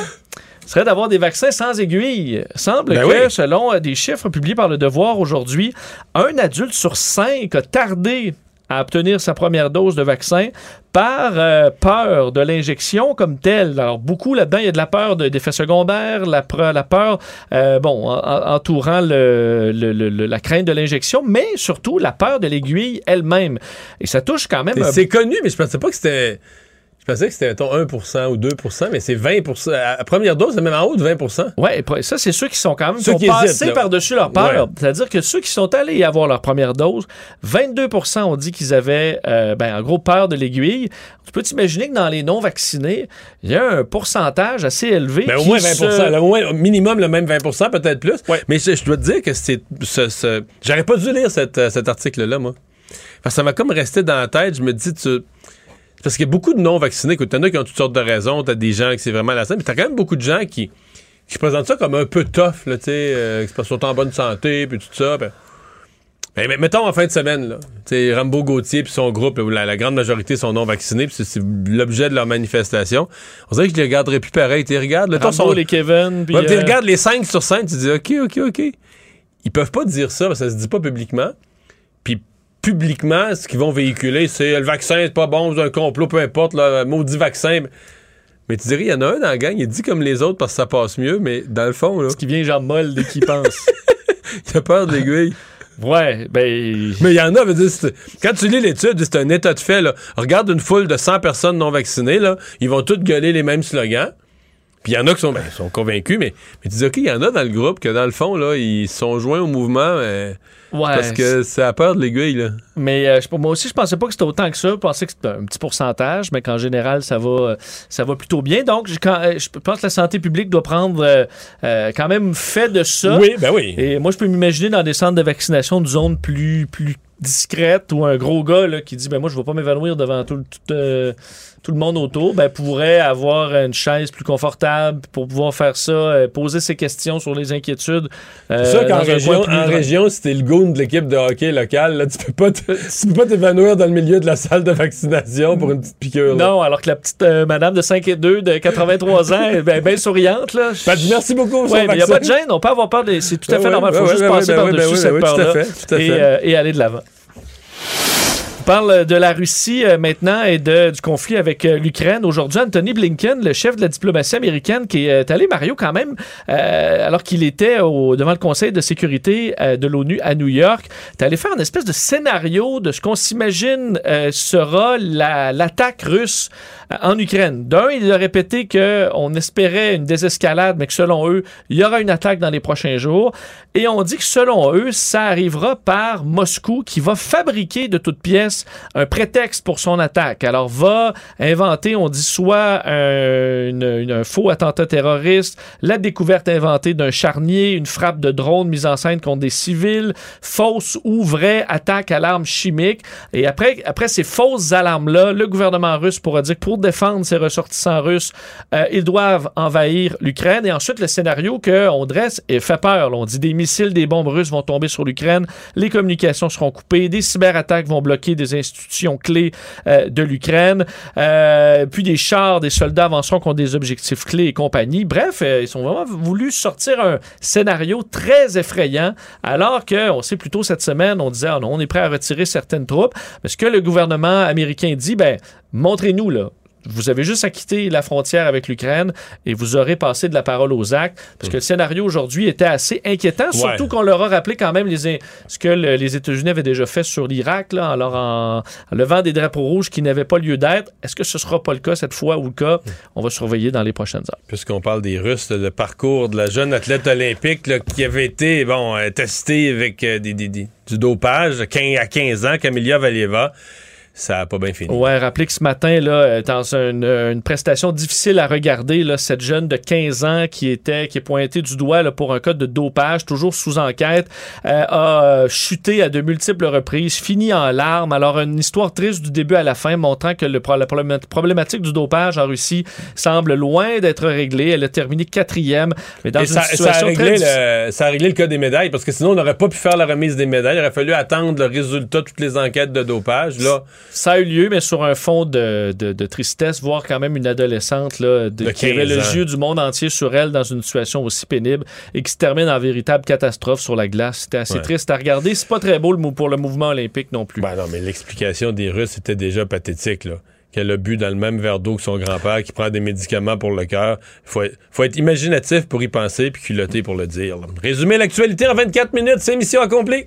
Ce serait d'avoir des vaccins sans aiguille. Semble Ben que, oui. selon euh, des chiffres publiés par le Devoir aujourd'hui, un adulte sur cinq a tardé à obtenir sa première dose de vaccin par euh, peur de l'injection comme telle. Alors, beaucoup là-dedans, il y a de la peur de- d'effets secondaires, la, la peur, euh, bon, en- en- entourant le- le- le- le- la crainte de l'injection, mais surtout la peur de l'aiguille elle-même. Et ça touche quand même... C'est- un- connu, mais je pensais pas que c'était. Je pensais que c'était, mettons, 1 ou 2 mais c'est 20% À la première dose, c'est même en haut de 20 Ouais, et ça, c'est ceux qui sont quand même Ceux qui ont qui passé hésitent, là. par-dessus leur peur. Ouais. C'est-à-dire que ceux qui sont allés y avoir leur première dose, 22% ont dit qu'ils avaient, euh, ben, en gros, peur de l'aiguille. Tu peux t'imaginer que dans les non-vaccinés, il y a un pourcentage assez élevé. Ben, au moins 20 se- Au moins, au minimum, le même 20% peut-être plus. Mais je, je dois te dire que c'est. ce- ce- J'aurais pas dû lire cette, euh, cet article-là, moi. Parce que ça m'a comme resté dans la tête. Je me dis, tu. Parce qu'il y a beaucoup de non-vaccinés. Écoute, t'en as qui ont toutes sortes de raisons. T'as des gens qui c'est vraiment la scène. Mais t'as quand même beaucoup de gens qui, qui présentent ça comme un peu tough, là, tu sais. euh, qui sont en bonne santé, puis tout ça. ben- Ben, mais mettons en fin de semaine, là. Tu sais, Rambo Gauthier puis son groupe, la, la grande majorité sont non vaccinés, puis c'est- l'objet de leur manifestation. On dirait que je les regarderais plus pareil. Tu regardes, là, toi, Rambo, sont- les Kevin, puis, Ouais, tu euh, regardes les 5 sur 5, tu dis OK, OK, OK. Ils peuvent pas dire ça, parce que ça se dit pas publiquement. Publiquement, ce qu'ils vont véhiculer, c'est le vaccin, c'est pas bon, c'est un complot, peu importe, là, maudit vaccin. Mais tu dirais, il y en a un dans la gang, il dit comme les autres parce que ça passe mieux, mais dans le fond, là. Ce qui vient genre molle dès qu'il pense. il a peur de l'aiguille. Ouais, ben. Mais il y en a, dire, quand tu lis l'étude, c'est un état de fait, là. Regarde une foule de 100 personnes non vaccinées, là. Ils vont toutes gueuler les mêmes slogans. Puis il y en a qui sont, ben, sont convaincus, mais, mais tu dis, OK, il y en a dans le groupe que, dans le fond, là, ils sont joints au mouvement, mais Ouais, parce que c'est à peur de l'aiguille, là. Mais euh, je moi aussi, je pensais pas que c'était autant que ça. Je pensais que c'était un petit pourcentage, mais qu'en général, ça va, euh, ça va plutôt bien. Donc, je, quand, euh, je pense que la santé publique doit prendre euh, quand même fait de ça. Oui, ben oui. Et moi, je peux m'imaginer dans des centres de vaccination de zones plus, plus discrètes où un gros gars là, qui dit ben moi, je ne vais pas m'évanouir devant tout, le- tout, euh, tout le monde autour, ben, pourrait avoir une chaise plus confortable pour pouvoir faire ça, euh, poser ses questions sur les inquiétudes. euh, C'est sûr qu'en région, en région, si t'es le goon de l'équipe de hockey locale, là, tu peux pas te- tu peux pas t'évanouir dans le milieu de la salle de vaccination pour une petite piqûre. là. Non, alors que la petite euh, madame de 5 et 2 de 83 ans est bien souriante. Là. Ben, merci beaucoup pour Ouais, il n'y a pas de gêne, on peut avoir peur. C'est tout à Ben fait normal. Il ben faut ouais, juste ben passer ben par-dessus ben cette peur-là et, et aller de l'avant. On parle de la Russie euh, maintenant et du conflit avec euh, l'Ukraine. Aujourd'hui, Anthony Blinken, le chef de la diplomatie américaine, qui est allé, Mario, quand même, euh, alors qu'il était devant le Conseil de sécurité euh, de l'ONU à New York, est allé faire une espèce de scénario de ce qu'on s'imagine euh, sera la- l'attaque russe euh, en Ukraine. D'un, il a répété qu'on espérait une désescalade, mais que selon eux, il y aura une attaque dans les prochains jours. Et on dit que selon eux, ça arrivera par Moscou qui va fabriquer de toutes pièces un prétexte pour son attaque. Alors va inventer, on dit soit une- un faux attentat terroriste, la découverte inventée d'un charnier, une frappe de drone mise en scène contre des civils, fausse ou vraie attaque à l'arme chimique. Et après, après ces fausses alarmes-là, le gouvernement russe pourra dire que pour défendre ses ressortissants russes, euh, ils doivent envahir l'Ukraine. Et ensuite, le scénario qu'on dresse et fait peur. On dit des missiles, des bombes russes vont tomber sur l'Ukraine, les communications seront coupées, des cyberattaques vont bloquer des institutions clés euh, de l'Ukraine, euh, puis des chars, des soldats avanceront contre des objectifs clés et compagnie. Bref, euh, ils ont vraiment voulu sortir un scénario très effrayant, alors qu'on sait plutôt cette semaine, on disait, ah non, on est prêt à retirer certaines troupes. Mais ce que le gouvernement américain dit, ben, montrez-nous, là. Vous avez juste à quitter la frontière avec l'Ukraine et vous aurez passé de la parole aux actes. Parce que le scénario aujourd'hui était assez inquiétant, surtout qu'on leur a rappelé quand même les, ce que le- les États-Unis avaient déjà fait sur l'Irak, là, en, leur en, en levant des drapeaux rouges qui n'avaient pas lieu d'être. Est-ce que ce sera pas le cas cette fois ou le cas? On va surveiller dans les prochaines heures. Puisqu'on parle des Russes, le parcours de la jeune athlète olympique là, qui avait été bon, euh, testée avec euh, des, des- des- du dopage à 15, à 15 ans, Camilla Valieva. Ça n'a pas bien fini. Ouais, rappelez que ce matin, là, dans une, une prestation difficile à regarder, là, cette jeune de 15 ans qui était qui est pointée du doigt là, pour un cas de dopage, toujours sous enquête, euh, a chuté à de multiples reprises, fini en larmes. Alors, une histoire triste du début à la fin, montrant que le, la problématique du dopage en Russie semble loin d'être réglée. Elle a terminé quatrième, mais dans une ça, situation ça a, réglé très le, ça a réglé le cas des médailles, parce que sinon, on n'aurait pas pu faire la remise des médailles. Il aurait fallu attendre le résultat de toutes les enquêtes de dopage. Là, ça a eu lieu, mais sur un fond de, de, de tristesse, voir quand même une adolescente là, de, qui avait 15 le yeux du monde entier sur elle dans une situation aussi pénible et qui se termine en véritable catastrophe sur la glace. C'était assez Ouais. triste à regarder. C'est pas très beau le pour le mouvement olympique non plus. Ben non, mais l'explication des Russes était déjà pathétique, là. Qu'elle a bu dans le même verre d'eau que son grand-père, qui prend des médicaments pour le cœur. Faut être, faut être imaginatif pour y penser, puis culotté pour le dire. Résumer l'actualité en 24 minutes, c'est mission accomplie.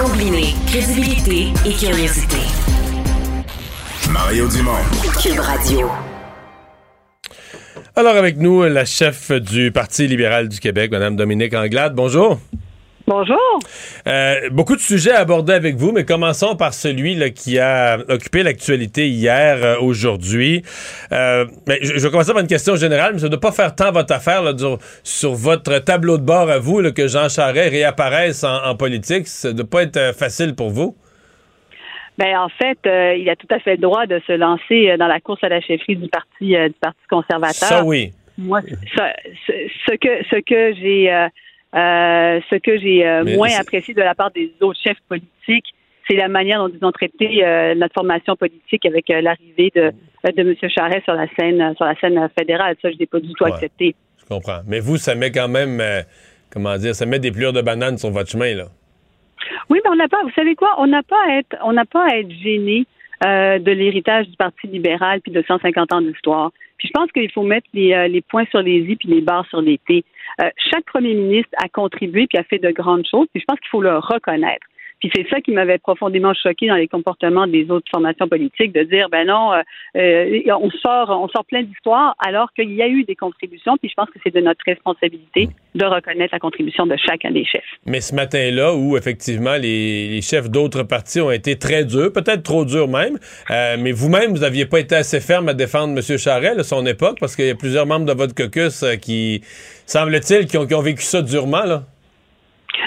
Combiner crédibilité et curiosité. Mario Dumont. Cube Radio. Alors, avec nous, la chef du Parti libéral du Québec, Mme Dominique Anglade. Bonjour. Bonjour. Euh, beaucoup de sujets à aborder avec vous, mais commençons par celui là, qui a occupé l'actualité hier, euh, aujourd'hui. Euh, je, je vais commencer par une question générale, mais ça ne doit pas faire tant votre affaire là, sur, sur votre tableau de bord à vous là, que Jean Charest réapparaisse en, en politique. Ça ne doit pas être facile pour vous. Ben en fait, il a tout à fait le droit de se lancer dans la course à la chefferie du parti du parti conservateur. Ça, oui. Moi, ça- ce, ce que ce que j'ai euh, ce que j'ai euh, moins apprécié de la part des autres chefs politiques, c'est la manière dont ils ont traité euh, notre formation politique avec l'arrivée de de M. Charest sur la scène sur la scène fédérale. Ça, je l'ai pas du tout Ouais. accepté. Je comprends. Mais vous, ça met quand même, comment dire, ça met des plures de banane sur votre chemin, là. Oui, mais on n'a pas, vous savez quoi, on n'a pas à être, on n'a pas à être gêné euh, de l'héritage du Parti libéral puis de 150 ans d'histoire. Puis je pense qu'il faut mettre les, euh, les points sur les i puis les barres sur les t. Euh, chaque premier ministre a contribué puis a fait de grandes choses. Puis je pense qu'il faut le reconnaître. Puis c'est ça qui m'avait profondément choqué dans les comportements des autres formations politiques, de dire ben non, euh, euh, on sort, on sort plein d'histoires alors qu'il y a eu des contributions. Puis je pense que c'est de notre responsabilité de reconnaître la contribution de chacun des chefs. Mais ce matin-là, où effectivement les, les chefs d'autres partis ont été très durs, peut-être trop durs même, euh, mais vous-même, vous n'aviez pas été assez ferme à défendre M. Charest, là, son époque, parce qu'il y a plusieurs membres de votre caucus euh, qui, semble-t-il, qui ont, qui ont vécu ça durement, là.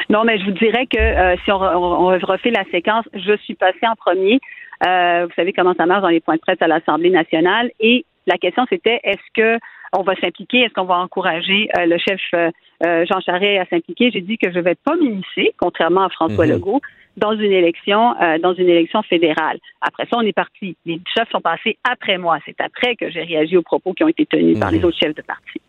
Non, mais je vous dirais que euh, si on, on- on refait la séquence, je suis passée en premier. Euh, vous savez comment ça marche dans les points de presse à l'Assemblée nationale. Et la question, c'était est-ce que on va s'impliquer, est-ce qu'on va encourager euh, le chef Jean Charest à s'impliquer? J'ai dit que je ne vais pas m'immiscer, contrairement à François Mhm. Legault, dans une élection, euh, dans une élection fédérale. Après ça, on est parti. Les chefs sont passés après moi. C'est après que j'ai réagi aux propos qui ont été tenus par Mhm. les autres chefs de parti.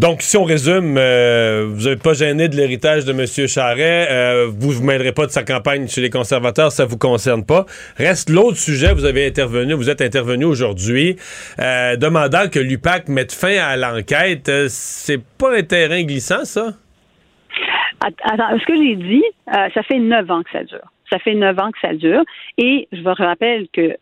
Donc, si on résume, euh, vous n'êtes pas gêné de l'héritage de M. Charest, euh, vous ne vous mêlerez pas de sa campagne chez les conservateurs, ça vous concerne pas. Reste l'autre sujet, vous avez intervenu, vous êtes intervenu aujourd'hui, euh, demandant que l'UPAC mette fin à l'enquête. C'est pas un terrain glissant, ça? Att- Attends, ce que j'ai dit, ça fait neuf ans que ça dure. Ça fait neuf ans que ça dure. Et je vous rappelle que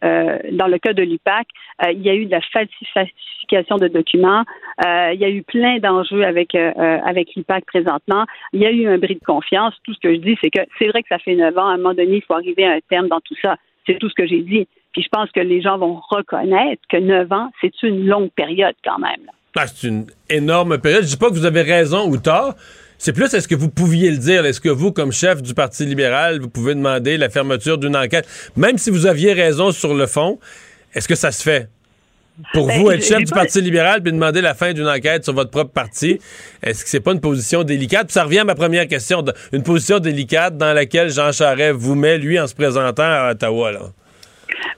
dans le cas de l'UPAC, il y a eu de la falsification de documents. Euh, il y a eu plein d'enjeux avec euh, euh, avec l'UPAC présentement. Il y a eu un bris de confiance. Tout ce que je dis, c'est que c'est vrai que ça fait neuf ans. À un moment donné, il faut arriver à un terme dans tout ça. C'est tout ce que j'ai dit. Puis je pense que les gens vont reconnaître que neuf ans, c'est une longue période quand même. Ah, c'est une énorme période. Je dis pas que vous avez raison ou tort. C'est plus, est-ce que vous pouviez le dire? Est-ce que vous, comme chef du Parti libéral, vous pouvez demander la fermeture d'une enquête? Même si vous aviez raison sur le fond, est-ce que ça se fait? Pour Ben, vous, être chef du pas- Parti libéral puis demander la fin d'une enquête sur votre propre parti, est-ce que c'est pas une position délicate? Puis ça revient à ma première question. Une position délicate dans laquelle Jean Charest vous met, lui, en se présentant à Ottawa, là.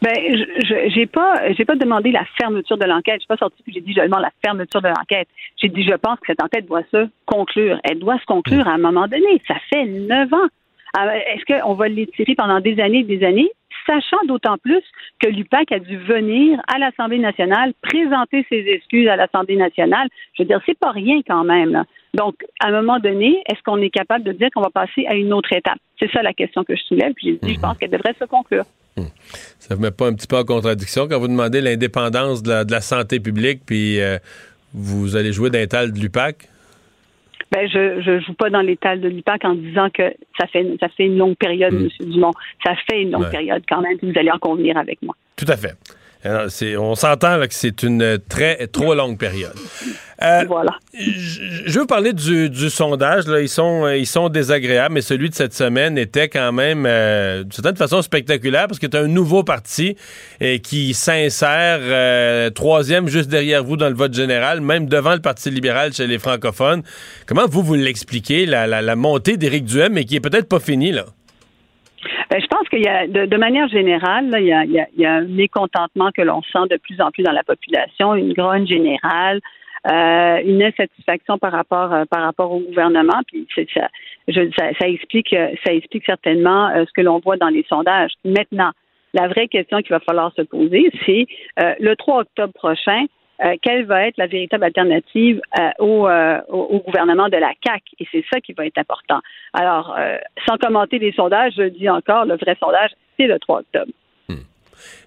Ben, je j'ai pas j'ai pas demandé la fermeture de l'enquête. Je suis pas sortie puis j'ai dit je demande la fermeture de l'enquête. J'ai dit je pense que cette enquête doit se conclure. Elle doit se conclure à un moment donné. Ça fait neuf ans. Ah, est-ce qu'on va l'étirer pendant des années et des années, sachant d'autant plus que l'UPAC a dû venir à l'Assemblée nationale présenter ses excuses à l'Assemblée nationale. Je veux dire, c'est pas rien quand même. Donc, à un moment donné, est-ce qu'on est capable de dire qu'on va passer à une autre étape? C'est ça la question que je soulève. Puis j'ai dit, je pense qu'elle devrait se conclure. Ça ne vous met pas un petit peu en contradiction quand vous demandez l'indépendance de la, santé publique, puis euh, vous allez jouer d'un tal de l'UPAC? Ben, je je joue pas dans l'étal de l'UPAC en disant que ça fait ça fait une longue période, M. Dumont. Ça fait une longue période quand même. Vous allez en convenir avec moi. Tout à fait on s'entend que c'est une très trop longue période. Euh, voilà. Je, veux parler du, sondage. Là. Ils, sont, ils sont désagréables, mais celui de cette semaine était quand même, euh, d'une certaine façon, spectaculaire parce que tu un nouveau parti et qui s'insère euh, troisième juste derrière vous dans le vote général, même devant le Parti libéral chez les francophones. Comment vous, vous l'expliquez, la, la montée d'Éric Duhem, mais qui est peut-être pas finie, là? Ben, je pense qu'il y a, de, manière générale, il, y a, il, y a, un mécontentement que l'on sent de plus en plus dans la population, une grogne générale, euh, une insatisfaction par rapport euh, par rapport au gouvernement. Puis ça, je, ça, ça, explique ça explique certainement euh, ce que l'on voit dans les sondages. Maintenant, la vraie question qu'il va falloir se poser, c'est le 3 octobre prochain. Euh, quelle va être la véritable alternative euh, euh, au, gouvernement de la CAC Et c'est ça qui va être important. Alors, sans commenter les sondages, je dis encore, le vrai sondage, c'est le 3 octobre. Hmm.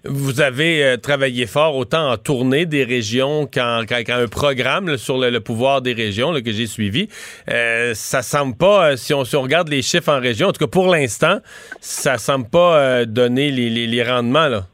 Vous avez travaillé fort autant en tournée des régions qu'en un programme sur le, pouvoir des régions que j'ai suivi. ça semble pas, si on, regarde les chiffres en région, en tout cas pour l'instant, ça semble pas donner les, les, les rendements. Là.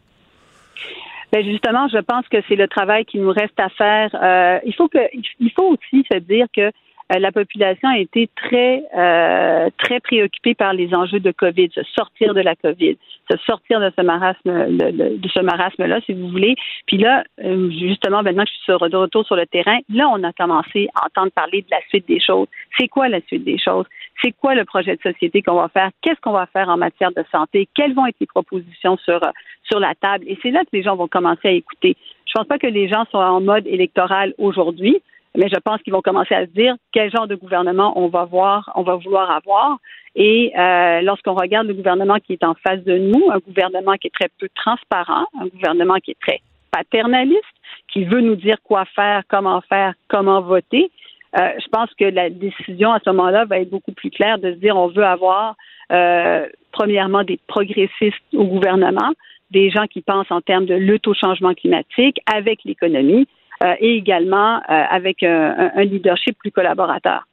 Ben justement, je pense que c'est le travail qui nous reste à faire. Euh, il faut que, il faut aussi se dire que la population a été très euh, très préoccupée par les enjeux de Covid, se sortir de la Covid, se sortir de ce marasme de, ce marasme là, si vous voulez. Puis là, justement, maintenant que je suis de retour sur le terrain, là, on a commencé à entendre parler de la suite des choses. C'est quoi la suite des choses? C'est quoi le projet de société qu'on va faire? Qu'est-ce qu'on va faire en matière de santé? Quelles vont être les propositions sur sur la table? Et c'est là que les gens vont commencer à écouter. Je pense pas que les gens sont en mode électoral aujourd'hui, mais je pense qu'ils vont commencer à se dire quel genre de gouvernement on va voir, on va vouloir avoir. Et euh, lorsqu'on regarde le gouvernement qui est en face de nous, un gouvernement qui est très peu transparent, un gouvernement qui est très paternaliste, qui veut nous dire quoi faire, comment faire, comment voter, euh, je pense que la décision à ce moment-là va être beaucoup plus claire de se dire on veut avoir euh, premièrement des progressistes au gouvernement, des gens qui pensent en termes de lutte au changement climatique avec l'économie euh, et également euh, avec un, un, leadership plus collaborateur.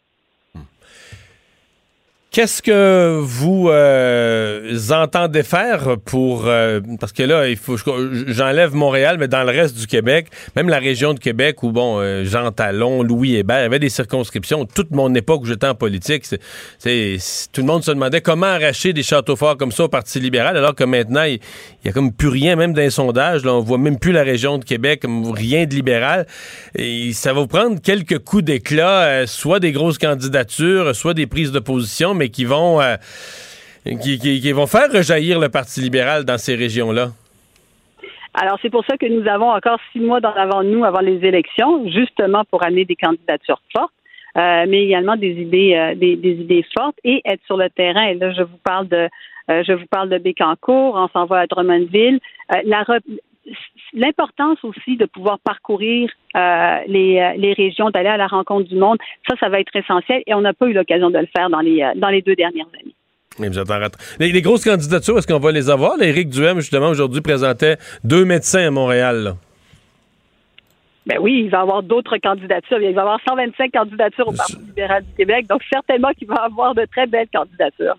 Qu'est-ce que vous euh, faire pour euh, parce que là il faut j'enlève Montréal mais dans le reste du Québec même la région de Québec où bon euh, Jean Talon Louis Hébert il y avait des circonscriptions toute mon époque où j'étais en politique. C'est tout le monde se demandait comment arracher des châteaux forts comme ça au Parti libéral alors que maintenant il, y a comme plus rien même d'un sondage là on voit même plus la région de Québec rien de libéral. Et ça va vous prendre quelques coups d'éclat soit des grosses candidatures soit des prises de position mais qui vont, euh, qui, vont faire rejaillir le Parti libéral dans ces régions-là? Alors, c'est pour ça que nous avons encore six mois dans avant nous, avant les élections, justement pour amener des candidatures fortes, euh, mais également des idées, euh, des, idées fortes et être sur le terrain. Là, je vous parle de, je vous parle de Bécancourt, on s'en va à Drummondville. l'importance aussi de pouvoir parcourir les, régions, d'aller à la rencontre du monde, ça, ça va être essentiel et on n'a pas eu l'occasion de le faire dans les deux dernières années. Les, les, grosses candidatures, est-ce qu'on va les avoir? Éric Duhem, justement, aujourd'hui, présentait deux médecins à Montréal. Ben oui, il va y avoir d'autres candidatures. Il va y avoir 125 candidatures au Parti libéral du Québec, donc certainement qu'il va y avoir de très belles candidatures.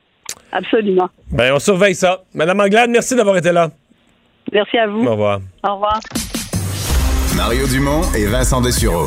Absolument. Ben, on surveille ça. Madame Anglade, merci d'avoir été là. Merci à vous. Au revoir. Au revoir. Mario Dumont et Vincent Dessureau.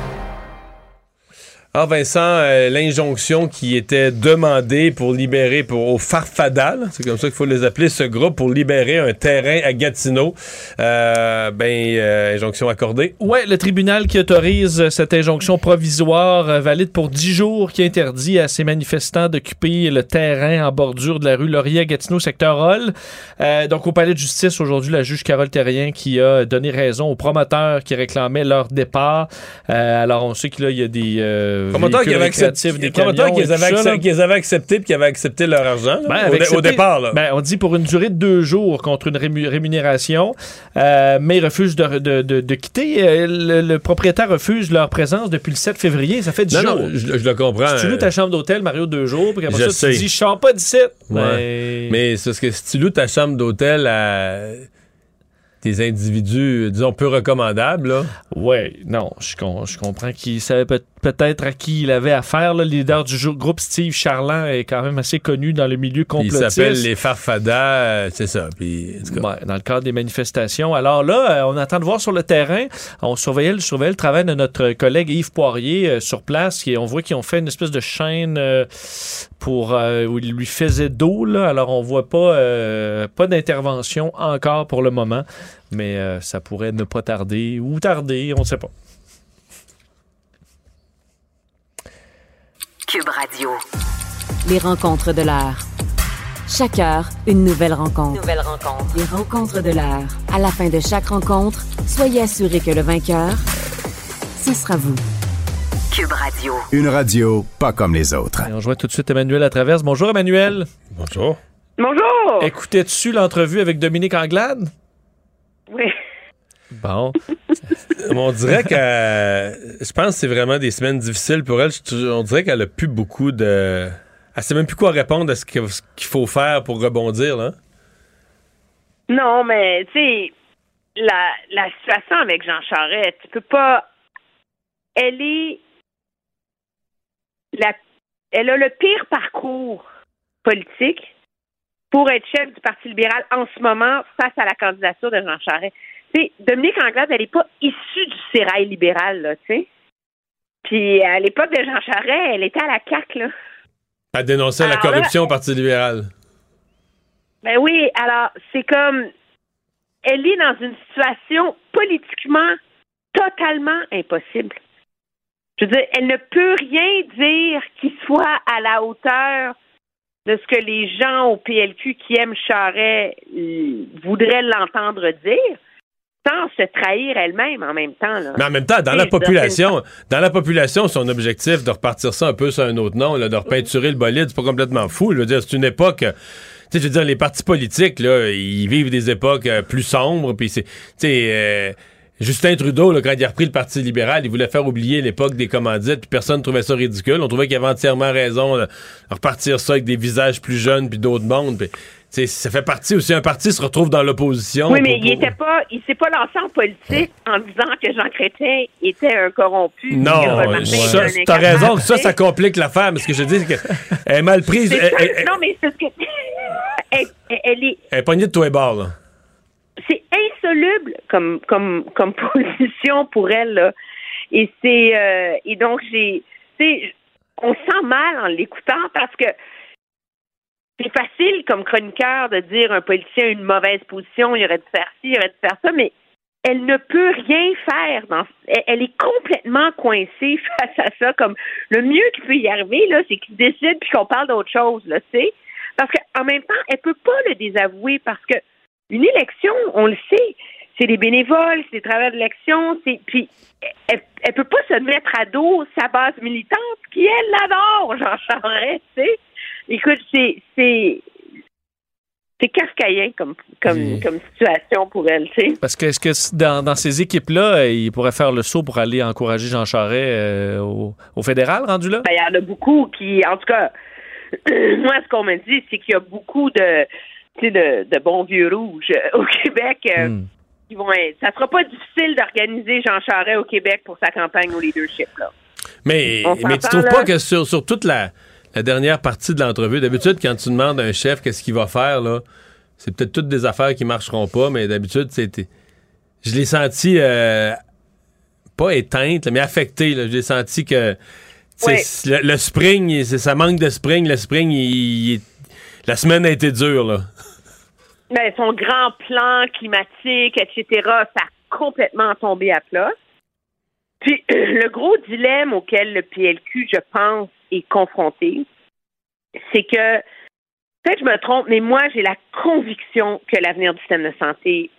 Ah, Vincent, euh, l'injonction qui était demandée pour libérer, pour au Farfada, là, c'est comme ça qu'il faut les appeler, ce groupe, pour libérer un terrain à Gatineau, euh, ben, euh, injonction accordée. Ouais, le tribunal qui autorise cette injonction provisoire euh, valide pour 10 jours qui interdit à ces manifestants d'occuper le terrain en bordure de la rue Laurier à Gatineau, secteur Hall. Euh, donc, au palais de justice, aujourd'hui, la juge Carole Terrien qui a donné raison aux promoteurs qui réclamaient leur départ. Alors, on sait qu'il y a des... euh, Promoteurs qui avaient accepté, des promoteurs qui avaient, tout ça, accep- là. qui les avaient acceptés puis qui avaient accepté leur argent, là, Ben, au, accepté- départ. Là. ben, on dit pour une durée de deux jours contre une rému- rémunération, euh, mais ils refusent de, de- de- de quitter. Euh, Le, le propriétaire refuse leur présence depuis le 7 février. Ça fait 10 non, jours. non, je, je le comprends. Si tu loues ta chambre d'hôtel, Mario, deux jours, puis après Je ça, tu sais. dis, je sors pas d'ici. Ouais. Ben, Mais c'est que si tu loues ta chambre d'hôtel à des individus, disons, peu recommandables. Ouais, non, je, je comprends qu'il savait peut- peut-être à qui il avait affaire. Le leader du groupe, Steve Charland, est quand même assez connu dans le milieu complotiste. s'appellent les Farfadas, euh, c'est ça. Puis, en tout cas, Ouais, dans le cadre des manifestations. Alors là, euh, on attend de voir sur le terrain. On surveillait, le- surveillait le travail de notre collègue Yves Poirier euh, sur place. Qui, on voit qu'ils ont fait une espèce de chaîne euh, pour euh, où il lui faisait d'eau. Là. Alors on voit pas, euh, pas d'intervention encore pour le moment, mais ça pourrait ne pas tarder ou tarder, on ne sait pas. Cube Radio. Les rencontres de l'heure. Chaque heure, une nouvelle rencontre. Nouvelle rencontre. Les rencontres de l'heure. À la fin de chaque rencontre, soyez assurés que le vainqueur, ce sera vous. Cube Radio. Une radio pas comme les autres. Et on joint tout de suite Emmanuel à travers. Bonjour Emmanuel. Bonjour. Bonjour! Écoutais-tu l'entrevue avec Dominique Anglade? Oui. Bon. on dirait que je pense que c'est vraiment des semaines difficiles pour elle. On dirait qu'elle a plus beaucoup de. Elle sait même plus quoi répondre à ce qu'il faut faire pour rebondir, là. Non, mais tu sais, la, la situation avec Jean Charest, tu peux pas. Elle est. La, elle a le pire parcours politique pour être chef du Parti libéral en ce moment face à la candidature de Jean Charest. Sais, Dominique Anglade, elle n'est pas issue du sérail libéral, là, tu sais. Puis à l'époque de Jean Charest, elle était à la CAQ, là. Elle dénonçait la là, corruption au Parti libéral. Ben oui, alors c'est comme elle est dans une situation politiquement totalement impossible. Je veux dire, elle ne peut rien dire qui soit à la hauteur de ce que les gens au PLQ qui aiment Charret euh, voudraient l'entendre dire, sans se trahir elle-même en même temps. Là. Mais en même temps, dans la population, dans la population, son objectif de repartir ça un peu sur un autre nom, là, de repeinturer le bolide, c'est pas complètement fou. Je veux dire, c'est une époque. euh, Tu sais, je veux dire, les partis politiques, là, ils vivent des époques euh, plus sombres. Puis c'est, tu sais, euh, Justin Trudeau, là, quand il a repris le Parti libéral, il voulait faire oublier l'époque des commandites, puis personne trouvait ça ridicule. On trouvait qu'il avait entièrement raison là, de repartir ça avec des visages plus jeunes puis d'autres mondes. Puis, ça fait partie aussi. Un parti se retrouve dans l'opposition. Oui, mais pour- il était pas, il s'est pas lancé en politique en disant que Jean Chrétien était un corrompu. Non, t'as raison, ça, ça complique l'affaire, mais ce que je dis, c'est qu'elle est mal prise. C'est Elle, ça. elle- elle- non, mais c'est ce que. elle, elle- est. elle est pognée de tous les bords, là. C'est insoluble comme, comme, comme position pour elle, là. Et c'est. euh, et donc, j'ai. On se sent mal en l'écoutant parce que c'est facile comme chroniqueur de dire un politicien a une mauvaise position, il aurait dû faire ci, il aurait dû faire ça, mais elle ne peut rien faire. Dans, elle, est complètement coincée face à ça. Comme le mieux qui peut y arriver, là, c'est qu'il décide puis qu'on parle d'autre chose, là, tu sais. Parce qu'en même temps, elle peut pas le désavouer parce que une élection, on le sait, c'est des bénévoles, c'est des travailleurs d'élection, c'est puis elle, elle peut pas se mettre à dos sa base militante qui elle l'adore, Jean Charest, tu sais. Écoute, c'est c'est c'est comme comme comme situation pour elle, tu sais. Parce que est-ce que dans, dans ces équipes-là, euh, il pourrait faire le saut pour aller encourager Jean Charest euh, au, au fédéral rendu là? Ben, il y en a beaucoup qui, en tout cas, moi, ce qu'on me dit, c'est qu'il y a beaucoup de, de, de bons vieux rouges euh, au Québec. euh, Hmm. qui vont être- ça sera pas difficile d'organiser Jean Charest au Québec pour sa campagne au leadership, là. Mais, On mais tu trouves là? pas que sur, sur toute la, la dernière partie de l'entrevue, d'habitude, quand tu demandes à un chef qu'est-ce qu'il va faire, là, c'est peut-être toutes des affaires qui marcheront pas, mais d'habitude, c'était. Je l'ai senti euh, pas éteinte, mais affectée. là. Je l'ai senti que. Le, le spring, ça manque de spring. Le spring, il- il- la semaine a été dure, là. Ben, son grand plan climatique, etc., ça a complètement tombé à plat. Puis, le gros dilemme auquel le PLQ, je pense, est confronté, c'est que, peut-être je me trompe, mais moi, j'ai la conviction que l'avenir du système de santé,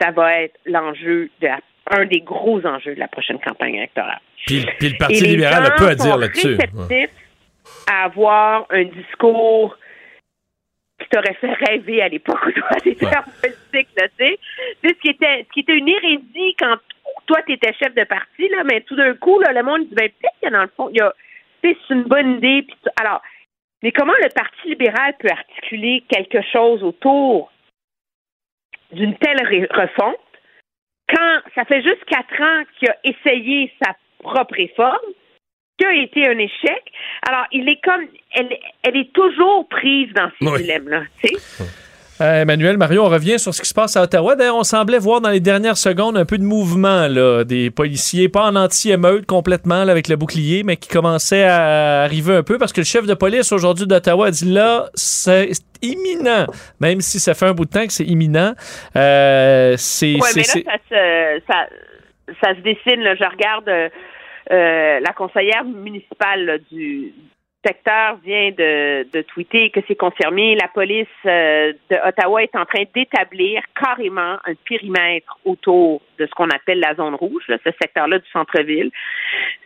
ça va être l'enjeu de la- un des gros enjeux de la prochaine campagne électorale. Puis, puis le Parti libéral a peu à dire là-dessus. réceptifs à avoir un discours qui t'aurait fait rêver à l'époque où toi t'étais en politique, là, tu sais. Tu sais, Ce qui était, ce qui était une hérésie quand toi t'étais chef de parti, là, mais tout d'un coup, là, le monde dit, ben, peut-être qu'il y a dans le fond, il y a, tu c'est une bonne idée. puis alors, mais comment le Parti libéral peut articuler quelque chose autour d'une telle refonte quand ça fait juste quatre ans qu'il a essayé sa propre réforme, qui a été un échec? Alors, il est comme, elle, elle est toujours prise dans ces Oui. dilemmes-là, tu sais? Euh, Emmanuel, Mario, on revient sur ce qui se passe à Ottawa. D'ailleurs, on semblait voir dans les dernières secondes un peu de mouvement là, des policiers, pas en anti-émeute complètement là, avec le bouclier, mais qui commençaient à arriver un peu parce que le chef de police aujourd'hui d'Ottawa a dit là, c'est imminent, même si ça fait un bout de temps que c'est imminent. Euh, c'est, Ouais, mais là, ça se, ça, ça se dessine. Là. Je regarde euh, la conseillère municipale là, du secteur vient de, de tweeter que c'est confirmé. La police euh, de Ottawa est en train d'établir carrément un périmètre autour de ce qu'on appelle la zone rouge, là, ce secteur-là du centre-ville.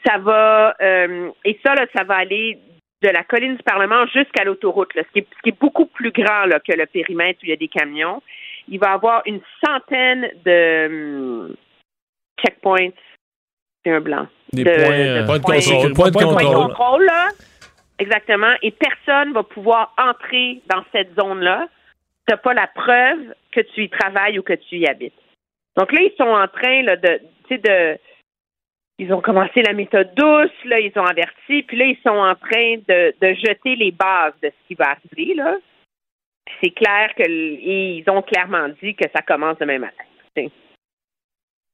Ça va euh, et ça, là, ça va aller de la colline du Parlement jusqu'à l'autoroute, ce, qui est, ce qui est beaucoup plus grand là, que le périmètre où il y a des camions. Il va y avoir une centaine de hum, checkpoints. C'est un blanc. Des points, euh, points de points- contrôle, points de points contrôle, là. Exactement. Et personne va pouvoir entrer dans cette zone-là. Tu n'as pas la preuve que tu y travailles ou que tu y habites. Donc là, ils sont en train là, de, de. Ils ont commencé la méthode douce, là, ils ont averti, puis là, ils sont en train de, de jeter les bases de ce qui va arriver, là. C'est clair que ils ont clairement dit que ça commence demain matin. tu sais.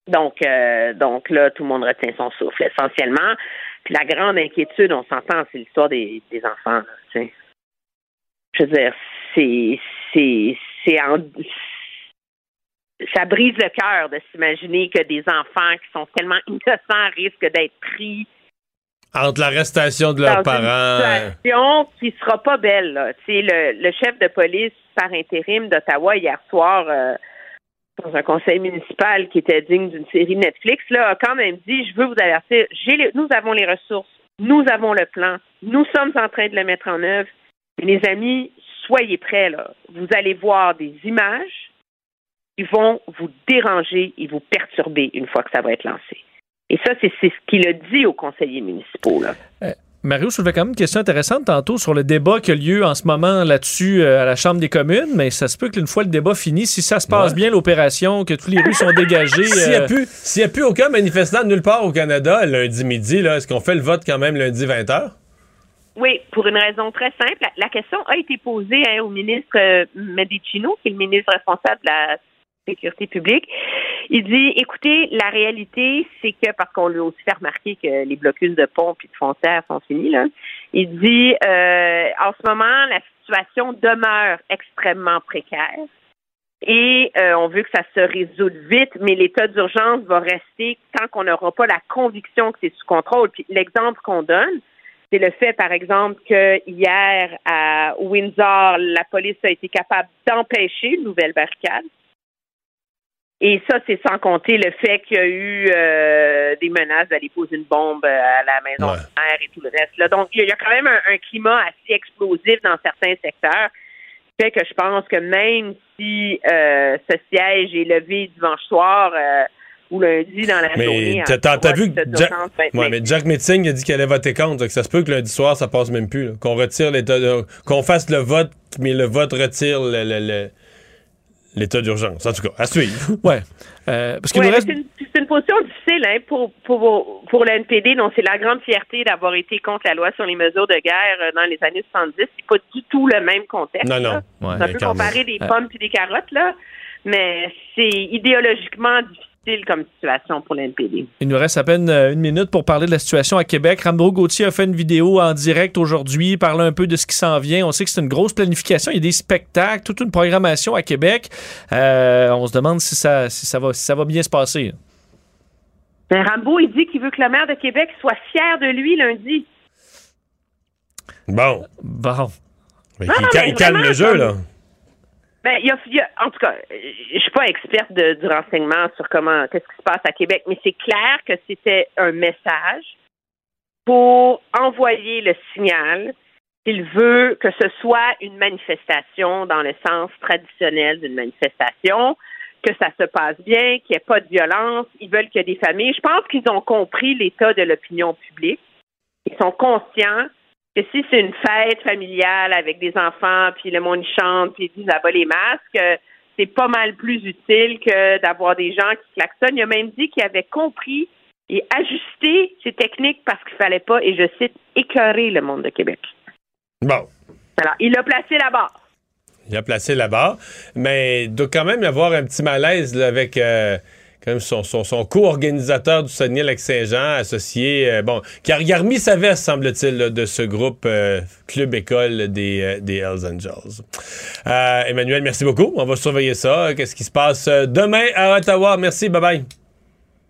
Donc, euh, donc là, tout le monde retient son souffle essentiellement. Puis la grande inquiétude, on s'entend, c'est l'histoire des, des enfants. là. Je veux dire, c'est ça brise le cœur de s'imaginer que des enfants qui sont tellement innocents risquent d'être pris Entre l'arrestation de leurs parents. une situation qui sera pas belle. Là. Le, le chef de police par intérim d'Ottawa hier soir euh, dans un conseil municipal qui était digne d'une série Netflix là, a quand même dit je veux vous avertir, les- nous avons les ressources, nous avons le plan, nous sommes en train de le mettre en œuvre. Mes amis, soyez prêts là. Vous allez voir des images qui vont vous déranger et vous perturber une fois que ça va être lancé. Et ça, c'est ce qu'il a dit aux conseillers municipaux. Là. Mario soulevait quand même une question intéressante tantôt sur le débat qui a lieu en ce moment là-dessus euh, à la Chambre des communes, mais ça se peut qu'une fois le débat fini, si ça se passe Ouais. bien, l'opération, que tous les rues sont dégagées. S'il n'y a, euh, plus- s'il y a plus aucun manifestant nulle part au Canada lundi midi, là, est-ce qu'on fait le vote quand même lundi 20h? Oui, pour une raison très simple. La, la question a été posée hein, au ministre euh, Medicino, qui est le ministre responsable de la sécurité publique. Il dit, écoutez, la réalité, c'est que, parce qu'on lui a aussi fait remarquer que les blocus de ponts et de frontières sont finis, là, il dit, euh, en ce moment, la situation demeure extrêmement précaire. Et euh, on veut que ça se résolve vite, mais l'état d'urgence va rester tant qu'on n'aura pas la conviction que c'est sous contrôle. Puis l'exemple qu'on donne, c'est le fait, par exemple, que hier à Windsor, la police a été capable d'empêcher une nouvelle barricade. Et ça, c'est sans compter le fait qu'il y a eu euh, des menaces d'aller poser une bombe à la maison Ouais. de maire et tout le reste. Là. Donc, il y a- quand même un, un climat assez explosif dans certains secteurs qui fait que je pense que même si euh, ce siège est levé dimanche soir euh, ou lundi dans la Mais journée... t'as- vu que Jack, ouais, mais Jack Metzing a dit qu'il allait voter contre. donc ça se peut que lundi soir, ça passe même plus. Qu'on retire l'état de- qu'on fasse le vote, mais le vote retire le- le- le- l'état d'urgence. En tout cas, à suivre. Ouais. Euh, parce qu'il Ouais, reste. c'est une, c'est une position difficile hein, pour, pour, pour le NPD, dont c'est la grande fierté d'avoir été contre la loi sur les mesures de guerre euh, dans les années 70. C'est pas du tout le même contexte. Non, non. Ouais, On peut comparer même. des Euh, pommes puis des carottes, là, mais c'est idéologiquement difficile difficile comme situation pour l'NPD. Il nous reste à peine euh, une minute pour parler de la situation à Québec. Rambo Gauthier a fait une vidéo en direct aujourd'hui, parler un peu de ce qui s'en vient. On sait que c'est une grosse planification. Il y a des spectacles, toute une programmation à Québec. Euh, on se demande si ça, si ça, va, si ça va bien se passer. Ben, Rambo, il dit qu'il veut que le maire de Québec soit fier de lui lundi. Bon. Bon. Mais Non, non, mais calme le jeu, comme- là. Ben, il y a, y a- en tout cas, je suis pas experte de- du renseignement sur comment, qu'est-ce qui se passe à Québec, mais c'est clair que c'était un message pour envoyer le signal qu'il veut que ce soit une manifestation dans le sens traditionnel d'une manifestation, que ça se passe bien, qu'il n'y ait pas de violence. Ils veulent qu'il y ait des familles. Je pense qu'ils ont compris l'état de l'opinion publique. Ils sont conscients que si c'est une fête familiale avec des enfants, puis le monde chante, puis ils disent abat les masques, euh, c'est pas mal plus utile que d'avoir des gens qui klaxonnent. Il a même dit qu'il avait compris et ajusté ses techniques parce qu'il fallait pas, et je cite, écœurer le monde de Québec. Bon. Alors, il l'a placé là-bas. Il a placé là-bas. Mais il doit quand même y avoir un petit malaise là, avec euh, quand même son, son, son co-organisateur du Saguenay-Lac-Saint-Jean, associé, euh, bon, qui a, remis sa veste, semble-t-il, de ce groupe euh, Club École des, euh, des Hells Angels. Euh, Emmanuel, merci beaucoup. On va surveiller ça. Qu'est-ce qui se passe demain à Ottawa? Merci, bye-bye.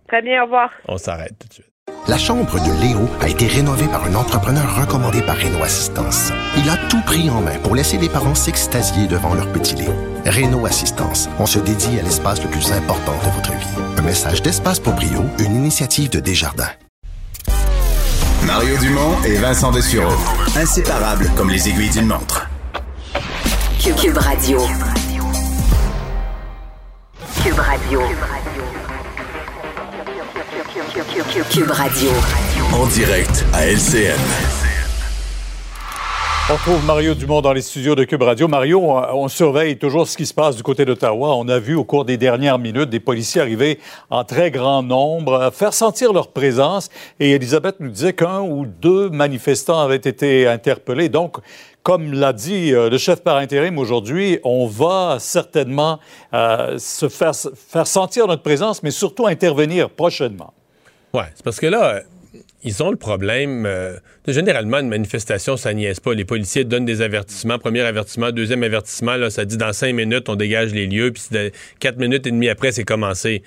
Très bien, au revoir. On s'arrête tout de suite. La chambre de Léo a été rénovée par un entrepreneur recommandé par Renault Assistance. Il a tout pris en main pour laisser les parents s'extasier devant leur petit Léo. Renault Assistance, on se dédie à l'espace le plus important de votre vie. Un message d'Espace pour Brio, une initiative de Desjardins. Mario Dumont et Vincent Dessureau. Inséparables comme les aiguilles d'une montre. Cube, Cube Radio. Cube Radio. Cube Radio. En direct à LCN. On retrouve Mario Dumont dans les studios de Cube Radio. Mario, on, surveille toujours ce qui se passe du côté d'Ottawa. On a vu au cours des dernières minutes des policiers arriver en très grand nombre, faire sentir leur présence. Et Elisabeth nous disait qu'un ou deux manifestants avaient été interpellés. Donc, comme l'a dit euh, le chef par intérim aujourd'hui, on va certainement euh, se faire, faire sentir notre présence, mais surtout intervenir prochainement. Ouais, c'est parce que là, ils ont le problème. euh, généralement, une manifestation, ça niaise pas. Les policiers donnent des avertissements. Premier avertissement, deuxième avertissement, là, ça dit dans cinq minutes, on dégage les lieux, puis quatre minutes et demie après, c'est commencé.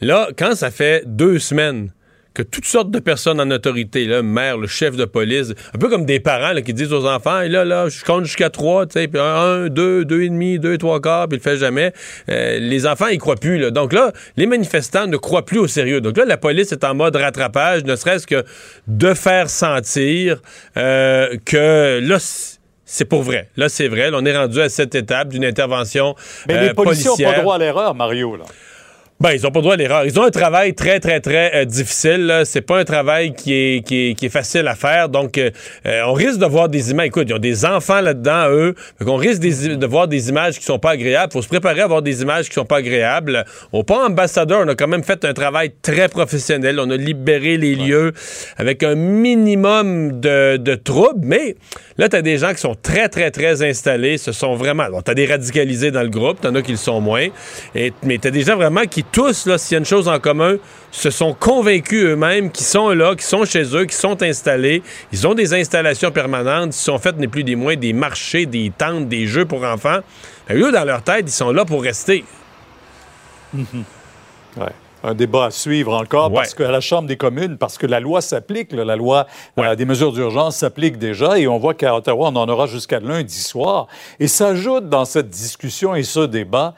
Là, quand ça fait deux semaines que toutes sortes de personnes en autorité, là, maire, le chef de police, un peu comme des parents là, qui disent aux enfants, là, là, je compte jusqu'à trois, tu sais, puis un, deux, deux et demi, deux, trois quarts, puis il le fait jamais. Euh, les enfants, ils croient plus. Là. Donc là, les manifestants ne croient plus au sérieux. Donc là, la police est en mode rattrapage, ne serait-ce que de faire sentir euh, que là, c'est pour vrai. Là, c'est vrai. Là, on est rendu à cette étape d'une intervention Mais euh, les policiers n'ont pas droit à l'erreur, Mario. Là. Ben, ils ont pas le droit à l'erreur. Ils ont un travail très, très, très euh, difficile. C'est pas un travail qui est, qui est, qui est facile à faire. Donc, euh, euh, on risque de voir des images. Écoute, ils ont des enfants là-dedans, eux. Donc, on risque des- de voir des images qui sont pas agréables. faut se préparer à voir des images qui sont pas agréables. Au pont ambassadeur, on a quand même fait un travail très professionnel. On a libéré les lieux avec un minimum de, de troubles. Mais là, tu as des gens qui sont très, très, très installés. Ce sont vraiment. Bon, tu as des radicalisés dans le groupe. Tu en as qui le sont moins. Et, mais tu as des gens vraiment qui, tous, là, s'il y a une chose en commun, se sont convaincus eux-mêmes, qui sont là, qui sont chez eux, qui sont installés. Ils ont des installations permanentes. Ils sont faits, ni plus ni moins, des marchés, des tentes, des jeux pour enfants. Que eux, dans leur tête, ils sont là pour rester. Ouais. Un débat à suivre encore parce qu'à la Chambre des communes, parce que la loi s'applique, la loi euh, des mesures d'urgence s'applique déjà et on voit qu'à Ottawa, on en aura jusqu'à lundi soir. Et s'ajoute dans cette discussion et ce débat,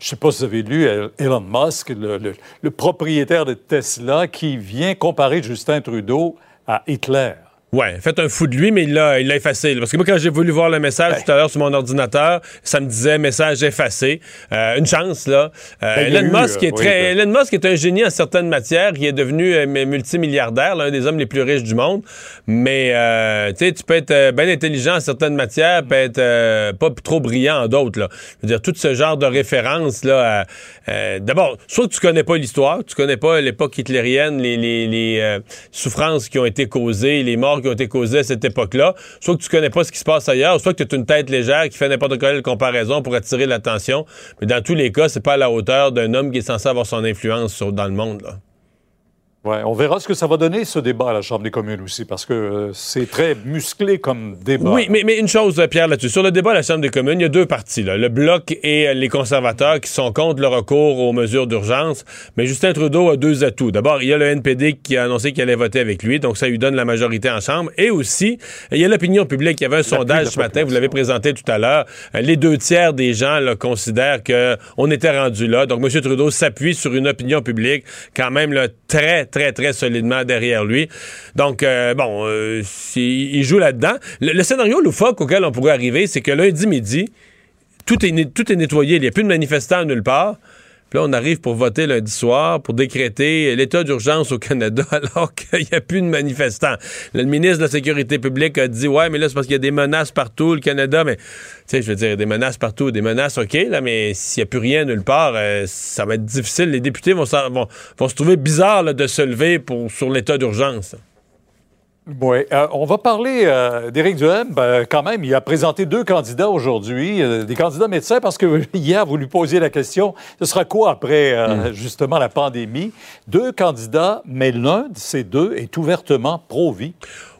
je ne sais pas si vous avez lu euh, Elon Musk, le, le- le propriétaire de Tesla, qui vient comparer Justin Trudeau à Hitler. Ouais, faites un fou de lui, mais il l'a il l'a effacé. Parce que moi, quand j'ai voulu voir le message tout à l'heure sur mon ordinateur, ça me disait message effacé. Euh, une chance, là. Euh, Ben, Elon Musk euh, est très. ben- Elon Musk est un génie en certaines matières. Il est devenu euh, multimilliardaire, l'un des hommes les plus riches du monde. Mais euh, tu sais, tu peux être euh, bien intelligent en certaines matières, peut être pas trop brillant en d'autres. Là. Je veux dire, tout ce genre de références là. euh, D'abord, soit que tu connais pas l'histoire, tu connais pas l'époque hitlérienne, les, les, les, souffrances qui ont été causées, les morts qui ont été causées à cette époque-là. Soit que tu connais pas ce qui se passe ailleurs, soit que tu es une tête légère qui fait n'importe quelle comparaison pour attirer l'attention. Mais dans tous les cas, c'est pas à la hauteur d'un homme qui est censé avoir son influence dans le monde. Ouais, on verra ce que ça va donner, ce débat à la Chambre des communes aussi, parce que euh, c'est très musclé comme débat. Oui, mais, mais une chose, euh, Pierre, là-dessus. Sur le débat à la Chambre des communes, il y a deux partis. Là. Le Bloc et euh, les conservateurs qui sont contre le recours aux mesures d'urgence. Mais Justin Trudeau a deux atouts. D'abord, il y a le NPD qui a annoncé qu'il allait voter avec lui, donc ça lui donne la majorité en Chambre. Et aussi, il y a l'opinion publique. Il y avait un sondage ce matin, vous l'avez présenté tout à l'heure. Les deux tiers des gens là, considèrent qu'on était rendu là. Donc, M. Trudeau s'appuie sur une opinion publique quand même là, très, très, très solidement derrière lui. Donc, euh, bon, euh, il joue là-dedans. Le, scénario loufoque auquel on pourrait arriver, c'est que lundi midi, tout est, tout est nettoyé. Il n'y a plus de manifestants nulle part. Là, on arrive pour voter lundi soir, pour décréter l'état d'urgence au Canada, alors qu'il n'y a plus de manifestants. Le ministre de la Sécurité publique a dit Ouais, mais là, c'est parce qu'il y a des menaces partout, le Canada. Mais, tu sais, je veux dire, des menaces partout, des menaces, OK, là, mais s'il n'y a plus rien nulle part, euh, ça va être difficile. Les députés vont, vont, vont se trouver bizarre de se lever pour, sur l'état d'urgence. Oui. Euh, on va parler euh, d'Éric Duhem. Ben, quand même, il a présenté deux candidats aujourd'hui, euh, des candidats médecins, parce que hier, vous lui posiez la question, ce sera quoi après, hmm. justement, la pandémie? Deux candidats, mais l'un de ces deux est ouvertement pro-vie.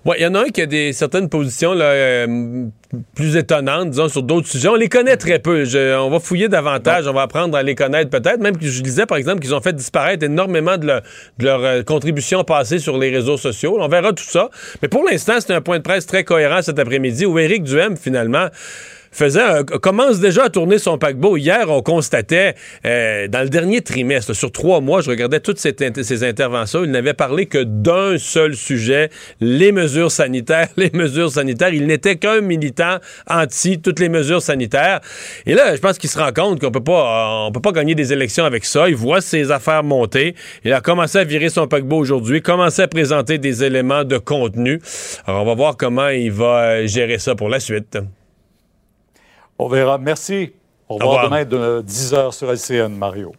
Oui, il y en a un qui a des, certaines positions là, euh, plus étonnantes, disons, sur d'autres sujets. On les connaît très peu. on va fouiller davantage, on va apprendre à les connaître peut-être. Même que je disais, par exemple, qu'ils ont fait disparaître énormément de, leur, euh, contribution passée sur les réseaux sociaux. On verra tout ça. Mais pour l'instant, c'est un point de presse très cohérent cet après-midi où Éric Duhem, finalement, faisait commence déjà à tourner son paquebot. Hier, on constatait, euh, dans le dernier trimestre, sur trois mois, je regardais toutes ces, interventions, il n'avait parlé que d'un seul sujet, les mesures sanitaires, les mesures sanitaires. Il n'était qu'un militant anti toutes les mesures sanitaires. Et là, je pense qu'il se rend compte qu'on peut pas, on peut pas gagner des élections avec ça. Il voit ses affaires monter. Il a commencé à virer son paquebot aujourd'hui, commencé à présenter des éléments de contenu. Alors, on va voir comment il va euh, gérer ça pour la suite. On verra. Merci. Au revoir, demain de 10h sur LCN, Mario.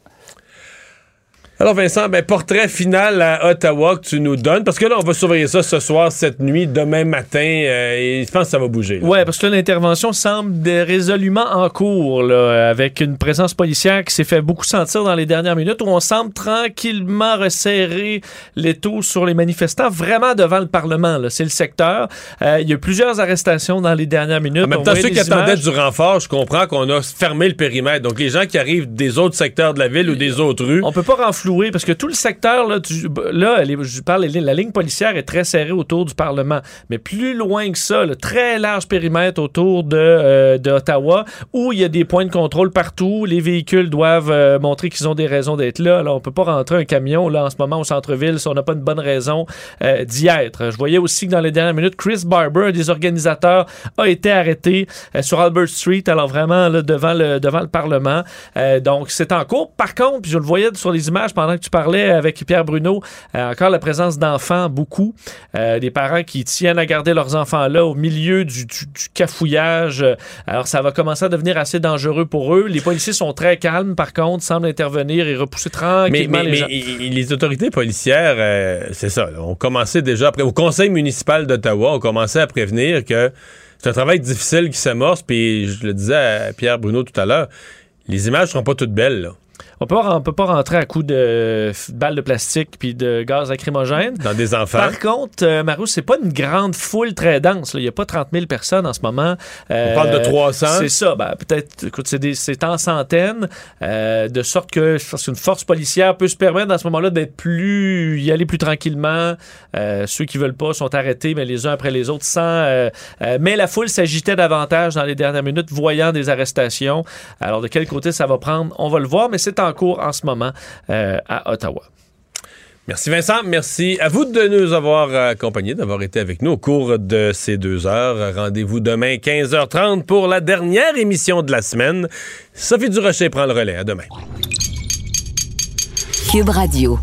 Alors Vincent, ben, portrait final à Ottawa que tu nous donnes, parce que là, on va surveiller ça ce soir, cette nuit, demain matin, euh, et je pense que ça va bouger. Oui, parce que l'intervention semble résolument en cours, avec une présence policière qui s'est fait beaucoup sentir dans les dernières minutes, où on semble tranquillement resserrer les taux sur les manifestants, vraiment devant le Parlement. C'est le secteur. Euh, il y a plusieurs arrestations dans les dernières minutes. En même temps, ceux qui attendaient du renfort, je comprends qu'on a fermé le périmètre. Donc, les gens qui arrivent des autres secteurs de la ville ou des autres rues... On peut pas renflouer parce que tout le secteur, là, je parle, la ligne policière est très serrée autour du Parlement. Mais plus loin que ça, le très large périmètre autour de, euh, Ottawa, où il y a des points de contrôle partout, les véhicules doivent euh, montrer qu'ils ont des raisons d'être là. Là, on peut pas rentrer un camion là en ce moment au centre-ville si on n'a pas une bonne raison euh, d'y être. Je voyais aussi que dans les dernières minutes, Chris Barber, un des organisateurs, a été arrêté sur Albert Street, alors vraiment là, devant, le, Parlement. donc, c'est en cours. Par contre, je le voyais sur les images pendant que tu parlais avec Pierre Bruno, euh, encore la présence d'enfants, beaucoup. Euh, des parents qui tiennent à garder leurs enfants là au milieu du, cafouillage. Alors, ça va commencer à devenir assez dangereux pour eux. Les policiers sont très calmes, par contre, semblent intervenir et repousser tranquillement les gens. Mais les autorités policières, euh, c'est ça, ont commencé déjà, après, au conseil municipal d'Ottawa, ont commencé à prévenir que c'est un travail difficile qui s'amorce. Puis, je le disais à Pierre Bruno tout à l'heure, les images seront pas toutes belles. Là. On peut, on peut pas rentrer à coups de balles de plastique puis de gaz lacrymogène. Dans des enfants. Par contre, euh, Marou, c'est pas une grande foule très dense. Il y a pas 30 000 personnes en ce moment. on parle de 300. C'est ça. Ben, peut-être, écoute, c'est en centaines. Euh, de sorte que je pense qu'une force policière peut se permettre à ce moment-là d'être plus, y aller plus tranquillement. Euh, ceux qui veulent pas sont arrêtés, mais les uns après les autres, sans. mais la foule s'agitait davantage dans les dernières minutes, voyant des arrestations. Alors, de quel côté ça va prendre, on va le voir, mais c'est en cours en ce moment euh, à Ottawa. Merci Vincent, merci à vous de nous avoir accompagnés, d'avoir été avec nous au cours de ces deux heures. Rendez-vous demain 15h30 pour la dernière émission de la semaine. Sophie Durocher prend le relais. À demain. Cube Radio.